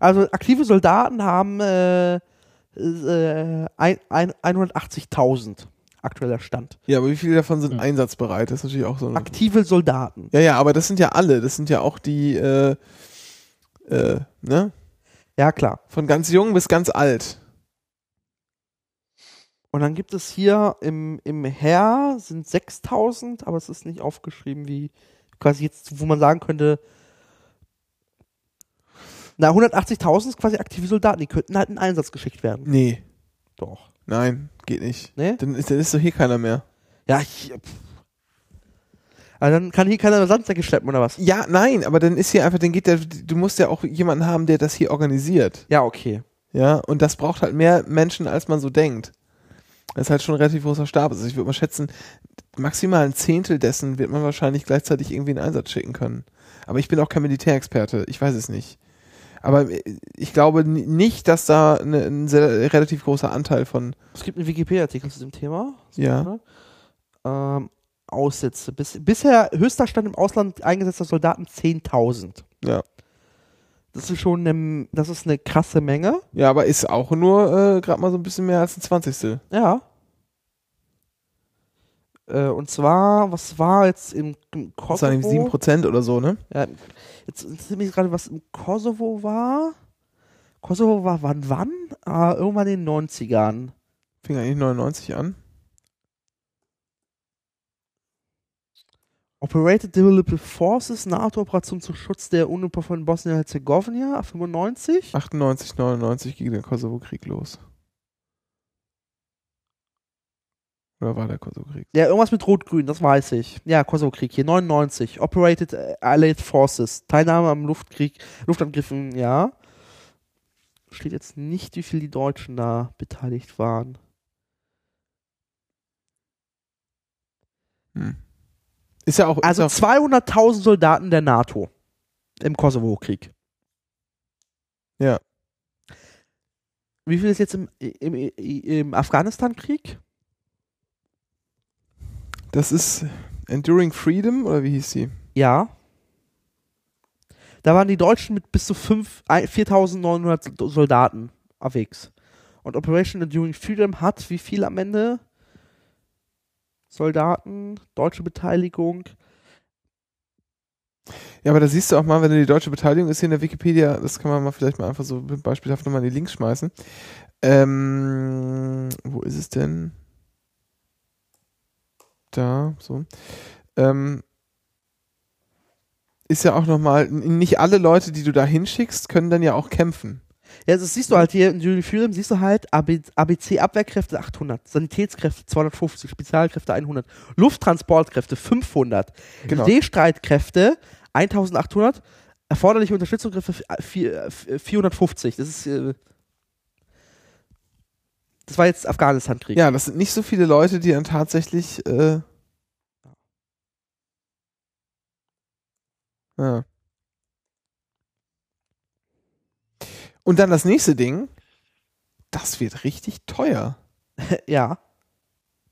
Also aktive Soldaten haben äh, äh, ein, ein, 180.000 aktueller Stand. Ja, aber wie viele davon sind Hm. einsatzbereit? Das ist natürlich auch so eine. Aktive Soldaten. Ja, ja, aber das sind ja alle. Das sind ja auch die, äh, äh, ne? Ja, klar. Von ganz jung bis ganz alt. Und dann gibt es hier im, im Heer sind 6.000, aber es ist nicht aufgeschrieben, wie quasi jetzt, wo man sagen könnte, na, 180.000 ist quasi aktive Soldaten, die könnten halt in Einsatz geschickt werden. Nee. Doch. Nein, geht nicht. Ne? Dann ist, dann ist doch hier keiner mehr. Ja, hier. pff. Also dann kann hier keiner Sandsäcke schleppen oder was? Ja, nein, aber dann ist hier einfach, dann geht der, du musst ja auch jemanden haben, der das hier organisiert. Ja, okay. Ja, und das braucht halt mehr Menschen, als man so denkt. Das ist halt schon ein relativ großer Stab. Also ich würde mal schätzen, maximal ein Zehntel dessen wird man wahrscheinlich gleichzeitig irgendwie in Einsatz schicken können. Aber ich bin auch kein Militärexperte, ich weiß es nicht. Aber äh, ich glaube ni- nicht, dass da eine, ein sehr, relativ großer Anteil von, Es gibt einen Wikipedia-Artikel zu dem Thema. ja, Ähm, Aussätze. Bis, bisher höchster Stand im Ausland eingesetzter Soldaten 10.000. ja. Das ist schon eine, das ist eine krasse Menge. Ja, aber ist auch nur äh, gerade mal so ein bisschen mehr als ein Zwanzigstel. Ja. Äh, und zwar, was war jetzt im, im Das waren irgendwie sieben Kosovo? Prozent oder so, ne? Ja, jetzt interessiert mich gerade, was im Kosovo war. Kosovo war wann, wann? Ah, irgendwann in den 90ern. Fing eigentlich 99 an. Operated Developable Forces, NATO-Operation zum Schutz der UNIPO von Bosnien-Herzegowina, 95. 98, 99 ging der Kosovo-Krieg los. Oder war der Kosovo-Krieg? Ja, irgendwas mit Rot-Grün, das weiß ich. Ja, Kosovo-Krieg hier, 99. Operated Allied Forces, Teilnahme am Luftkrieg, Luftangriffen, ja. Steht jetzt nicht, wie viel die Deutschen da beteiligt waren. Hm. Ist ja auch. Also ist auch 200.000 Soldaten der NATO im Kosovo-Krieg. Ja. Wie viel ist jetzt im, im, im Afghanistan-Krieg? das ist Enduring Freedom, oder wie hieß sie? Ja. Da waren die Deutschen mit bis zu fünf- ein- 4.900 Soldaten unterwegs. Und Operation Enduring Freedom hat wie viel am Ende? Soldaten, deutsche Beteiligung. Ja, aber da siehst du auch mal, wenn du die deutsche Beteiligung ist hier in der Wikipedia, das kann man mal vielleicht mal einfach so beispielhaft nochmal in die Links schmeißen. Ähm, wo ist es denn? Da, so. Ähm, ist ja auch nochmal, nicht alle Leute, die du da hinschickst, können dann ja auch kämpfen. Ja, das siehst du halt hier in Enduring Freedom, siehst du halt ABC-Abwehrkräfte 800, Sanitätskräfte 250, Spezialkräfte 100, Lufttransportkräfte 500, Genau. D-Streitkräfte 1800, erforderliche Unterstützungskräfte vier- äh, 450. Das ist äh, das war jetzt Afghanistan-Krieg. Ja, das sind nicht so viele Leute, die dann tatsächlich. Äh, ja. Und dann das nächste Ding. Das wird richtig teuer. <laughs> ja.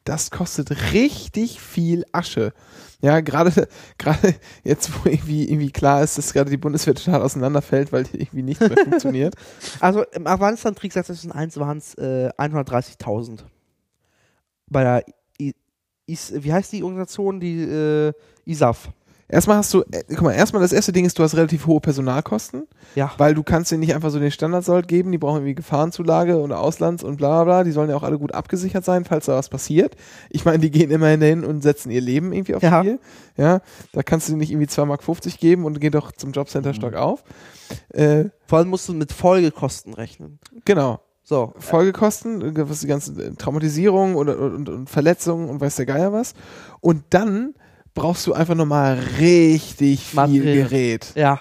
Das kostet richtig viel Asche. Ja, gerade <laughs> gerade jetzt, wo irgendwie, irgendwie klar ist, dass gerade die Bundeswehr total auseinanderfällt, weil die irgendwie nicht mehr funktioniert. <laughs> Also im Afghanistan-Krieg 2001 waren es äh, 130.000. Bei der I, Is, wie heißt die Organisation? Die äh, ISAF. Erstmal hast du, äh, guck mal, erstmal das erste Ding ist, du hast relativ hohe Personalkosten, Ja. weil du kannst denen nicht einfach so den Standardsold geben, die brauchen irgendwie Gefahrenzulage und Auslands und bla bla bla, die sollen ja auch alle gut abgesichert sein, falls da was passiert. Ich meine, die gehen immerhin hin und setzen ihr Leben irgendwie aufs Ja. Spiel. Ja, da kannst du denen nicht irgendwie 2,50 Mark geben und geh doch zum Jobcenter Stock auf. Äh, Vor allem musst du mit Folgekosten rechnen. genau. So. Folgekosten, äh, was die ganzen äh, Traumatisierungen oder, und, und Verletzungen und weiß der Geier was. Und dann brauchst du einfach nochmal richtig viel Material. Gerät. Ja.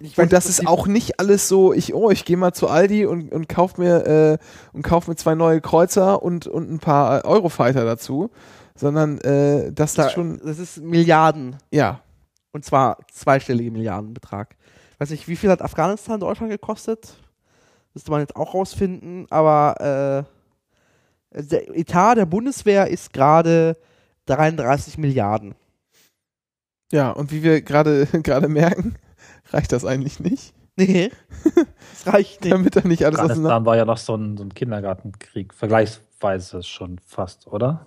Ich Und das ist auch nicht alles so, ich, oh, ich gehe mal zu Aldi und, und kauf mir äh, und kauf mir zwei neue Kreuzer und, und ein paar Eurofighter dazu, sondern äh, das da, ist schon, das ist Milliarden. ja, Und zwar zweistellige Milliardenbetrag. Weiß nicht, wie viel hat Afghanistan Deutschland gekostet? Müsste man jetzt auch rausfinden, aber äh, der Etat der Bundeswehr ist gerade 33 Milliarden. ja, und wie wir gerade <laughs> gerade merken, <laughs> reicht das eigentlich nicht, Nee, <laughs> das reicht nicht. damit da nicht alles auseinander. Afghanistan war ja noch so ein, so ein Kindergartenkrieg, vergleichsweise schon fast, oder?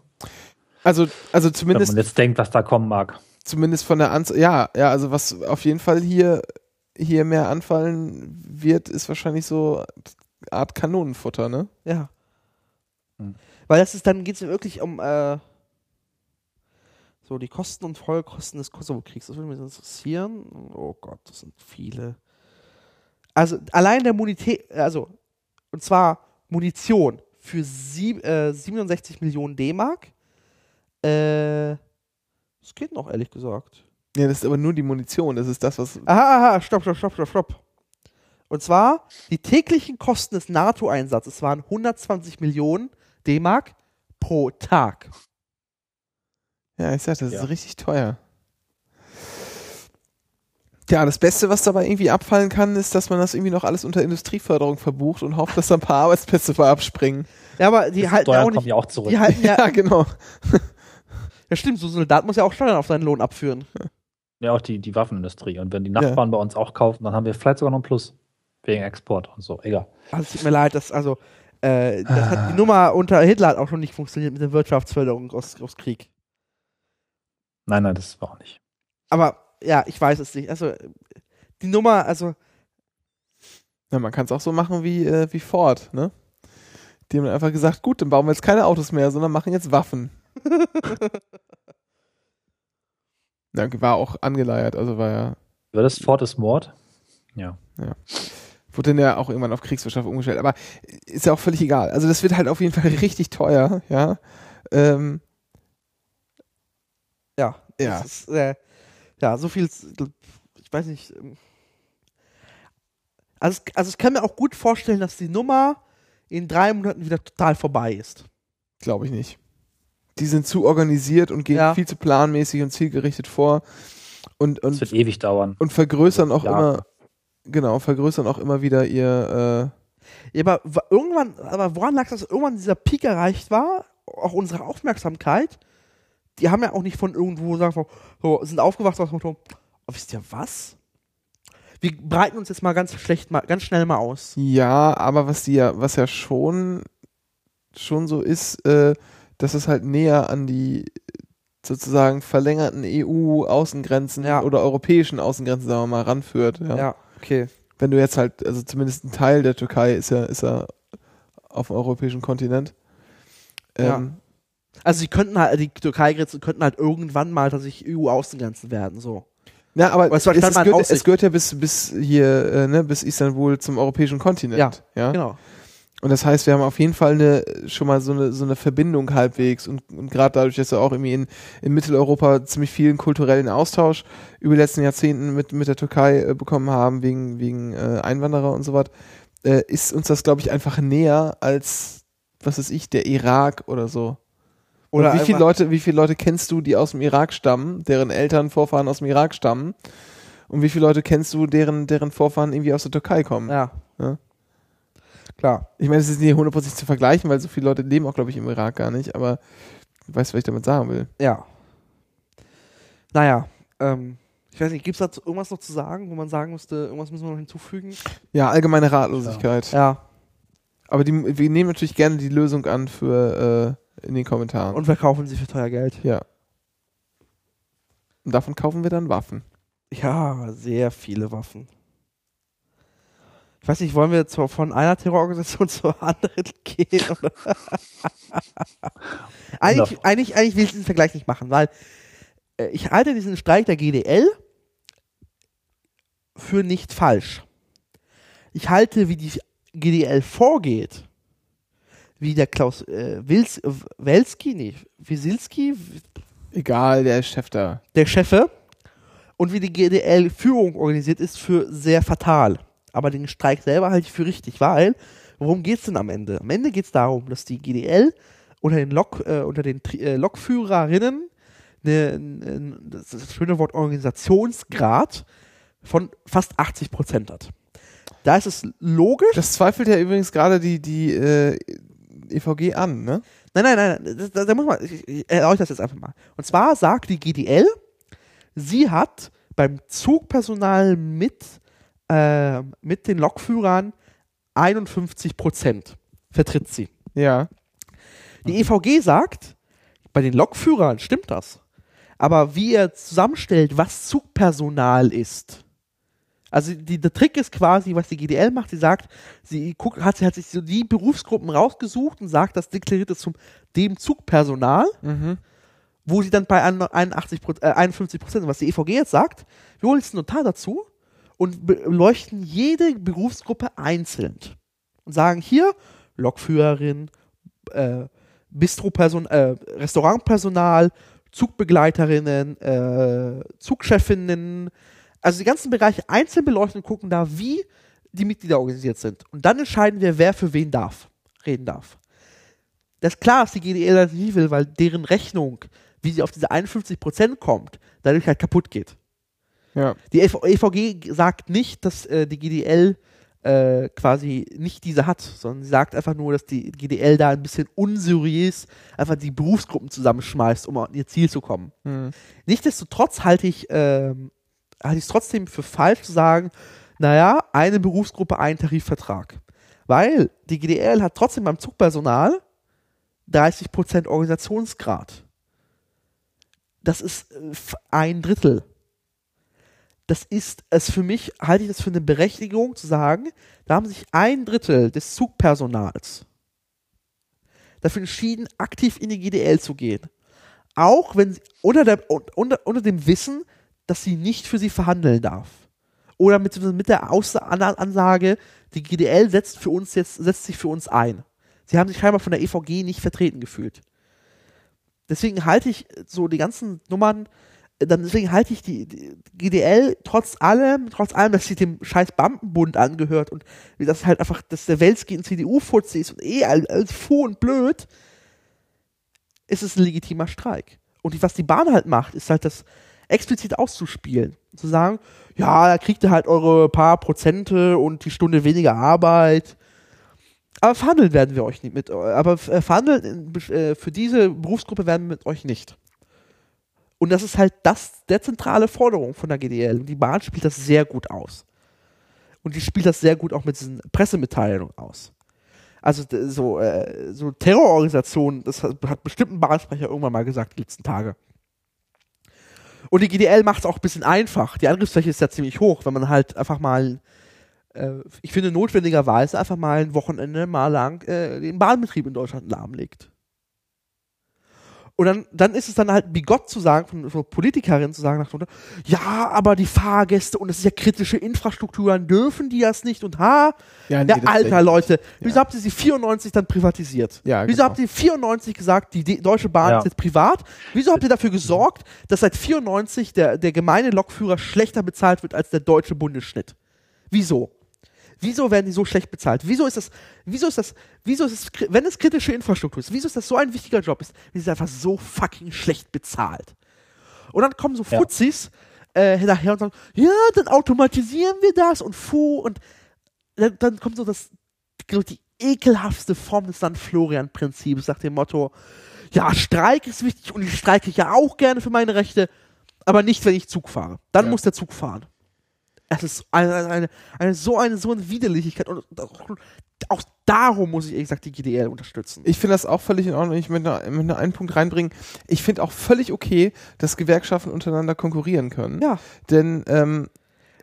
Also, also Wenn zumindest man jetzt denkt, was da kommen mag. zumindest von der Anzahl, ja, ja, also was auf jeden Fall hier, hier mehr anfallen wird, ist wahrscheinlich so Art Kanonenfutter, ne? Ja. Hm. Weil das ist, dann geht es ja wirklich um äh, so die Kosten und Folgekosten des Kosovo-Kriegs. Das würde mich interessieren. Oh Gott, das sind viele. Also allein der Munität, also und zwar Munition für sieb, äh, 67 Millionen D-Mark. Äh, das geht noch, ehrlich gesagt. Ja, das ist aber nur die Munition, das ist das, was. Aha, aha, stopp, stopp, stopp, stopp, stopp. Und zwar, die täglichen Kosten des NATO-Einsatzes waren 120 Millionen D-Mark pro Tag. Ja, ich sag, das Ja. ist richtig teuer. Ja, das Beste, was dabei irgendwie abfallen kann, ist, dass man das irgendwie noch alles unter Industrieförderung verbucht und hofft, dass da ein paar <laughs> Arbeitsplätze bei abspringen. Ja, aber die Die halten ja Steuern auch kommen nicht. ja auch zurück. Die halten <laughs> ja, Ja, genau. <laughs> ja, stimmt, so ein Soldat muss ja auch Steuern auf seinen Lohn abführen. Ja, auch die, die Waffenindustrie. Und wenn die Nachbarn bei uns auch kaufen, dann haben wir vielleicht sogar noch einen Plus. Wegen Export und so. Egal. Also, es tut mir leid, das, also, äh, das hat die Nummer unter Hitler hat auch schon nicht funktioniert mit der Wirtschaftsförderung aus, aus Krieg. Nein, nein, das war auch nicht. Aber, ja, ich weiß es nicht. Also, die Nummer, also, Ja, man kann es auch so machen wie, äh, wie Ford, ne? Die haben einfach gesagt, gut, dann bauen wir jetzt keine Autos mehr, sondern machen jetzt Waffen. <laughs> Ja, war auch angeleiert, also war ja, War das Ford ist Mord? Ja. wurde dann ja auch irgendwann auf Kriegswirtschaft umgestellt, aber ist ja auch völlig egal. Also das wird halt auf jeden Fall <laughs> richtig teuer, ja. Ähm, ja. Ja. Das ist, äh, ja, so viel, ich weiß nicht. ähm, Also, also, ich kann mir auch gut vorstellen, dass die Nummer in drei Monaten wieder total vorbei ist. Glaube ich nicht. Die sind zu organisiert und gehen Ja. viel zu planmäßig und zielgerichtet vor und, Das und, wird ewig dauern. und vergrößern auch Jahre. immer, genau, vergrößern auch immer wieder ihr, Ja, aber wa- irgendwann, aber woran lag das, dass irgendwann dieser Peak erreicht war? Auch unsere Aufmerksamkeit. Die haben ja auch nicht von irgendwo sagen, so, sind aufgewacht aus dem Motto, oh, wisst ihr was? Wir breiten uns jetzt mal ganz schlecht, mal, ganz schnell mal aus. ja, aber was die ja, was ja schon, schon so ist, äh, dass es halt näher an die sozusagen verlängerten EU-Außengrenzen Ja. oder europäischen Außengrenzen, sagen wir mal, ranführt. Ja. Ja, okay. Wenn du jetzt halt, also zumindest ein Teil der Türkei ist ja, ist ja auf dem europäischen Kontinent. Ja. Also sie könnten halt, die Türkei-Grenzen könnten halt irgendwann mal tatsächlich EU-Außengrenzen werden, so. Ja, aber es, es, gehört, es gehört ja bis, bis hier, äh, ne, bis Istanbul zum europäischen Kontinent. Ja, ja? Genau. Und das heißt, wir haben auf jeden Fall eine, schon mal so eine, so eine Verbindung halbwegs und, und gerade dadurch, dass wir auch irgendwie in, in Mitteleuropa ziemlich vielen kulturellen Austausch über die letzten Jahrzehnten mit, mit der Türkei äh, bekommen haben, wegen, wegen äh, Einwanderer und so was, äh, ist uns das, glaube ich, einfach näher als, was weiß ich, der Irak oder so. Oder und wie viele Leute, wie viele Leute kennst du, die aus dem Irak stammen, deren Eltern, Vorfahren aus dem Irak stammen? Und wie viele Leute kennst du, deren, deren Vorfahren irgendwie aus der Türkei kommen? Ja. Ja. Klar. Ich meine, es ist nicht hundertprozentig zu vergleichen, weil so viele Leute leben auch, glaube ich, im Irak gar nicht, aber du weißt, was ich damit sagen will. Ja. Naja, ähm, ich weiß nicht, gibt es dazu irgendwas noch zu sagen, wo man sagen müsste, irgendwas müssen wir noch hinzufügen? Ja, allgemeine Ratlosigkeit. Ja. Aber die, wir nehmen natürlich gerne die Lösung an für äh, in den Kommentaren. Und verkaufen sie für teuer Geld. ja. Und davon kaufen wir dann Waffen. Ja, sehr viele Waffen. Ich weiß nicht, wollen wir jetzt von einer Terrororganisation <laughs> zur anderen gehen? Oder? <laughs> eigentlich, eigentlich, eigentlich will ich diesen Vergleich nicht machen, weil äh, ich halte diesen Streik der GDL für nicht falsch. Ich halte, wie die GDL vorgeht, wie der Klaus äh, Wils, äh, Welski, nee, Wiesilski, Egal, der Chef da. der Chefe, und wie die GDL-Führung organisiert ist, für sehr fatal. Aber den Streik selber halte ich für richtig, weil, worum geht es denn am Ende? Am Ende geht es darum, dass die GDL unter den, Lok, äh, unter den Tri äh, Lokführerinnen eine, ein- das, das schöne Wort Organisationsgrad von fast 80 Prozent hat. Da ist es logisch. Das zweifelt ja übrigens gerade die, die äh, EVG an, ne? Nein, nein, nein, das, da, da muss man, ich, ich erläutere das jetzt einfach mal. Und zwar sagt die GDL, sie hat beim Zugpersonal mit, äh, mit den Lokführern 51 Prozent vertritt sie. Ja. Die EVG sagt, bei den Lokführern stimmt das. Aber wie er zusammenstellt, was Zugpersonal ist. Also die, der Trick ist quasi, was die GDL macht, sie sagt, sie guckt, hat, hat sich so die Berufsgruppen rausgesucht und sagt, das deklariert es zum dem Zugpersonal, Mhm. wo sie dann bei 81 Prozent, äh, 51 Prozent, was die EVG jetzt sagt, wir holen jetzt ein Notar dazu und beleuchten jede Berufsgruppe einzeln und sagen hier Lokführerin, äh, Bistroperson, äh, Restaurantpersonal, Zugbegleiterinnen, äh, Zugchefinnen, also die ganzen Bereiche einzeln beleuchten und gucken da, wie die Mitglieder organisiert sind. Und dann entscheiden wir, wer für wen darf, reden darf. Das ist klar, dass die GDL das nicht will, weil deren Rechnung, wie sie auf diese 51% kommt, dadurch halt kaputt geht. Ja. Die EV EVG sagt nicht, dass äh, die GDL äh, quasi nicht diese hat, sondern sie sagt einfach nur, dass die GDL da ein bisschen unseriös einfach die Berufsgruppen zusammenschmeißt, um an ihr Ziel zu kommen. Mhm. Nichtsdestotrotz halte ich ähm, halte ich es trotzdem für falsch zu sagen, naja, eine Berufsgruppe, ein Tarifvertrag. Weil die GDL hat trotzdem beim Zugpersonal 30% Organisationsgrad. Das ist äh, ein Drittel. Das ist es für mich, halte ich das für eine Berechtigung zu sagen, da haben sich ein Drittel des Zugpersonals dafür entschieden, aktiv in die GDL zu gehen. Auch wenn sie unter, der, unter, unter dem Wissen, dass sie nicht für sie verhandeln darf. Oder mit, mit der Ansage, die GDL setzt für uns jetzt, setzt sich für uns ein. Sie haben sich scheinbar von der EVG nicht vertreten gefühlt. Deswegen halte ich so die ganzen Nummern, äh, dann deswegen halte ich die, die GDL trotz allem, trotz allem, dass sie dem scheiß Bampenbund angehört und das halt einfach, dass der Welski ein CDU-Fuzzi ist und eh als, als fu und blöd, ist es ein legitimer Streik. Und was die Bahn halt macht, ist halt das explizit auszuspielen. Zu sagen, ja, da kriegt ihr halt eure paar Prozente und die Stunde weniger Arbeit. Aber verhandeln werden wir euch nicht mit, aber äh, verhandeln äh, für diese Berufsgruppe werden wir mit euch nicht. Und das ist halt das, der zentrale Forderung von der GDL. Und die Bahn spielt das sehr gut aus. Und die spielt das sehr gut auch mit diesen Pressemitteilungen aus. Also so, äh, so Terrororganisationen, das hat, hat bestimmt ein Bahnsprecher irgendwann mal gesagt die letzten Tage. Und die GDL macht es auch ein bisschen einfach. Die Angriffsfläche ist ja ziemlich hoch, wenn man halt einfach mal, äh, ich finde notwendigerweise einfach mal ein Wochenende mal lang äh, den Bahnbetrieb in Deutschland lahmlegt. Und dann, dann ist es dann halt bigott zu sagen, von, von Politikerinnen zu sagen, nach dem Motto, ja, aber die Fahrgäste und das ist ja kritische Infrastruktur, dann dürfen die das nicht und ha, Ja, nee, das alter. Leute, wieso Ja. habt ihr sie 94 dann privatisiert? Ja, wieso genau. habt ihr 94 gesagt, die D Deutsche Bahn Ja. ist jetzt privat? Wieso habt ihr dafür gesorgt, dass seit 94 der, der gemeine Lokführer schlechter bezahlt wird als der deutsche Bundesschnitt? Wieso? Wieso werden die so schlecht bezahlt? Wieso ist das, wieso ist das, wieso ist es, wenn es kritische Infrastruktur ist, wieso ist das so ein wichtiger Job ist, wie ist einfach so fucking schlecht bezahlt? Und dann kommen so. Fuzis äh, hinterher und sagen, ja, dann automatisieren wir das und fu und dann, dann kommt so das, die ekelhaftste Form des St. Florian-Prinzips nach dem Motto, ja, Streik ist wichtig und ich streike ja auch gerne für meine Rechte, aber nicht, wenn ich Zug fahre. Dann Ja. muss der Zug fahren. Es ist eine, eine, eine, so eine so eine Widerlichkeit und, und auch darum muss ich ehrlich gesagt die GDL unterstützen. Ich finde das auch völlig in Ordnung. Ich möchte einen Punkt reinbringen. Ich finde auch völlig okay, dass Gewerkschaften untereinander konkurrieren können. ja. Denn ähm,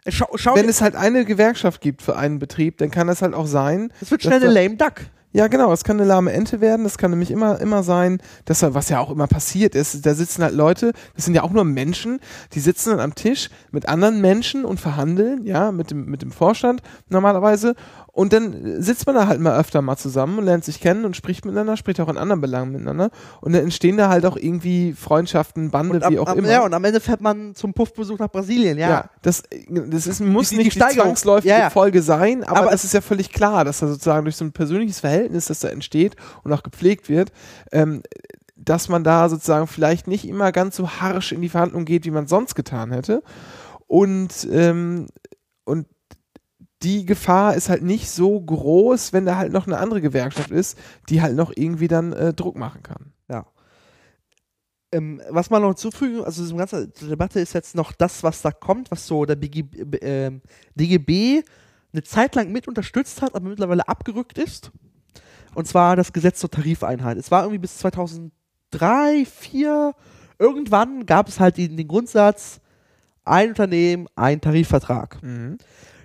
Schau, schau wenn es halt eine Gewerkschaft gibt für einen Betrieb, dann kann das halt auch sein. es wird schnell eine lame duck. Ja, genau, es kann eine lahme Ente werden, das kann nämlich immer, immer sein, dass da, was ja auch immer passiert ist, da sitzen halt Leute, das sind ja auch nur Menschen, die sitzen dann am Tisch mit anderen Menschen und verhandeln, ja, mit dem, mit dem Vorstand normalerweise. Und dann sitzt man da halt mal öfter mal zusammen und lernt sich kennen und spricht miteinander, spricht auch in anderen Belangen miteinander. Und dann entstehen da halt auch irgendwie Freundschaften, Bande, am, wie auch am, immer. Ja, und am Ende fährt man zum Puffbesuch nach Brasilien, ja. Ja, das, das ist, muss Die- die nicht die, Steigerung. zwangsläufige Ja, ja. Folge sein, aber, Aber es ist ja völlig klar, dass da sozusagen durch so ein persönliches Verhältnis, das da entsteht und auch gepflegt wird, ähm, dass man da sozusagen vielleicht nicht immer ganz so harsch in die Verhandlung geht, wie man sonst getan hätte. Und, ähm, und die Gefahr ist halt nicht so groß, wenn da halt noch eine andere Gewerkschaft ist, die halt noch irgendwie dann äh, Druck machen kann. Ähm, was man noch hinzufügen, also diese ganze Debatte ist jetzt noch das, was da kommt, was so der BG, B- ähm, DGB eine Zeit lang mit unterstützt hat, aber mittlerweile abgerückt ist. Und zwar das Gesetz zur Tarifeinheit. Es war irgendwie bis 2003, 2004, irgendwann gab es halt den, den Grundsatz, ein Unternehmen, ein Tarifvertrag.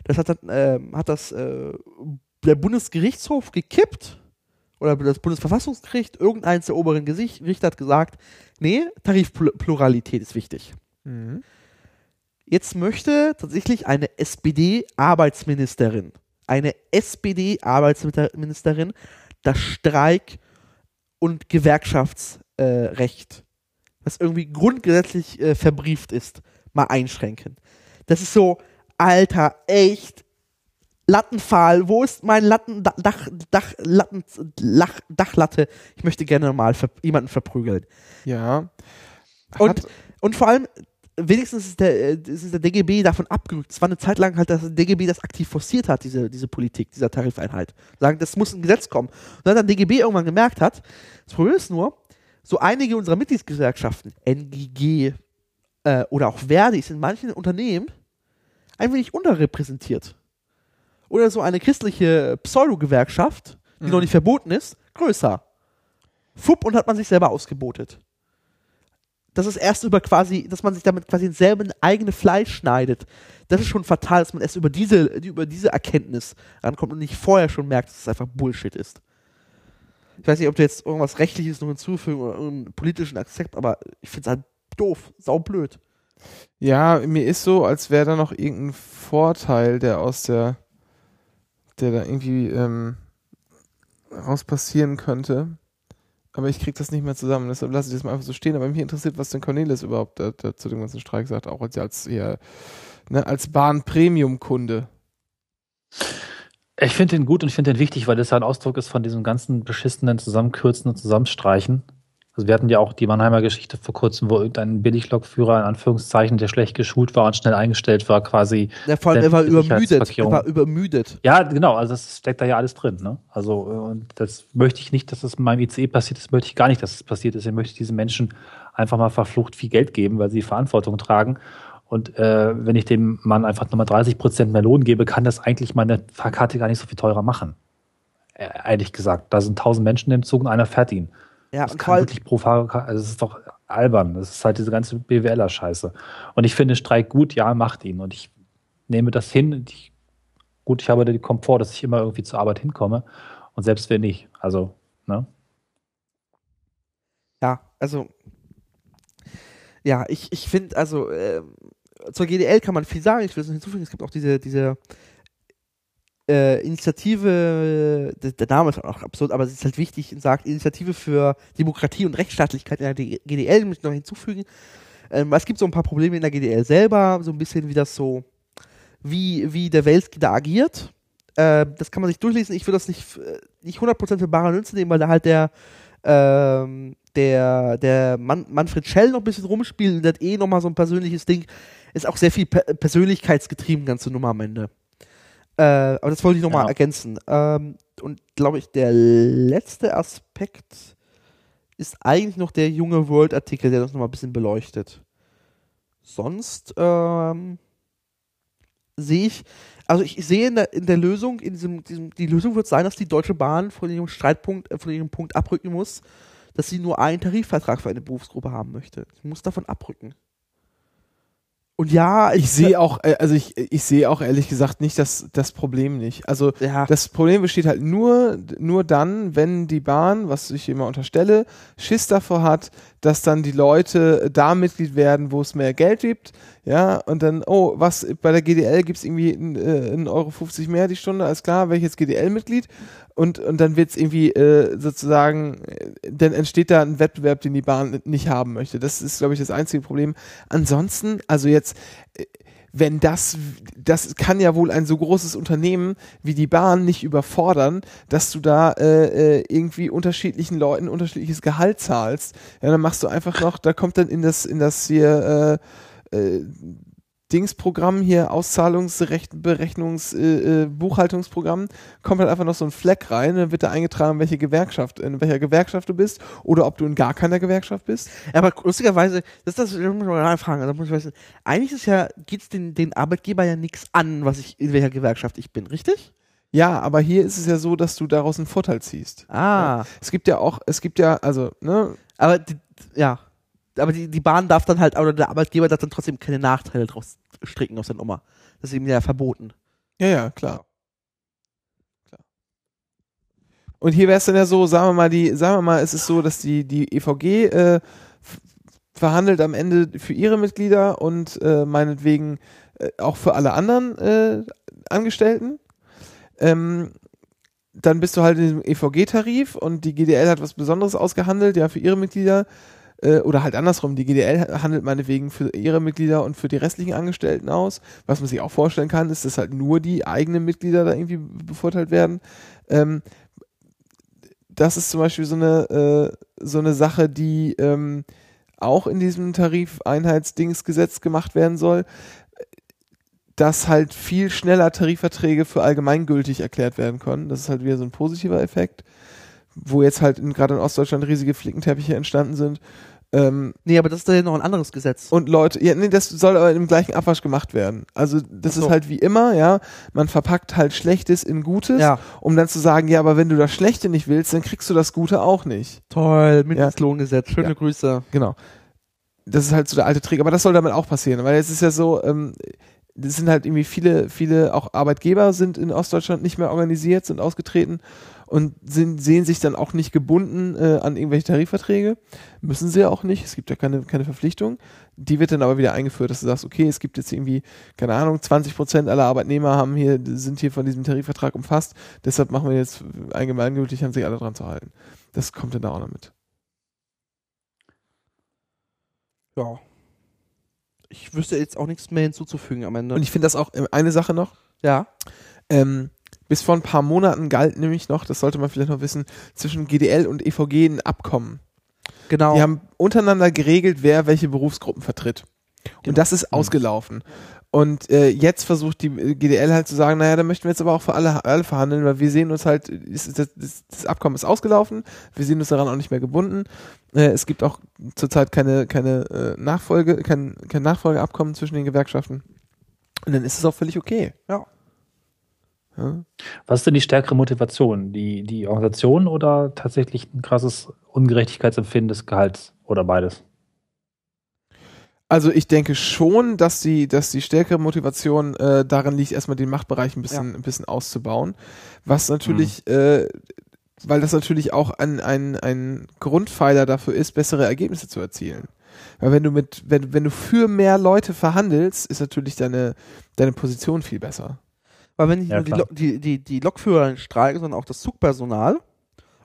Das hat, dann, ähm, hat das äh, der Bundesgerichtshof gekippt oder das Bundesverfassungsgericht, irgendeins der oberen Gesicht, Richter hat gesagt, nee, Tarifpluralität ist wichtig. Jetzt möchte tatsächlich eine SPD-Arbeitsministerin, eine SPD-Arbeitsministerin das Streik- und Gewerkschaftsrecht, äh, Recht, was irgendwie grundgesetzlich äh, verbrieft ist, mal einschränken. Das ist so, Alter, echt, Lattenpfahl, wo ist mein Latten, Dach, Dach, Latten, Lach, Dachlatte? Ich möchte gerne mal ver jemanden verprügeln. Ja. Und, Hat- und vor allem, wenigstens ist der, äh, ist der DGB davon abgerückt. Es war eine Zeit lang halt, dass der DGB das aktiv forciert hat, diese, diese Politik, dieser Tarifeinheit. Sagen, das muss ein Gesetz kommen. Und dann hat der DGB irgendwann gemerkt hat, das Problem ist nur, so einige unserer Mitgliedsgesellschaften, NGG äh, oder auch Verdi, sind in manchen Unternehmen ein wenig unterrepräsentiert. Oder so eine christliche Pseudo-Gewerkschaft, die Mhm. noch nicht verboten ist, größer. Fupp und hat man sich selber ausgebotet das ist erst über quasi, dass man sich damit quasi selber ein eigenes Fleisch schneidet. Das ist schon fatal, dass man erst über diese, über diese Erkenntnis rankommt und nicht vorher schon merkt, dass es einfach Bullshit ist. Ich weiß nicht, ob du jetzt irgendwas Rechtliches noch hinzufügen oder irgendeinen politischen Aspekt, aber ich finde es halt doof, saublöd. Ja, mir ist so, als wäre da noch irgendein Vorteil, der aus der, der da irgendwie ähm, raus passieren könnte. Aber ich krieg das nicht mehr zusammen, deshalb lasse ich das mal einfach so stehen. Aber mich interessiert, was denn Cornelis überhaupt da, da zu dem ganzen Streik sagt, auch als, als, eher, ne, als Bahn-Premium-Kunde. Ich finde den gut und ich finde den wichtig, weil das ja ein Ausdruck ist von diesem ganzen beschissenen Zusammenkürzen und Zusammenstreichen. Also wir hatten ja auch die Mannheimer Geschichte vor kurzem, wo irgendein Billiglokführer in Anführungszeichen, der schlecht geschult war und schnell eingestellt war, quasi. Ja, vor allem, er war übermüdet. Er war übermüdet. Ja, genau, also das steckt da ja alles drin. Ne? Also äh, und das möchte ich nicht, dass das in meinem ICE passiert, das möchte ich gar nicht, dass es passiert ist. Ich möchte diesen Menschen einfach mal verflucht viel Geld geben, weil sie Verantwortung tragen. Und äh, wenn ich dem Mann einfach nochmal 30 Prozent mehr Lohn gebe, kann das eigentlich meine Fahrkarte gar nicht so viel teurer machen. Äh, ehrlich gesagt, da sind tausend Menschen im Zug und einer fährt ihn. Ja, Das kann wirklich pro Fahrkarte, also das ist doch albern. Das ist halt diese ganze BWLer-Scheiße. Und ich finde Streik gut, ja, macht ihn. Und ich nehme das hin. Ich, gut, ich habe den Komfort, dass ich immer irgendwie zur Arbeit hinkomme. Und selbst wenn nicht. Also, ne? ja, also, ja, ich, ich finde, also, ähm, zur GDL kann man viel sagen. Ich will es hinzufügen, es gibt auch diese, diese äh, Initiative, der, Name ist auch absurd, aber es ist halt wichtig und sagt Initiative für Demokratie und Rechtsstaatlichkeit in der GDL, muss ich noch hinzufügen. Ähm, es gibt so ein paar Probleme in der GDL selber, so ein bisschen wie das so, wie, wie der Welski da agiert. Äh, das kann man sich durchlesen. Ich würde das nicht, äh, nicht 100% für bare Münze nehmen, weil da halt der, ähm, der, der Man Manfred Schell noch ein bisschen rumspielt und hat eh nochmal so ein persönliches Ding. Ist auch sehr viel per persönlichkeitsgetrieben, ganze Nummer am Ende. Äh, aber das wollte ich nochmal Ja. ergänzen. Ähm, und glaube ich, der letzte Aspekt ist eigentlich noch der junge World-Artikel, der das nochmal ein bisschen beleuchtet. Sonst ähm, sehe ich, also ich sehe in der, in der Lösung, in diesem, diesem, die Lösung wird sein, dass die Deutsche Bahn von ihrem Streitpunkt, äh, von ihrem Punkt abrücken muss, dass sie nur einen Tarifvertrag für eine Berufsgruppe haben möchte. Sie muss davon abrücken. Und ja, Ich sehe auch, äh, also ich, ich sehe auch ehrlich gesagt nicht das, das Problem nicht. Also ja, das Problem besteht halt nur, nur dann, wenn die Bahn, was ich immer unterstelle, Schiss davor hat, dass dann die Leute da Mitglied werden, wo es mehr Geld gibt. Ja, und dann, oh, was, bei der GDL gibt's irgendwie ein, äh, 1,50 Euro mehr die Stunde, alles klar, welches GDL-Mitglied? Und, und dann wird's irgendwie äh, sozusagen, äh, dann entsteht da ein Wettbewerb, den die Bahn nicht haben möchte. Das ist, glaube ich, das einzige Problem. Ansonsten, also jetzt, äh, wenn das, das kann ja wohl ein so großes Unternehmen wie die Bahn nicht überfordern, dass du da äh, äh, irgendwie unterschiedlichen Leuten unterschiedliches Gehalt zahlst. Ja, dann machst du einfach noch, da kommt dann in das, in das hier äh, äh, Dingsprogramm hier, Auszahlungsrecht, Berechnungs, äh, äh, Buchhaltungsprogramm, kommt halt einfach noch so ein Fleck rein, dann wird da eingetragen, welche Gewerkschaft, in welcher Gewerkschaft du bist oder ob du in gar keiner Gewerkschaft bist. aber lustigerweise, das ist das, da muss ich mal fragen, da muss ich wissen, eigentlich ist ja, geht's den, den Arbeitgeber ja nichts an, was ich, in welcher Gewerkschaft ich bin, richtig? Ja, aber hier ist es ja so, dass du daraus einen Vorteil ziehst. Ah, Es gibt ja auch, es gibt ja, also, ne, aber die, ja, aber die, die Bahn darf dann halt, oder der Arbeitgeber darf dann trotzdem keine Nachteile draus stricken aus der Nummer. Das ist ihm ja verboten. Ja, ja, klar. klar. Und hier wäre es dann ja so, sagen wir mal, die, sagen wir mal, es ist so, dass die, die EVG äh, verhandelt am Ende für ihre Mitglieder und äh, meinetwegen äh, auch für alle anderen äh, Angestellten. Ähm, dann bist du halt in diesem EVG-Tarif und die GDL hat was Besonderes ausgehandelt, ja, für ihre Mitglieder. Äh, oder halt andersrum, die GDL handelt meinetwegen für ihre Mitglieder und für die restlichen Angestellten aus. Was man sich auch vorstellen kann, ist, dass halt nur die eigenen Mitglieder da irgendwie bevorteilt werden. Ähm, das ist zum Beispiel so eine, äh, so eine Sache, die ähm, auch in diesem Tarifeinheitsdingsgesetz gemacht werden soll, dass halt viel schneller Tarifverträge für allgemeingültig erklärt werden können. Das ist halt wieder so ein positiver Effekt, wo jetzt halt gerade in Ostdeutschland riesige Flickenteppiche entstanden sind. Ähm, Nee, aber das ist ja noch ein anderes Gesetz. und Leute, ja, nee, das soll aber im gleichen Abwasch gemacht werden. Also das so. ist halt wie immer, ja, man verpackt halt Schlechtes in Gutes, ja, um dann zu sagen, ja, aber wenn du das Schlechte nicht willst, dann kriegst du das Gute auch nicht. toll, Mindestlohngesetz, schöne Ja. Grüße. Genau. Das ist halt so der alte Trick, aber das soll damit auch passieren, weil jetzt ist ja so, ähm, das sind halt irgendwie viele, viele auch Arbeitgeber sind in Ostdeutschland nicht mehr organisiert, sind ausgetreten und sind, sehen sich dann auch nicht gebunden äh, an irgendwelche Tarifverträge. Müssen sie ja auch nicht, es gibt ja keine, keine Verpflichtung. Die wird dann aber wieder eingeführt, dass du sagst, okay, es gibt jetzt irgendwie, keine Ahnung, 20 Prozent aller Arbeitnehmer haben hier, sind hier von diesem Tarifvertrag umfasst, deshalb machen wir jetzt allgemeingültig, haben sich alle dran zu halten. Das kommt dann da auch noch mit. Ja. Ich wüsste jetzt auch nichts mehr hinzuzufügen am Ende. Und ich finde das auch, äh, eine Sache noch, ja. Ähm, bis vor ein paar Monaten galt nämlich noch, das sollte man vielleicht noch wissen, zwischen GDL und EVG ein Abkommen. Genau. Die haben untereinander geregelt, wer welche Berufsgruppen vertritt. Genau. Und das ist ausgelaufen. Und äh, jetzt versucht die äh, GDL halt zu sagen, naja, da möchten wir jetzt aber auch für alle, alle verhandeln, weil wir sehen uns halt, ist, das, das, das Abkommen ist ausgelaufen, wir sehen uns daran auch nicht mehr gebunden. Äh, es gibt auch zurzeit keine, keine äh, Nachfolge, kein, kein Nachfolgeabkommen zwischen den Gewerkschaften. Und dann ist es auch völlig okay. Ja. Ja. Was ist denn die stärkere Motivation? Die, die Organisation oder tatsächlich ein krasses Ungerechtigkeitsempfinden des Gehalts oder beides? Also ich denke schon, dass die, dass die stärkere Motivation äh, darin liegt, erstmal den Machtbereich ein bisschen, ein bisschen auszubauen. Was natürlich, äh, weil das natürlich auch ein, ein, ein Grundpfeiler dafür ist, bessere Ergebnisse zu erzielen. Weil wenn du mit, wenn, wenn du für mehr Leute verhandelst, ist natürlich deine, deine Position viel besser. Weil wenn nicht Ja, nur die, klar. Die, die, die Lokführer streiken, sondern auch das Zugpersonal.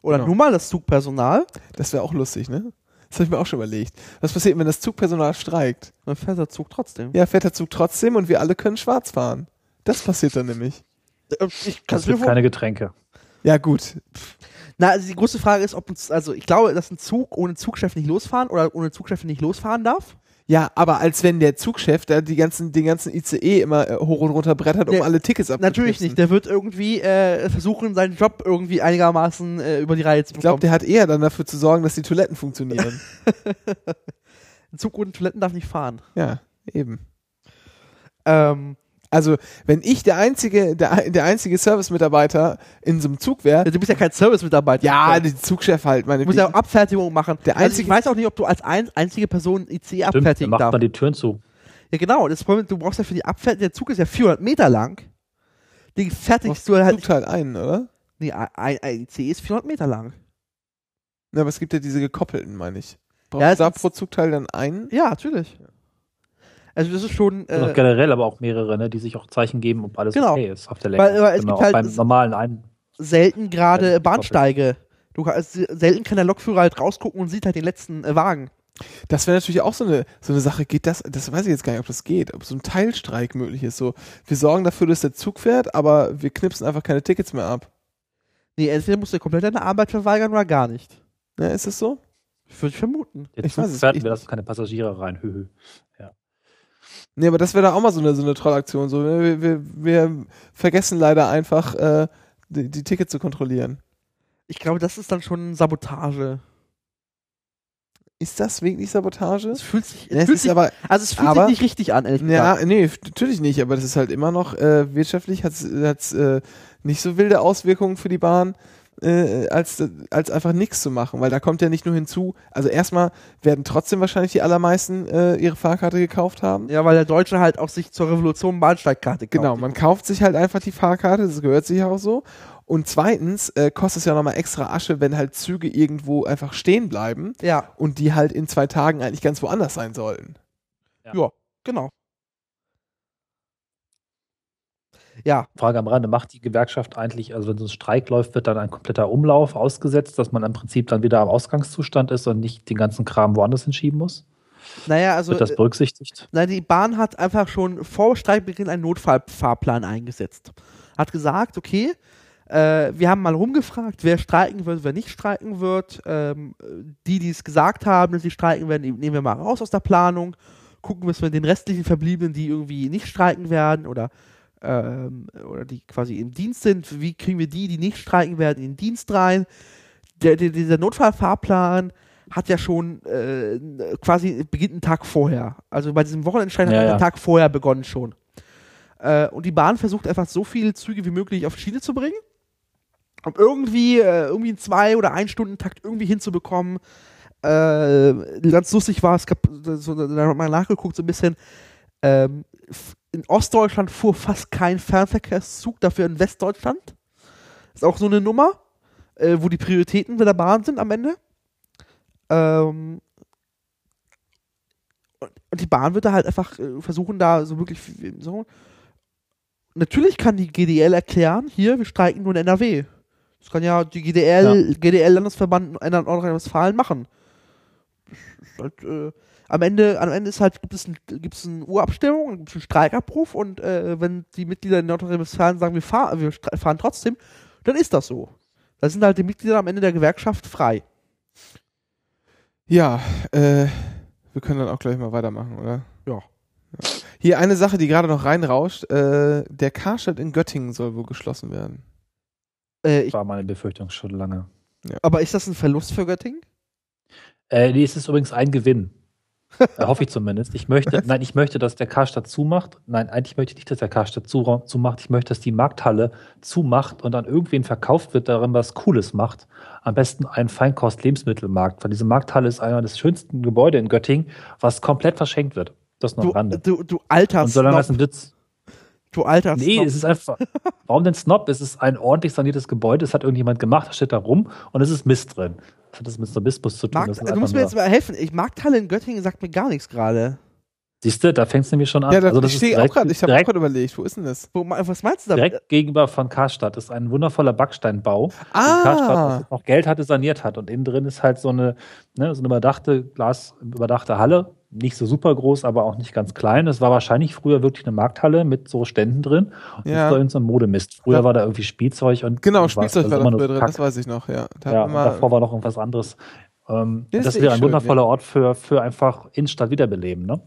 Oder Genau. nur mal das Zugpersonal, Das wäre auch lustig, ne? Das habe ich mir auch schon überlegt. Was passiert, wenn das Zugpersonal streikt? dann fährt der Zug trotzdem. Ja, fährt der Zug trotzdem und wir alle können schwarz fahren. Das passiert dann nämlich. Äh, Ich kann Es gibt keine Getränke. Ja, gut. Na, also die große Frage ist, ob uns, also ich glaube, dass ein Zug ohne Zugchef nicht losfahren oder ohne Zugchef nicht losfahren darf. Ja, aber als wenn der Zugchef da die ganzen, den ganzen ICE immer äh, hoch und runter brettert, um Nee, alle Tickets abzuknipsen. Natürlich nicht. Der wird irgendwie äh, versuchen, seinen Job irgendwie einigermaßen äh, über die Reihe zu Ich glaube, bekommen. der hat eher dann dafür zu sorgen, dass die Toiletten funktionieren. <laughs> ein Zug ohne Toiletten darf nicht fahren. ja, eben. Ähm, Also, wenn ich der einzige, der, der einzige Service-Mitarbeiter in so einem Zug wäre, Du bist ja kein Service-Mitarbeiter. ja, der Zugchef halt, meine Du musst ja auch Abfertigung machen. Der also ich einzige- weiß auch nicht, ob du als ein, einzige Person IC abfertigen macht darfst. man die Türen zu. Ja, genau. Das Problem, du brauchst ja für die Abfertigung, der Zug ist ja 400 Meter lang. Den fertigst du halt. Zugteil ein, oder? Nee, ein, ein IC ist 400 Meter lang. Ja, aber es gibt ja diese gekoppelten, meine ich. Brauchst Ja, du da pro Zugteil dann einen? Ja, natürlich. Also das ist schon. Äh, generell aber auch mehrere, ne, die sich auch Zeichen geben, ob alles Genau. okay ist auf der Länge. Weil- weil es genau, gibt halt- beim normalen ein selten gerade Bahnsteige. Du kannst, selten kann der Lokführer halt rausgucken und sieht halt den letzten äh, Wagen. Das wäre natürlich auch so eine, so eine Sache. Geht das, das weiß ich jetzt gar nicht, ob das geht, ob so ein Teilstreik möglich ist. So, wir sorgen dafür, dass der Zug fährt, aber wir knipsen einfach keine Tickets mehr ab. Nee, entweder musst du komplett deine Arbeit verweigern oder gar nicht. Ne, ist das so? Würde ich vermuten. der Ich Zug weiß es fährt, nicht. wir lassen keine Passagiere rein. Höhö. Nee, aber das wäre da auch mal so eine, so eine Trollaktion. So, wir, wir, wir vergessen leider einfach, äh, die, die Tickets zu kontrollieren. Ich glaube, das ist dann schon Sabotage. Ist das wirklich Sabotage? Es fühlt sich, es Ja, es fühlt sich aber, also es fühlt aber- sich nicht richtig an, ehrlich ja, gesagt. nee, f- natürlich nicht, aber das ist halt immer noch, äh, wirtschaftlich hat es äh, nicht so wilde Auswirkungen für die Bahn, äh, als, als einfach nichts zu machen, weil da kommt ja nicht nur hinzu, also erstmal werden trotzdem wahrscheinlich die allermeisten äh, ihre Fahrkarte gekauft haben. Ja, weil der Deutsche halt auch sich zur Revolution Bahnsteigkarte kauft. Genau, man kauft sich halt einfach die Fahrkarte, das gehört sich auch so. Und zweitens äh, kostet es ja nochmal extra Asche, wenn halt Züge irgendwo einfach stehen bleiben Ja, und die halt in zwei Tagen eigentlich ganz woanders sein sollten. ja, genau. Ja, Frage am Rande, macht die Gewerkschaft eigentlich, also wenn so ein Streik läuft, wird dann ein kompletter Umlauf ausgesetzt, dass man im Prinzip dann wieder am Ausgangszustand ist und nicht den ganzen Kram woanders hinschieben muss? naja, also Wird das äh, berücksichtigt? Nein, die Bahn hat einfach schon vor Streikbeginn einen Notfallfahrplan eingesetzt. Hat gesagt, okay, äh, wir haben mal rumgefragt, wer streiken wird, wer nicht streiken wird. Ähm, die, die es gesagt haben, dass sie streiken werden, nehmen wir mal raus aus der Planung. Gucken, was wir den restlichen Verbliebenen, die irgendwie nicht streiken werden oder, ähm, oder die quasi im Dienst sind, wie kriegen wir die, die nicht streiken werden, in den Dienst rein. Der, der, dieser Notfallfahrplan hat ja schon äh, quasi beginnt einen Tag vorher. Also bei diesem Wochenendstreik Ja, hat er ja. einen Tag vorher begonnen schon. Äh, und die Bahn versucht einfach so viele Züge wie möglich auf die Schiene zu bringen, um irgendwie, äh, irgendwie einen zwei oder ein Stunden Takt irgendwie hinzubekommen. Äh, ganz lustig war, es gab so, da hat man nachgeguckt so ein bisschen. Ähm, in Ostdeutschland fuhr fast kein Fernverkehrszug, dafür in Westdeutschland. Ist auch so eine Nummer, äh, wo die Prioritäten der Bahn sind am Ende. Ähm, und, und die Bahn wird da halt einfach äh, versuchen, da so wirklich so. Natürlich kann die GDL erklären, hier, wir streiken nur in NRW. Das kann ja die GDL, GDL-Landesverband in Nordrhein-Westfalen machen. Das ist halt, äh, am Ende, am Ende ist halt, gibt es, ein, gibt es eine Urabstimmung, gibt es einen Streikabruf und äh, wenn die Mitglieder in Nordrhein-Westfalen sagen, wir, fahr, wir fahren trotzdem, dann ist das so. Da sind halt die Mitglieder am Ende der Gewerkschaft frei. Ja, äh, wir können dann auch gleich mal weitermachen, oder? Ja. Hier eine Sache, die gerade noch reinrauscht. Äh, der Karstadt in Göttingen soll wohl geschlossen werden. Äh, ich, War meine Befürchtung schon lange. aber ist das ein Verlust für Göttingen? Äh, nee, es ist übrigens ein Gewinn. Äh, hoffe ich zumindest. Ich möchte, nein, ich möchte, dass der Karstadt zumacht. Nein, eigentlich möchte ich nicht, dass der Karstadt zu, zumacht. Ich möchte, dass die Markthalle zumacht und an irgendwen verkauft wird, darin was Cooles macht. Am besten ein Feinkost-Lebensmittelmarkt, weil diese Markthalle ist einer des schönsten Gebäude in Göttingen, was komplett verschenkt wird. Das noch am Du, Rande. du, du alter Und solange das ein Witz. Du alter Nee, Snob. es ist einfach. Warum denn Snob? Es ist ein ordentlich saniertes Gebäude, es hat irgendjemand gemacht, das steht da rum und es ist Mist drin. Was hat das mit Snobismus zu tun? Markt, du musst mir jetzt mal helfen. Ich Markthalle in Göttingen sagt mir gar nichts gerade. Siehst du, da fängt es nämlich schon an. ja, da, also das ich stehe auch gerade, ich habe auch gerade überlegt, wo ist denn das? Wo, was meinst du da? direkt gegenüber von Karstadt ist ein wundervoller Backsteinbau, den Ah. Karstadt, als es noch Geld hatte, saniert hat. Und innen drin ist halt so eine, ne, so eine überdachte, Glas, überdachte Halle. Nicht so super groß, aber auch nicht ganz klein. Es war wahrscheinlich früher wirklich eine Markthalle mit so Ständen drin. Und Ja. das war irgend so ein Modemist. Früher Ja. war da irgendwie Spielzeug und Genau. Spielzeug Also war da früher drin, Kack. das weiß ich noch, ja. Da Ja, davor war noch irgendwas anderes. Ähm, Ja, das das ist wäre ein schön, wundervoller Ort für, für einfach Innenstadt wiederbeleben, ne?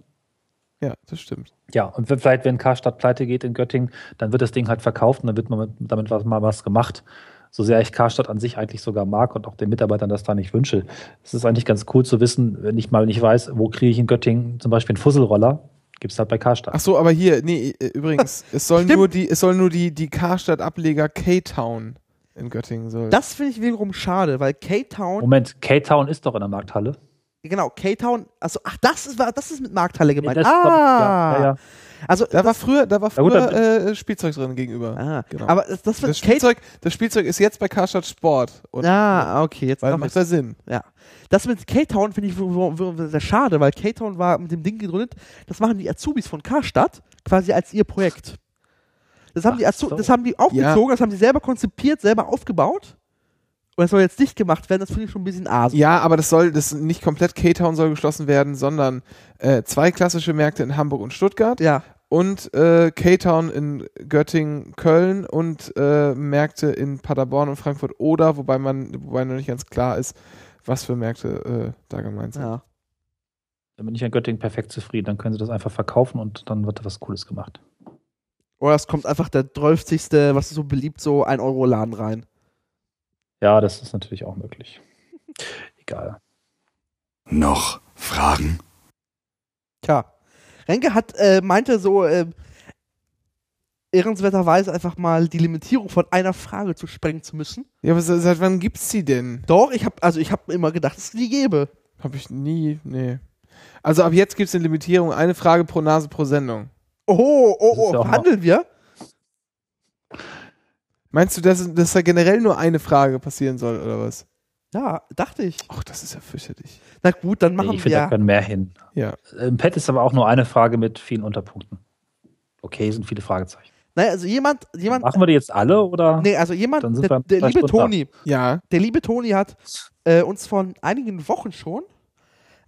ja, das stimmt. Ja, und wenn- vielleicht, wenn Karstadt pleite geht in Göttingen, dann wird das Ding halt verkauft und dann wird man mit, damit was, mal was gemacht. So sehr ich Karstadt an sich eigentlich sogar mag und auch den Mitarbeitern das da nicht wünsche. Es ist eigentlich ganz cool zu wissen, wenn ich mal nicht weiß, wo kriege ich in Göttingen zum Beispiel einen Fusselroller, Gibt's halt bei Karstadt. Ach so, aber hier, nee, äh, übrigens, <laughs> es soll Stimmt. nur die, es soll nur die, die Karstadt-Ableger K-Town in Göttingen soll. Das finde ich wiederum schade, weil K-Town, Moment, K-Town ist doch in der Markthalle. genau, K-Town, also, ach, das ist, das ist mit Markthalle gemeint. Das ah, glaub ich, ja, ja, ja. Also, da war früher, da war Ja, früher dann- äh, Spielzeug drin gegenüber. ah, genau. aber das, das Das Spielzeug, das Spielzeug ist jetzt bei Karstadt Sport. Und Ah, okay, jetzt macht ja Sinn. Ja. Das mit K-Town finde ich sehr schade, weil K-Town war mit dem Ding gegründet, das machen die Azubis von Karstadt quasi als ihr Projekt. Das haben, Ach die, Azu so. das haben die aufgezogen, das haben die selber konzipiert, selber aufgebaut. Und das soll jetzt dicht gemacht werden, das finde ich schon ein bisschen asig. Ja, aber das soll, das nicht komplett K-Town soll geschlossen werden, sondern äh, zwei klassische Märkte in Hamburg und Stuttgart Ja. und äh, K-Town in Göttingen, Köln und äh, Märkte in Paderborn und Frankfurt oder, wobei man, wobei noch nicht ganz klar ist, was für Märkte äh, da gemeint sind. ja. Dann bin ich in Göttingen perfekt zufrieden. Dann können sie das einfach verkaufen und dann wird da was Cooles gemacht. Oder es kommt einfach der 12. was ist so beliebt, so 1 Euro Laden rein. Ja, das ist natürlich auch möglich. <laughs> Egal. Noch Fragen? Tja. Renke hat, äh, meinte so, äh, ehrenswerterweise einfach mal die Limitierung von einer Frage zu sprengen zu müssen. Ja, aber se- seit wann gibt's die denn? Doch, ich habe also ich habe immer gedacht, dass es die gäbe. Hab ich nie, nee. Also ab jetzt gibt's eine Limitierung, eine Frage pro Nase pro Sendung. Oh, oh, oh, verhandeln wir? Meinst du, dass, dass da generell nur eine Frage passieren soll oder was? Ja, dachte ich. Ach, das ist ja fürchterlich. Na gut, dann Nee, machen ich finde, da wir. können mehr hin. Ja. Im Pad ist aber auch nur eine Frage mit vielen Unterpunkten. Okay, sind viele Fragezeichen. Naja, also jemand, jemand, Machen wir die jetzt alle oder? nee, also jemand, Dann sind der, wir der liebe Stunden. Toni, Ja. der liebe Toni hat äh, uns vor einigen Wochen schon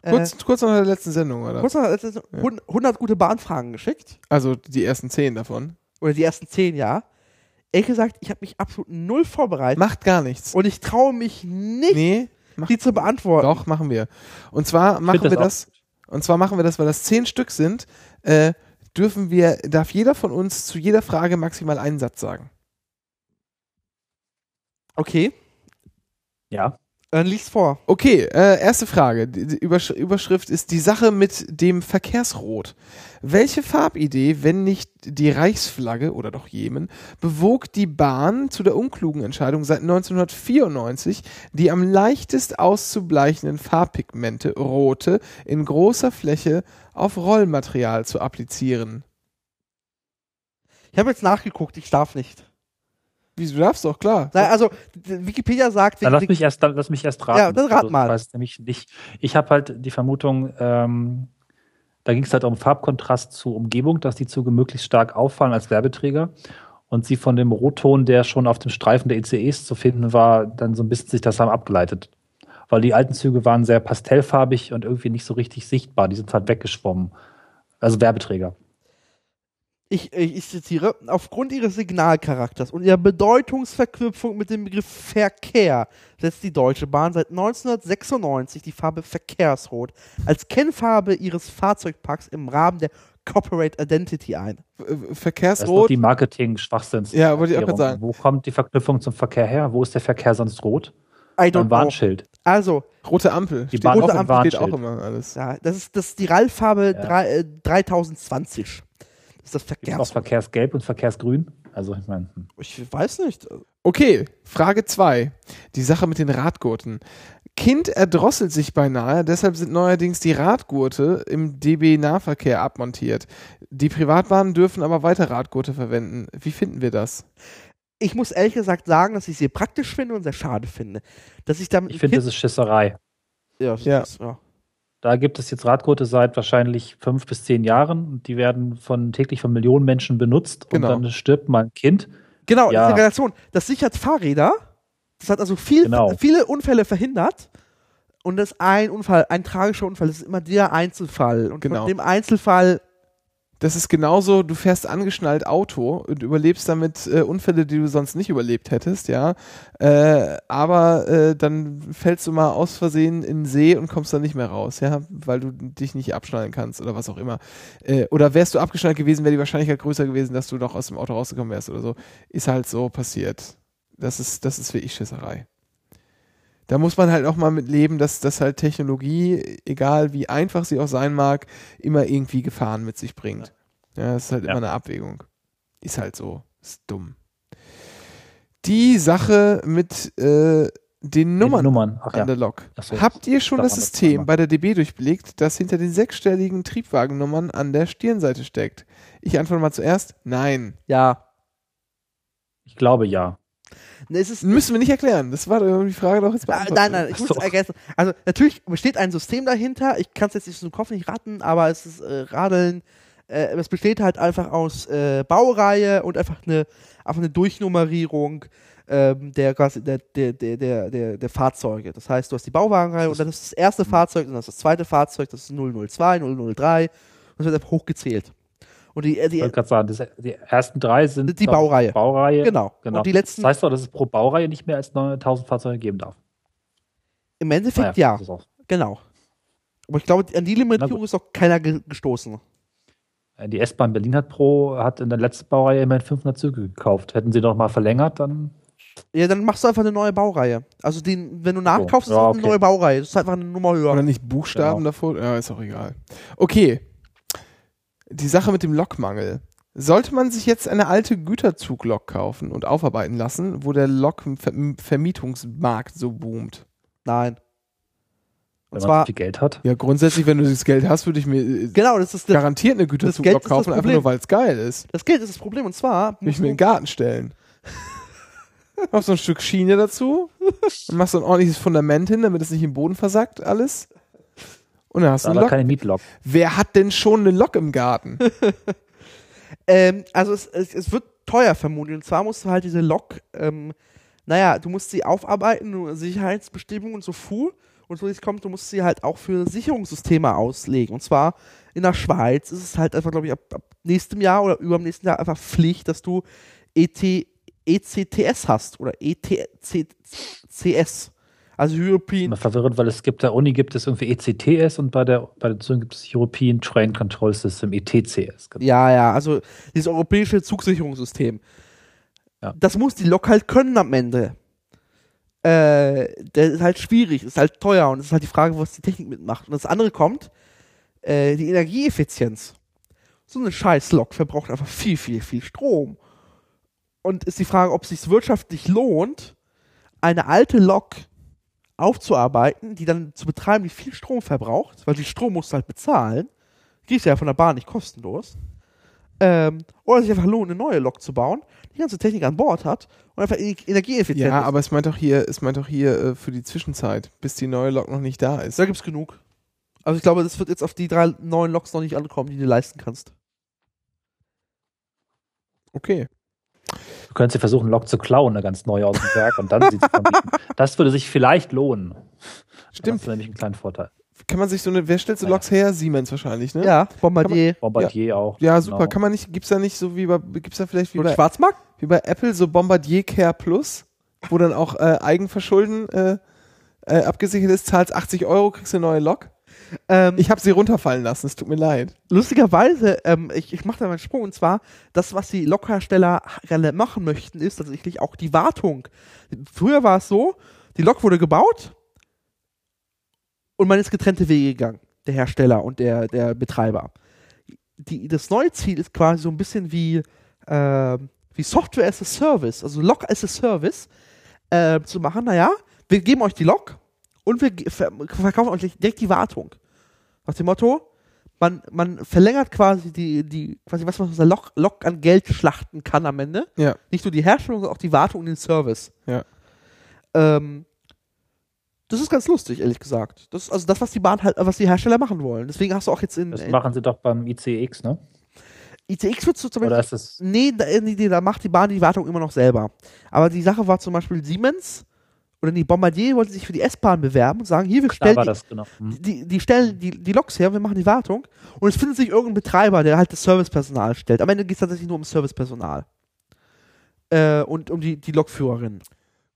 äh, Kurz, kurz nach der letzten Sendung, oder? kurz nach, äh, 100 gute Bahnfragen geschickt. Also die ersten zehn davon. Oder die ersten 10, ja. Ehrlich gesagt, ich habe mich absolut null vorbereitet. Macht gar nichts. Und ich traue mich nicht, Nee, macht die zu beantworten. Doch, machen wir. Und zwar machen das wir auch das, und zwar machen wir das, weil das zehn Stück sind, äh, dürfen wir, darf jeder von uns zu jeder Frage maximal einen Satz sagen. Okay, Ja. Dann lies vor. Okay, äh, erste Frage. Die, Übersch Überschrift ist die Sache mit dem Verkehrsrot. Welche Farbidee, wenn nicht die Reichsflagge oder doch Jemen, bewog die Bahn zu der unklugen Entscheidung seit 1994, die am leichtest auszubleichenden Farbpigmente rote in großer Fläche auf Rollmaterial zu applizieren? Ich habe jetzt nachgeguckt, ich darf nicht. Wieso du darfst doch, klar. Nein, also Wikipedia sagt, Dann lass mich erst, dann lass mich erst raten. Ja, dann rat Also, mal. Ich weiß nämlich nicht. Ich habe halt die Vermutung, ähm, da ging es halt um Farbkontrast zur Umgebung, dass die Züge möglichst stark auffallen als Werbeträger und sie von dem Rotton, der schon auf dem Streifen der ICEs zu finden war, dann so ein bisschen sich das haben abgeleitet. Weil die alten Züge waren sehr pastellfarbig und irgendwie nicht so richtig sichtbar. Die sind halt weggeschwommen. Also Werbeträger. Ich, ich, ich zitiere, aufgrund ihres Signalcharakters und ihrer Bedeutungsverknüpfung mit dem Begriff Verkehr setzt die Deutsche Bahn seit 1996 die Farbe Verkehrsrot als Kennfarbe ihres Fahrzeugparks im Rahmen der Corporate Identity ein. Äh, Das ist Verkehrsrot. die Marketing-Schwachsinns. Ja, wollte ich auch gerade sagen. Wo kommt die Verknüpfung zum Verkehr her? Wo ist der Verkehr sonst rot? I don't Ein know. Warnschild. Also, Rote Ampel. Die steht Bahn auch, ist ein steht auch immer alles. ja, das ist, das ist die RAL-Farbe Ja. drei- äh, 3020. Das ist das Gibt es auch Verkehrs... Verkehrsgelb und Verkehrsgrün? Also ich meine, hm. Ich weiß nicht. Okay, Frage 2. Die Sache mit den Radgurten. Kind erdrosselt sich beinahe, deshalb sind neuerdings die Radgurte im DB-Nahverkehr abmontiert. Die Privatbahnen dürfen aber weiter Radgurte verwenden. Wie finden wir das? Ich muss ehrlich gesagt sagen, dass ich sie praktisch finde und sehr schade finde. Dass ich damit ich finde, das ist Schisserei. ja, Ja. das- ja. Da gibt es jetzt Radgurte seit wahrscheinlich fünf bis zehn Jahren und die werden von täglich von Millionen Menschen benutzt Genau. und dann stirbt mal ein Kind. Genau, Ja. das ist die Relation. Das sichert Fahrräder. Das hat also viel, Genau. viele Unfälle verhindert. Und das ist ein Unfall, ein tragischer Unfall, das ist immer der Einzelfall. Und Genau. von dem Einzelfall, Das ist genauso, du fährst angeschnallt Auto und überlebst damit äh, Unfälle, die du sonst nicht überlebt hättest, ja. Äh, aber äh, dann fällst du mal aus Versehen in den See und kommst dann nicht mehr raus, ja, weil du dich nicht abschnallen kannst oder was auch immer. Äh, oder wärst du abgeschnallt gewesen, wäre die Wahrscheinlichkeit größer gewesen, dass du doch aus dem Auto rausgekommen wärst oder so. Ist halt so passiert. Das ist, das ist wirklich Schisserei. Da muss man halt auch mal mit leben, dass, dass halt Technologie, egal wie einfach sie auch sein mag, immer irgendwie Gefahren mit sich bringt. Ja, das ist halt Ja. immer eine Abwägung. Ist halt so. Ist dumm. Die Sache mit äh, den Nummern, Nummern. Ach ja. an der Lok. So, Habt ihr schon da das System zweimal. bei der DB durchblickt, das hinter den sechsstelligen Triebwagennummern an der Stirnseite steckt? Ich antworte mal zuerst, nein. Ja. Ich glaube ja. Ne, es Müssen wir nicht erklären. Das war die Frage doch jetzt Ah, beantwortet. nein, nein, ich muss so. es ergänzen. Also natürlich besteht ein System dahinter. Ich kann es jetzt nicht aus dem Kopf nicht raten, aber es ist äh, Radeln. Äh, es besteht halt einfach aus äh, Baureihe und einfach eine, einfach eine Durchnummerierung ähm, der, der, der, der, der, der, Fahrzeuge. Das heißt, du hast die Bauwagenreihe und dann ist das erste Fahrzeug, dann ist das zweite Fahrzeug, das ist 002, 003 und das wird einfach hochgezählt. Und die, äh, Ich die wollte gerade sagen, das, die ersten drei sind Die ich, Baureihe. Baureihe. genau. genau. Und die letzten, Das heißt doch, dass es pro Baureihe nicht mehr als 9000 Fahrzeuge geben darf. im Endeffekt Naja, ja, ist auch- genau. Aber ich glaube, an die Limitierung ist noch keiner ge gestoßen. Äh, Die S-Bahn Berlin hat pro, hat in der letzten Baureihe immerhin 500 Züge gekauft. Hätten sie noch mal verlängert, dann Ja, dann machst du einfach eine neue Baureihe. Also den, wenn du nachkaufst, ist Ja, das okay. eine neue Baureihe. Das ist einfach eine Nummer höher. Oder nicht Buchstaben Genau. davor? Ja, ist auch egal. Okay. Die Sache mit dem Lokmangel. Sollte man sich jetzt eine alte Güterzuglok kaufen und aufarbeiten lassen, wo der Lokvermietungsmarkt so boomt? Nein. wenn Und man zwar, so viel Geld hat. Ja, grundsätzlich, wenn du das Geld hast, würde ich mir äh, genau, das ist das, garantiert eine Geld Güterzuglok kaufen, einfach nur weil es geil ist. das Geld ist das Problem. Und zwar, Will ich musst mir in den Garten stellen. Mach so ein Stück Schiene dazu und <laughs> machst so ein ordentliches Fundament hin, damit es nicht im Boden versackt, alles. Und dann hast du Aber keine Mietlok. Wer hat denn schon eine Lok im Garten? <laughs> ähm, also es, es, es wird teuer vermutlich. Und zwar musst du halt diese Lok, ähm, naja, du musst sie aufarbeiten, Sicherheitsbestimmungen und so fuhr. Und so wie es kommt, du musst sie halt auch für Sicherungssysteme auslegen. Und zwar in der Schweiz ist es halt einfach, glaube ich, ab, ab nächstem Jahr oder über dem nächsten Jahr einfach Pflicht, dass du ET, ECTS hast oder ETCS. Also European Immer verwirrend, weil es gibt der Uni gibt es irgendwie ECTS und bei der bei den Zügen gibt es European Train Control System ETCS. Genau. Ja, ja, also dieses europäische Zugsicherungssystem. Ja. Das muss die Lok halt können am Ende. Äh, das ist halt schwierig, ist halt teuer und es ist halt die Frage, was die Technik mitmacht. Und das andere kommt, äh, die Energieeffizienz. So eine scheiß Lok verbraucht einfach viel, viel, viel Strom. Und ist die Frage, ob es sich wirtschaftlich lohnt, eine alte Lok aufzuarbeiten, die dann zu betreiben, die viel Strom verbraucht, weil die Strom musst du halt bezahlen. Die ist ja von der Bahn nicht kostenlos. Ähm, oder sich einfach lohnt, eine neue Lok zu bauen, die ganze Technik an Bord hat und einfach ener- energieeffizient Ja, ist. aber es meint doch hier, es meint doch hier äh, für die Zwischenzeit, bis die neue Lok noch nicht da ist. Da gibt's genug. Also ich glaube, das wird jetzt auf die drei neuen Loks noch nicht ankommen, die du leisten kannst. Okay. Du könntest dir versuchen, Lok zu klauen, eine ganz neue aus dem Werk und dann sie zu vermieten. Das würde sich vielleicht lohnen. Stimmt. hast du nämlich einen kleinen Vorteil. Kann man sich so eine, wer stellt so Ja. Loks her? Siemens wahrscheinlich, ne? Ja, Bombardier. Bombardier auch. Ja, super. Genau. Kann man nicht, gibt's da nicht so wie bei, gibt's da vielleicht wie Und bei, Schwarzmarkt? wie bei Apple so Bombardier Care Plus, wo dann auch äh, Eigenverschulden äh, äh, abgesichert ist, zahlst 80 Euro, kriegst eine neue Lok? Ähm, Ich habe sie runterfallen lassen, es tut mir leid. lustigerweise, ähm, ich, ich mache da mal einen Sprung, und zwar, das, was die Lokhersteller gerne machen möchten, ist tatsächlich auch die Wartung. Früher war es so, die Lok wurde gebaut und man ist getrennte Wege gegangen, der Hersteller und der, der Betreiber. Die, das neue Ziel ist quasi so ein bisschen wie, ähm, wie Software as a Service, also Lok as a Service, äh, zu machen, naja, wir geben euch die Lok und wir verkaufen euch direkt die Wartung. Nach dem Motto, man, man verlängert quasi die, die, quasi was man aus der Lok, Lok an Geld schlachten kann am Ende. Ja. Nicht nur die Herstellung, sondern auch die Wartung und den Service. Ja. Ähm, das ist ganz lustig, ehrlich gesagt. Das ist also das, was die Bahn halt, was die Hersteller machen wollen. Deswegen hast du auch jetzt in, Das machen sie doch beim ICX, ne? ICX wird so zum Oder Beispiel. ist das Nee, da, nee, nee, da macht die Bahn die Wartung immer noch selber. Aber die Sache war zum Beispiel Siemens oder die Bombardier wollten sich für die S-Bahn bewerben und sagen, hier, wir stellen die, das genau. Hm. die, die stellen die, die Loks her, wir machen die Wartung und es findet sich irgendein Betreiber, der halt das Servicepersonal stellt. Am Ende geht es tatsächlich nur um Servicepersonal. Äh, und um die, die Lokführerin.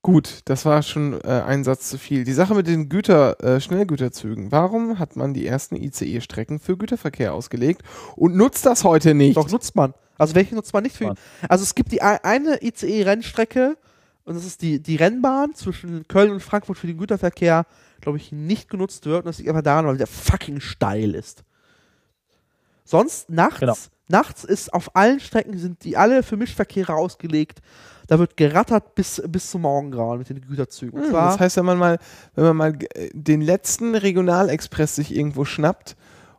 Gut, das war schon äh, ein Satz zu viel. Die Sache mit den Güter, äh, Schnellgüterzügen. Warum hat man die ersten ICE-Strecken für Güterverkehr ausgelegt und nutzt das heute nicht? Doch nutzt man. Also welche nutzt man nicht für? Man. Also es gibt die ei- eine ICE-Rennstrecke Und das ist die, die Rennbahn zwischen Köln und Frankfurt für den Güterverkehr, glaube ich, nicht genutzt wird. Und das liegt einfach daran, weil der fucking steil ist. Sonst nachts, Genau. nachts ist auf allen Strecken sind die alle für Mischverkehre ausgelegt. Da wird gerattert bis, bis zum Morgengrauen mit den Güterzügen. Hm, zwar, das heißt, wenn man mal, wenn man mal äh, den letzten Regionalexpress sich irgendwo schnappt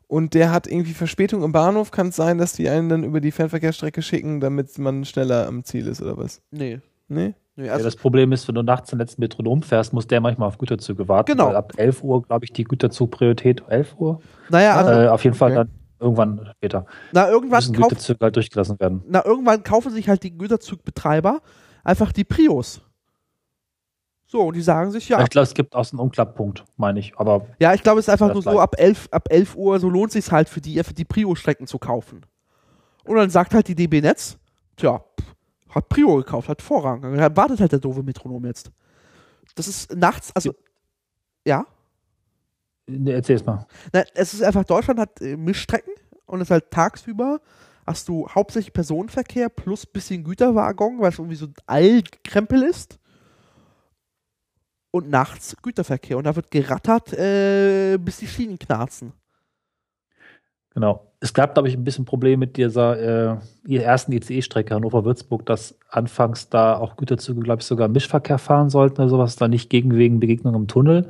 und der hat irgendwie Verspätung im Bahnhof, kann es sein, dass die einen dann über die Fernverkehrsstrecke schicken, damit man schneller am Ziel ist oder was? nee, Nee? Nee, Ja, also, das Problem ist, wenn du nachts den letzten Metronom fährst, muss der manchmal auf Güterzüge warten. Genau. Weil ab 11 Uhr, glaube ich, die Güterzugpriorität. 11 Uhr? naja, also, äh, auf jeden Fall okay. dann irgendwann später. na, irgendwann Müssen Güterzüge halt durchgelassen werden. na, irgendwann kaufen sich halt die Güterzugbetreiber einfach die Prius. So, und die sagen sich, ja, Ich glaube, es gibt auch so einen Umklapppunkt, meine ich. Aber ja, ich glaube, es ist einfach Ja, nur so, vielleicht. ab 11, ab 11 Uhr, so lohnt sich halt für die, für die Prio-Strecken zu kaufen. Und dann sagt halt die DB Netz, tja, pff, hat Prio gekauft, hat Vorrang. Dann wartet halt der doofe Metronom jetzt. Das ist nachts, also, ja, nee, erzähl es mal. Na, es ist einfach, Deutschland hat äh, Mischstrecken und es ist halt tagsüber hast du hauptsächlich Personenverkehr plus bisschen Güterwaggon, weil es irgendwie so Altkrempel ist. Und nachts Güterverkehr. Und da wird gerattert, äh, bis die Schienen knarzen. Genau. Es gab, glaube ich, ein bisschen Problem mit dieser äh, ersten ICE-Strecke Hannover-Würzburg, dass anfangs da auch Güterzüge, glaube ich, sogar Mischverkehr fahren sollten oder sowas, da nicht gegen wegen Begegnung im Tunnel.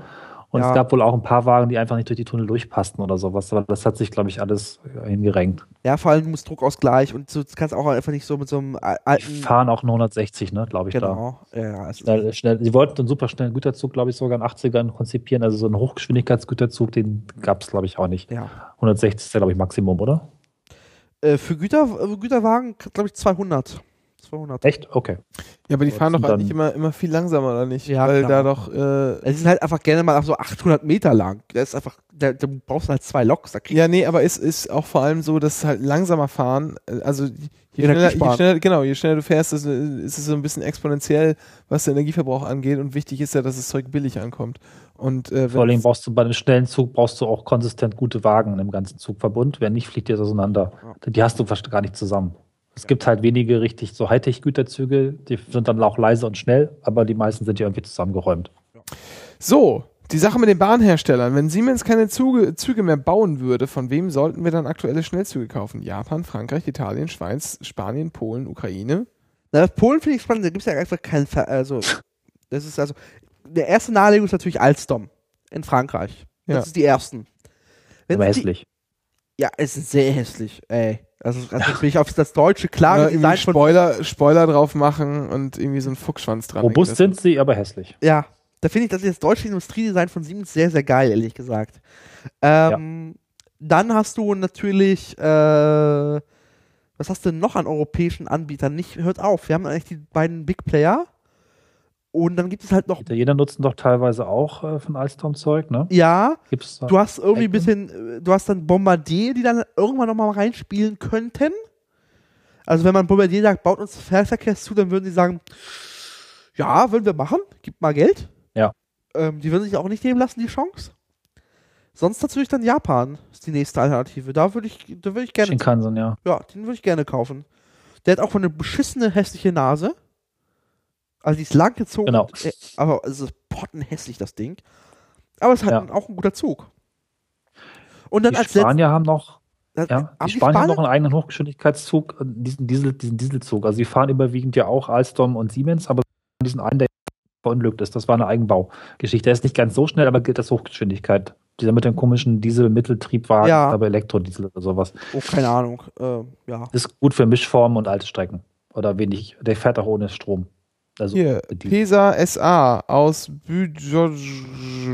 Und Ja. es gab wohl auch ein paar Wagen, die einfach nicht durch die Tunnel durchpassten oder sowas. Aber das hat sich, glaube ich, alles äh, hingerenkt. Ja, vor allem muss Druckausgleich und das kannst auch einfach nicht so mit so einem al- Die alten. fahren auch nur 160, ne, glaube ich, da. Genau. Ja, es ist, Schnell, schnell. Sie wollten einen super schnellen Güterzug, glaube ich, sogar in den 80ern konzipieren. Also so einen Hochgeschwindigkeitsgüterzug, den gab es, glaube ich, auch nicht. ja. 160 ist ja, glaube ich, Maximum, oder? Äh, für Güter, äh, Güterwagen, glaube ich, 200. 200. Echt? Okay. Ja, aber die fahren doch eigentlich immer, immer viel langsamer, oder nicht? Ja, Weil klar. da doch, äh, Es ist halt einfach gerne mal so 800 Meter lang. Das ist einfach, da, da brauchst du halt zwei Loks. Ja, nee, aber es ist auch vor allem so, dass halt langsamer fahren, äh, also je schneller, je schneller, genau, je schneller du fährst, ist, ist es so ein bisschen exponentiell, was den Energieverbrauch angeht und wichtig ist ja, dass das Zeug billig ankommt. Und äh, Vor allem brauchst du bei einem schnellen Zug brauchst du auch konsistent gute Wagen im ganzen Zugverbund. Wenn nicht, fliegt dir das auseinander. Die hast du fast gar nicht zusammen. Es gibt halt wenige richtig so Hightech-Güterzüge, die sind dann auch leise und schnell, aber die meisten sind ja irgendwie zusammengeräumt. So, die Sache mit den Bahnherstellern. Wenn Siemens keine Züge, Züge mehr bauen würde, von wem sollten wir dann aktuelle Schnellzüge kaufen? Japan, Frankreich, Italien, Schweiz, Spanien, Polen, Ukraine? Na, Polen finde ich spannend, da gibt es ja einfach keinen Ver also das ist also der erste Nahelegung ist natürlich Alstom in Frankreich. Das Ja. ist die ersten. Wenn aber hässlich. Die, ja, es ist sehr hässlich, ey. Also, also bin ich auf das deutsche klare irgendwie Design von Spoiler, Spoiler drauf machen und irgendwie so einen Fuchsschwanz dran. Robust hängen sind sie, aber hässlich. Ja, da finde ich das, das deutsche Industriedesign von Siemens sehr, sehr geil, ehrlich gesagt. Ähm, Dann hast du natürlich, äh, was hast du denn noch an europäischen Anbietern? Nicht, hört auf, wir haben eigentlich die beiden Big Player. Und dann gibt es halt noch, Italiener nutzen doch teilweise auch äh, von Alstom-Zeug, ne? ja, Gibt's da? du hast irgendwie ein bisschen, äh, du hast dann Bombardier, die dann irgendwann nochmal reinspielen könnten. Also wenn man Bombardier sagt, baut uns Fernverkehrs zu, dann würden die sagen, ja, würden wir machen, gib mal Geld. Ja. Ähm, die würden sich auch nicht nehmen lassen, die Chance. Sonst natürlich dann Japan ist die nächste Alternative. Da würde ich, da würde ich gerne, Shinkansen, ja. ja, den würde ich gerne kaufen. Der hat auch eine beschissene hässliche Nase. Also die ist lang gezogen, Genau. äh, aber es ist pottenhässlich das Ding. Aber es ist halt Ja. auch ein guter Zug. Und dann Die als Spanier haben noch, das- ja, die Spanier haben noch einen eigenen Hochgeschwindigkeitszug, äh, diesen, Diesel, diesen Dieselzug. Also die fahren überwiegend ja auch Alstom und Siemens, aber diesen einen, der verunglückt ist, das war eine Eigenbaugeschichte. Der ist nicht ganz so schnell, aber gilt als Hochgeschwindigkeit. Dieser mit dem komischen Diesel-Mitteltriebwagen, Ja. aber Elektrodiesel oder sowas. Oh, keine Ahnung. Äh, ja. Ist gut für Mischformen und alte Strecken. Oder wenig, der fährt auch ohne Strom. Also Hier, die- PESA SA aus Büjoj.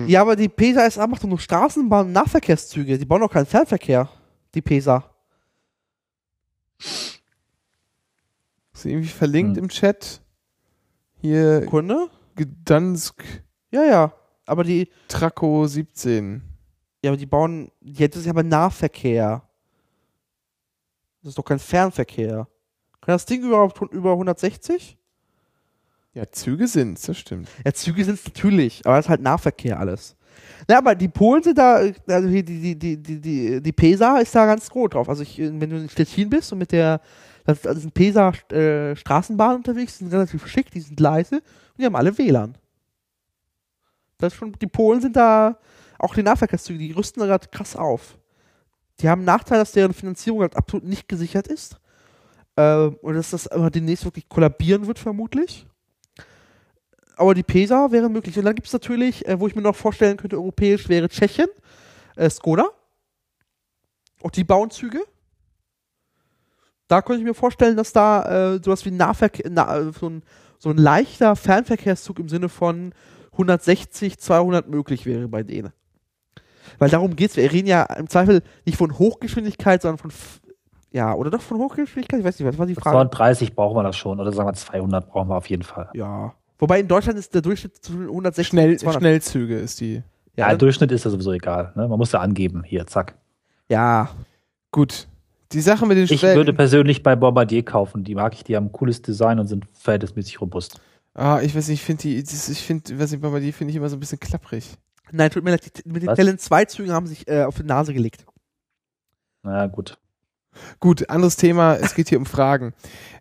ja, aber die PESA SA macht doch nur Straßenbahn und Nahverkehrszüge. Die bauen doch keinen Fernverkehr. Die PESA. Ist irgendwie verlinkt Hm. im Chat. Hier Kunde? Gdansk Ja, ja. Aber die, Traco 17. ja, aber die bauen, jetzt ist ja aber Nahverkehr. Das ist doch kein Fernverkehr. Kann das Ding überhaupt über 160? Ja, Züge sind's, das stimmt. Ja, Züge sind es natürlich, aber das ist halt Nahverkehr alles. Na, aber die Polen sind da, also die, die, die, die, die, die PESA ist da ganz groß drauf. Also ich, wenn du in Stettin bist und mit der Da da sind Pesa äh, Straßenbahnen unterwegs, die sind relativ schick, die sind leise und die haben alle WLAN. Das schon, die Polen sind da, auch die Nahverkehrszüge, die rüsten da gerade krass auf. Die haben einen Nachteil, dass deren Finanzierung halt absolut nicht gesichert ist. Ähm, und dass das aber demnächst wirklich kollabieren wird, vermutlich. Aber die PESA wäre möglich. Und dann gibt es natürlich, äh, wo ich mir noch vorstellen könnte, europäisch wäre Tschechien, äh, Skoda. Auch die bauen Züge. Da könnte ich mir vorstellen, dass da äh, sowas wie Nahverkehr, na, äh, so, ein, so ein leichter Fernverkehrszug im Sinne von 160, 200 möglich wäre bei denen. Weil darum geht's. Wir reden ja im Zweifel nicht von Hochgeschwindigkeit, sondern von, ja, oder doch von Hochgeschwindigkeit? Ich weiß nicht, was war die Frage? 230 brauchen wir das schon. Oder sagen wir 200 brauchen wir auf jeden Fall. Ja. Wobei in Deutschland ist der Durchschnitt zwischen 160 Schnell, und 200. Schnellzüge ist die. Ja, Ja, der Durchschnitt ist ja sowieso egal. Ne? Man muss ja angeben. Hier, zack. Ja. Gut. Die Sache mit den Ich Schwellen. würde persönlich bei Bombardier kaufen. Die mag ich, die haben ein cooles Design und sind verhältnismäßig robust. ah, ich weiß nicht, ich finde die, ich finde, weiß nicht, die finde ich immer so ein bisschen klapprig. Nein, tut mir leid, die, mit den Was? Talent 2 Zügen haben sich äh, auf die Nase gelegt. Na gut. Gut, anderes Thema, es geht hier um Fragen.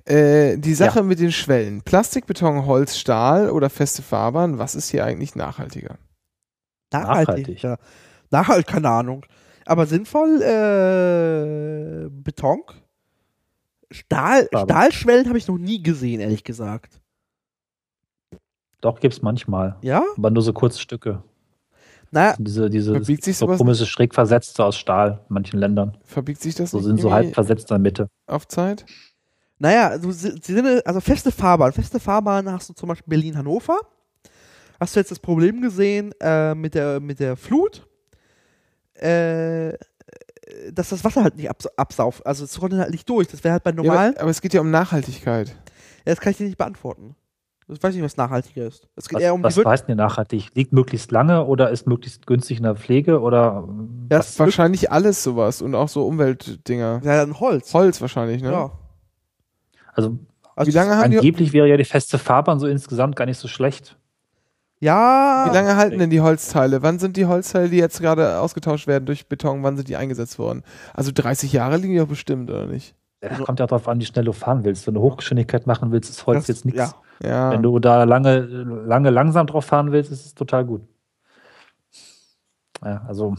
Äh, die Sache mit den Schwellen. Plastik, Beton, Holz, Stahl oder feste Fahrbahn, was ist hier eigentlich nachhaltiger? Nachhaltig. Nachhaltig. Ja. Nachhaltig, keine Ahnung. Aber sinnvoll, äh, Beton? Stahl, Stahlschwellen habe ich noch nie gesehen, ehrlich gesagt. Doch, gibt's manchmal. Ja? Aber nur so kurze Stücke. Naja, Diese, diese Verbiegt sich so sowas- komische schräg versetzte aus Stahl in manchen Ländern. Verbiegt sich das So sind so halb versetzt in der Mitte. auf Zeit? naja, also, sie sie sind, also feste Fahrbahn. Feste Fahrbahn hast du zum Beispiel Berlin-Hannover. Hast du jetzt das Problem gesehen äh, mit, der, mit der Flut? Äh, dass das Wasser halt nicht abs absauft. Also es rollt halt nicht durch. Das wäre halt bei Ja, normalen. aber, aber es geht ja um Nachhaltigkeit. Ja, das kann ich dir nicht beantworten. Ich weiß nicht, was nachhaltiger ist. Es geht Was, eher um was die heißt denn nachhaltig? Liegt möglichst lange oder ist möglichst günstig in der Pflege oder Ja, was? es- Wahrscheinlich alles sowas und auch so Umweltdinger. ja, dann Holz. Holz wahrscheinlich, ne? Ja. Also Also Wie lange haben die, angeblich wäre ja die feste Fahrbahn so insgesamt gar nicht so schlecht. Ja. wie lange halten denn die Holzteile? Wann sind die Holzteile, die jetzt gerade ausgetauscht werden durch Beton, wann sind die eingesetzt worden? Also 30 Jahre liegen die doch bestimmt, oder nicht? Ja, Also- kommt ja darauf an, wie schnell du fahren willst. Wenn du Hochgeschwindigkeit machen willst, ist Holz Das- jetzt nichts. ja. Ja. Wenn du da lange, lange langsam drauf fahren willst, ist es total gut. Ja, also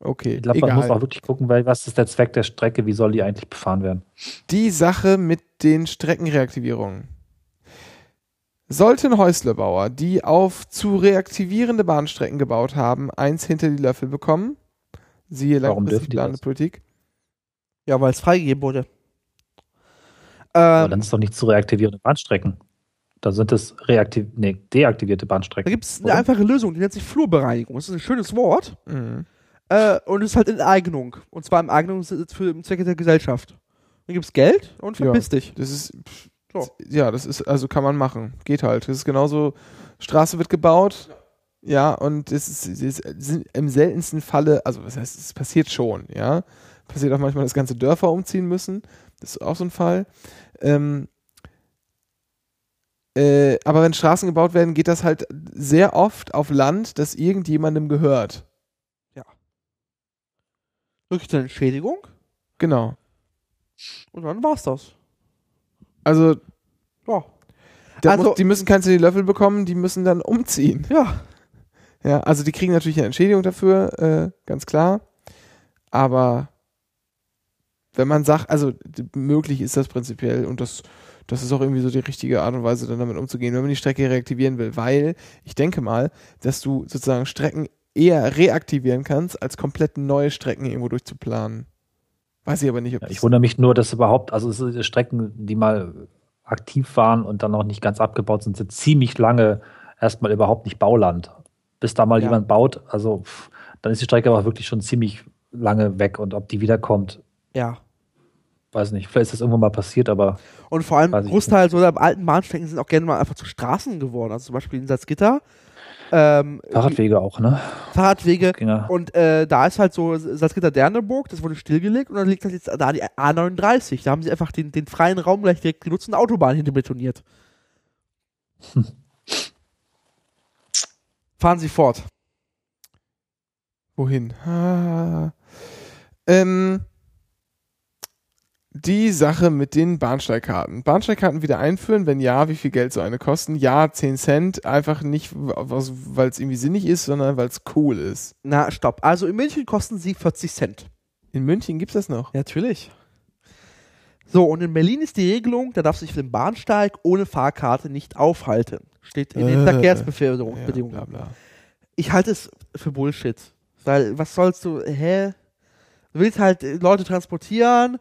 Okay, ich glaube, man muss auch wirklich gucken, weil was ist der Zweck der Strecke, wie soll die eigentlich befahren werden? Die Sache mit den Streckenreaktivierungen. Sollten Häuslebauer, die auf zu reaktivierende Bahnstrecken gebaut haben, eins hinter die Löffel bekommen? Siehe Warum langfristig dürfen die geplante das? Politik. Ja, weil es freigegeben wurde. Aber Ähm, dann ist doch nicht zu reaktivierende Bahnstrecken. Da sind es reaktiv nee, deaktivierte da Bahnstrecken. gibt es eine Oder? einfache Lösung, die nennt sich Flurbereinigung. Das ist ein schönes Wort. Mhm. Äh, und es ist halt Enteignung. Und zwar Enteignung für im Zwecke der Gesellschaft. Dann gibt's Geld und Ja. verpiss dich. Das ist, pff, So. ja, das ist, also kann man machen. Geht halt. Das ist genauso, Straße wird gebaut, ja, und es ist, es ist sind im seltensten Falle, also was heißt, es passiert schon, ja. Passiert auch manchmal, dass ganze Dörfer umziehen müssen. Ist auch so ein Fall. Ähm, äh, aber wenn Straßen gebaut werden, geht das halt sehr oft auf Land, das irgendjemandem gehört. Wirklich eine Entschädigung Genau. und dann war's das. Also, Ja. Also- muss, die müssen keins in die Löffel bekommen, die müssen dann umziehen. Ja. Ja, also die kriegen natürlich eine Entschädigung dafür, äh, ganz klar. Aber wenn man sagt, also möglich ist das prinzipiell und das, das ist auch irgendwie so die richtige Art und Weise, dann damit umzugehen, wenn man die Strecke reaktivieren will. Weil ich denke mal, dass du sozusagen Strecken eher reaktivieren kannst, als komplett neue Strecken irgendwo durchzuplanen. Weiß ich aber nicht, ob Ja, ich wundere mich nur, dass überhaupt, also es sind Strecken, die mal aktiv waren und dann noch nicht ganz abgebaut sind, sind ziemlich lange erstmal überhaupt nicht Bauland. Bis da mal Ja. jemand baut, also pff, dann ist die Strecke aber wirklich schon ziemlich lange weg und ob die wiederkommt, Ja. Weiß nicht. Vielleicht ist das irgendwann mal passiert, aber Und vor allem Großteil so der alten Bahnstrecken sind auch gerne mal einfach zu Straßen geworden. Also zum Beispiel in Salzgitter. Ähm, Fahrradwege auch, ne? Fahrradwege. Ging Und äh, da ist halt so Salzgitter-Derneburg, das wurde stillgelegt und dann liegt halt jetzt da die A39. Da haben sie einfach den, den freien Raum gleich direkt genutzt und Autobahn hinter betoniert. Hm. Fahren Sie fort. Wohin? Ah. Ähm, die Sache mit den Bahnsteigkarten. Bahnsteigkarten wieder einführen, wenn ja, wie viel Geld so eine kosten? Ja, 10 Cent, einfach nicht, weil es irgendwie sinnig ist, sondern weil es cool ist. Na, stopp. Also in München kosten sie 40 Cent. In München gibt's das noch? Ja, natürlich. So, und in Berlin ist die Regelung, da darfst du dich für den Bahnsteig ohne Fahrkarte nicht aufhalten. Steht in den Äh, Verkehrsbeförderungsbedingungen. Ja, bla, bla. Ich halte es für Bullshit. Weil, was sollst du, hä? Du willst halt äh, Leute transportieren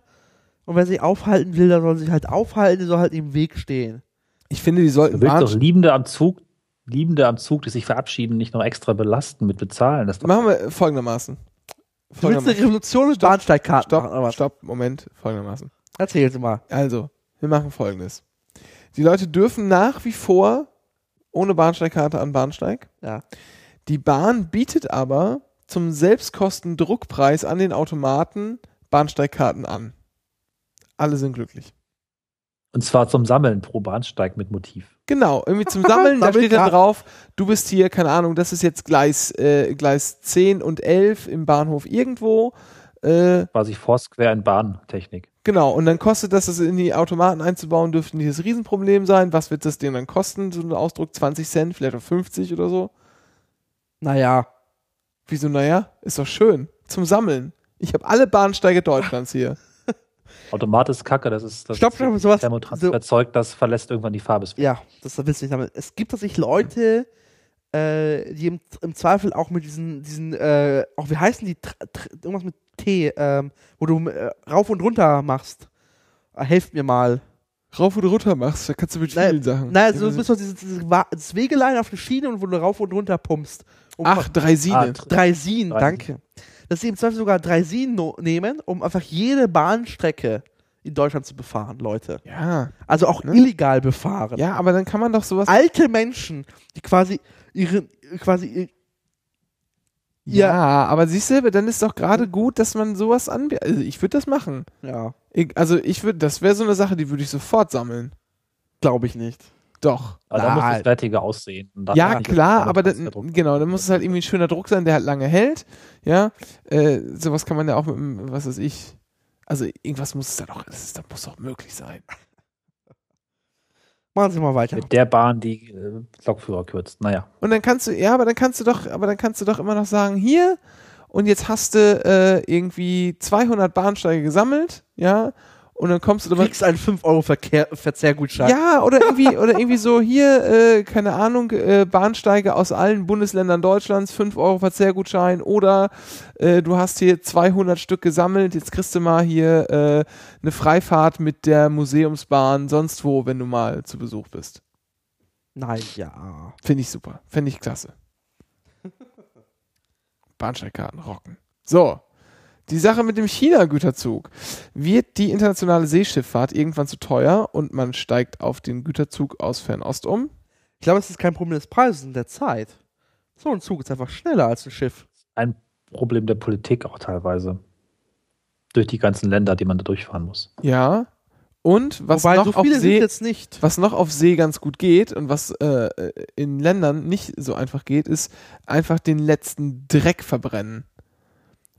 und wer sich aufhalten will, der soll sich halt aufhalten, der soll halt im Weg stehen. Ich finde, die Du sollten willst doch Liebende am Zug, Liebende am Zug, die sich verabschieden, nicht noch extra belasten mit bezahlen. Das Machen wir folgendermaßen. Du willst eine. Revolution mit Stopp, Bahnsteigkarten machen, oder Stopp, was? stopp, Moment, folgendermaßen. Erzähl sie mal. Also, wir machen folgendes. Die Leute dürfen nach wie vor ohne Bahnsteigkarte an Bahnsteig. Ja. Die Bahn bietet aber zum Selbstkostendruckpreis an den Automaten Bahnsteigkarten an. Alle sind glücklich. Und zwar zum Sammeln pro Bahnsteig mit Motiv. Genau, irgendwie zum Sammeln, da <laughs> steht dann drauf, du bist hier, keine Ahnung, das ist jetzt Gleis, äh, Gleis 10 und 11 im Bahnhof irgendwo. Äh, Quasi Foursquare in Bahntechnik. genau, und dann kostet das, das in die Automaten einzubauen, dürfte nicht das Riesenproblem sein. Was wird das Ding dann kosten? So ein Ausdruck 20 Cent, vielleicht auch 50 oder so. Naja. Wieso, naja, ist doch schön. Zum Sammeln. Ich habe alle Bahnsteige Deutschlands hier. Automat ist Kacke, das ist das Stopp, stopp, sowas- Thermotransferzeug, das verlässt irgendwann die Farbe. Ja, das willst du nicht damit. Es gibt tatsächlich Leute, äh, die im, im Zweifel auch mit diesen, diesen, äh, auch wie heißen die, Tr- Tr- irgendwas mit T, ähm, wo du äh, rauf und runter machst. Äh, helft mir mal. Rauf und runter machst, da kannst du mit vielen Sachen. Nein, also du bist doch dieses, dieses das Wegelein auf eine Schiene und wo du rauf und runter pumpst. Um Ach, Dreisine. Ah, tr- Dreisin, Dreisin. Dass sie im Zweifel sogar Dreisin no nehmen, um einfach jede Bahnstrecke in Deutschland zu befahren, Leute. ja. Also auch Ne? illegal befahren. Ja, aber dann kann man doch sowas. Alte Menschen, die quasi ihre, quasi ihr- Ja, Ja. aber siehst du, dann ist doch gerade gut, dass man sowas anbietet. Also ich würde das machen. ja, Ich, also ich würde, das wäre so eine Sache, die würde ich sofort sammeln. glaube ich nicht. Doch. Aber da muss Nein. das wertiger aussehen. Und dann Ja, klar, aber dann, genau, dann muss es halt irgendwie ein schöner Druck sein, der halt lange hält. Ja, äh, sowas kann man ja auch mit, dem, was weiß ich. Also irgendwas muss es da doch, das, ist- das muss doch möglich sein. <laughs> Machen Sie mal weiter. mit der Bahn, die äh, Lokführer kürzt. Naja. Und dann kannst du, ja, aber dann kannst du doch, aber dann kannst du doch immer noch sagen, hier und jetzt hast du äh, irgendwie 200 Bahnsteige gesammelt, ja, und dann kommst du kriegst einen 5-Euro-Verzehrgutschein. Ja, oder irgendwie, <laughs> oder irgendwie so hier, äh, keine Ahnung, äh, Bahnsteige aus allen Bundesländern Deutschlands, 5 Euro Verzehrgutschein oder äh, du hast hier 200 Stück gesammelt, jetzt kriegst du mal hier äh, eine Freifahrt mit der Museumsbahn sonst wo, wenn du mal zu Besuch bist. Nein, ja. Finde ich super, finde ich klasse. <laughs> Bahnsteigkarten rocken. So, die Sache mit dem China-Güterzug. Wird die internationale Seeschifffahrt irgendwann zu teuer und man steigt auf den Güterzug aus Fernost um? Ich glaube, es ist kein Problem des Preises und der Zeit. So ein Zug ist einfach schneller als ein Schiff. Ein Problem der Politik auch teilweise. Durch die ganzen Länder, die man da durchfahren muss. Ja. Und was Wobei, noch so auf See, jetzt nicht. was noch auf See ganz gut geht und was äh, in Ländern nicht so einfach geht, ist einfach den letzten Dreck verbrennen.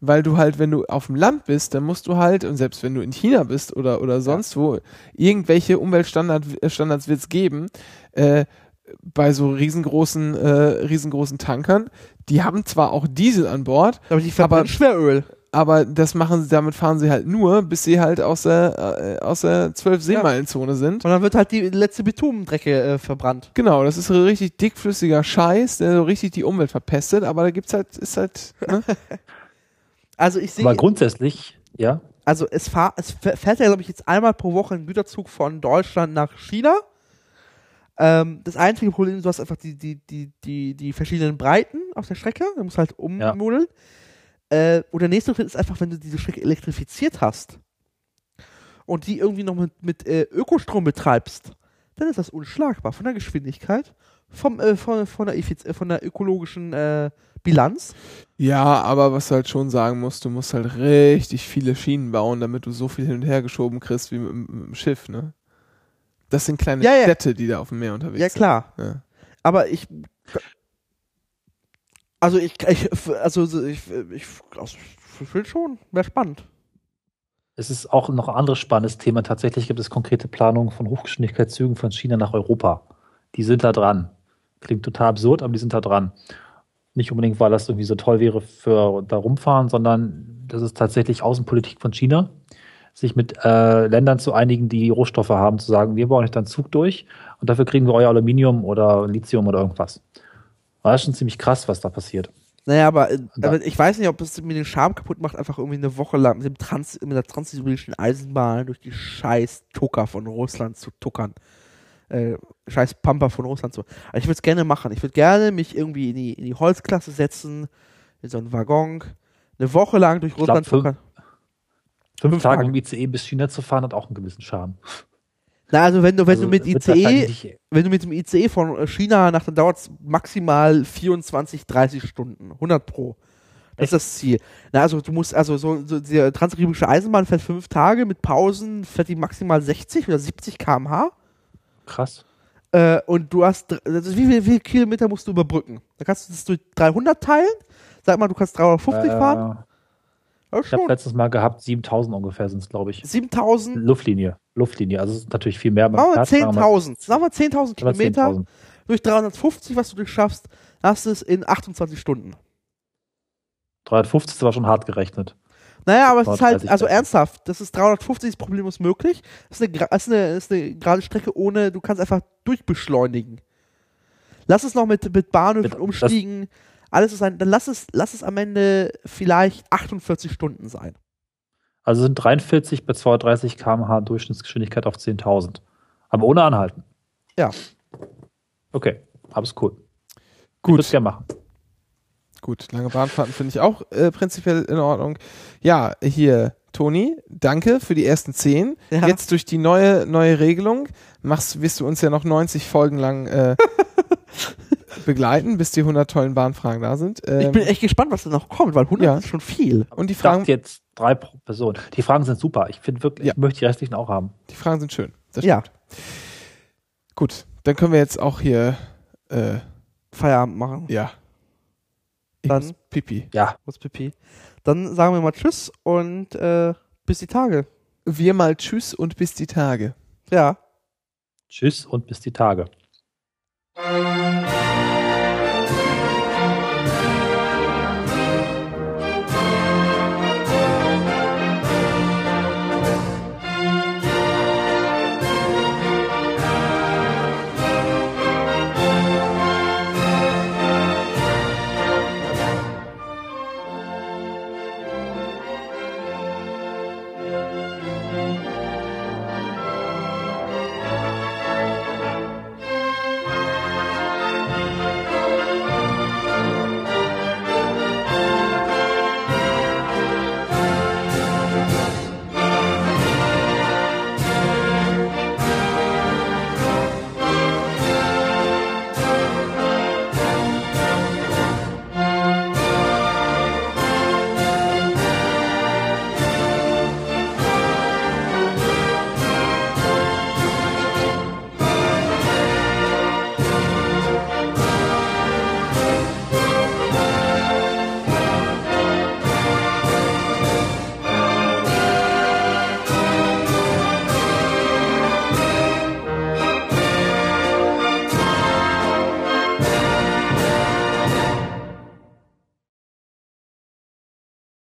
Weil du halt, wenn du auf dem Land bist, dann musst du halt, und selbst wenn du in China bist oder, oder sonst wo, irgendwelche Umweltstandards Standards wird es geben, äh, bei so riesengroßen, äh, riesengroßen Tankern, die haben zwar auch Diesel an Bord, Aber die verbrennen aber- Schweröl. aber das machen sie, damit fahren sie halt nur, bis sie halt aus der, äh, aus der 12-Seemeilenzone sind. Und dann wird halt die letzte Bitumendrecke äh, verbrannt. Genau, das ist so richtig dickflüssiger Scheiß, der so richtig die Umwelt verpestet, aber da gibt's halt, ist halt, ne? <laughs> Also ich sehe, Aber grundsätzlich, ja, also es, fahr, es fäh- fährt ja, glaube ich, jetzt einmal pro Woche ein Güterzug von Deutschland nach China. Ähm, das einzige Problem ist, du hast einfach die, die, die, die, die verschiedenen Breiten auf der Strecke. Du musst halt ummodeln. Äh, und der nächste Schritt ist einfach, wenn du diese Strecke elektrifiziert hast und die irgendwie noch mit, mit äh, Ökostrom betreibst, dann ist das unschlagbar von der Geschwindigkeit, vom, äh, von, von, der Effiz äh, von der ökologischen äh, Bilanz. Ja, aber was du halt schon sagen musst, du musst halt richtig viele Schienen bauen, damit du so viel hin und her geschoben kriegst wie mit, dem- mit dem Schiff, ne? Das sind kleine Ja, ja. Städte, die da auf dem Meer unterwegs Ja, sind. klar. Ja. Aber ich. Also ich, ich also so- ich, ich, also ich finde schon, wäre spannend. Es ist auch noch ein anderes spannendes Thema. Tatsächlich gibt es konkrete Planungen von Hochgeschwindigkeitszügen von China nach Europa. Die sind da dran. Klingt total absurd, aber die sind da dran. Nicht unbedingt, weil das irgendwie so toll wäre für da rumfahren, sondern das ist tatsächlich Außenpolitik von China, sich mit äh, Ländern zu einigen, die Rohstoffe haben, zu sagen, wir bauen euch dann Zug durch und dafür kriegen wir euer Aluminium oder Lithium oder irgendwas. Das ist schon ziemlich krass, was da passiert. Naja, aber, äh, aber ich weiß nicht, ob es mir den Charme kaputt macht, einfach irgendwie eine Woche lang mit, dem Trans mit der transsibirischen Eisenbahn durch die scheiß Tucker von Russland zu tuckern. Äh, scheiß Pampa von Russland zu. Also ich würde es gerne machen. Ich würde gerne mich irgendwie in die, in die Holzklasse setzen, in so einen Waggon, eine Woche lang durch Russland tuckern. Fünf, Fünf Tage Tage. im ICE bis China zu fahren, hat auch einen gewissen Charme. Na, also wenn du, wenn Also, du mit ICE, wahrscheinlich- wenn du mit dem ICE von äh, China nach, dann dauert es maximal 24, 30 Stunden. 100 pro. Das ist das Ziel. Na, also du musst, also so, so die transkaribische Eisenbahn fährt fünf Tage, mit Pausen fährt die maximal 60 oder 70 km/h. Krass. Äh, und du hast, also wie viele wie viele Kilometer musst du überbrücken? Da kannst du das durch 300 teilen. Sag mal, du kannst 350 fahren. Äh, Ja, ich habe letztes Mal gehabt, 7000 ungefähr sind es, glaube ich. 7000, Luftlinie. Luftlinie. Also es ist natürlich viel mehr. sagen wir Herz, sagen wir mal- 10.000. Sagen wir 10.000 oder Kilometer 10.000. durch 350, was du durchschaffst, hast du es in 28 Stunden. 350 ist aber schon hart gerechnet. Naja, aber es ist halt, 330 also ernsthaft, das ist 350 ist problemlos möglich. Das ist eine, ist eine, das ist eine gerade Strecke ohne, du kannst einfach durchbeschleunigen. Lass es noch mit, mit Bahnhöfen Mit- umstiegen, alles ist ein, dann lass es, lass es am Ende vielleicht 48 Stunden sein. Also sind 43 bei 230 km/h Durchschnittsgeschwindigkeit auf 10.000. Aber ohne Anhalten. Ja. Okay, aber ist cool. Ich Gut. würde es gerne machen. Gut, lange Bahnfahrten finde ich auch äh, prinzipiell in Ordnung. Ja, hier, Toni, danke für die ersten zehn. Ja. Jetzt durch die neue, neue Regelung machst, wirst du uns ja noch 90 Folgen lang äh, <laughs> begleiten, bis die 100 tollen Bahnfragen da sind. ich Ähm, bin echt gespannt, was da noch kommt, weil 100 ja. ist schon viel. und die Ich Fragen, jetzt drei pro Person. Die Fragen sind super. Ich finde wirklich, Ja. ich möchte die restlichen auch haben. die Fragen sind schön. Das Ja, Gut, dann können wir jetzt auch hier, äh, Feierabend machen. ja dann muss Pipi. Ja. Muss Pipi. Dann sagen wir mal Tschüss und äh, bis die Tage. Wir mal Tschüss und bis die Tage. Ja. Tschüss und bis die Tage.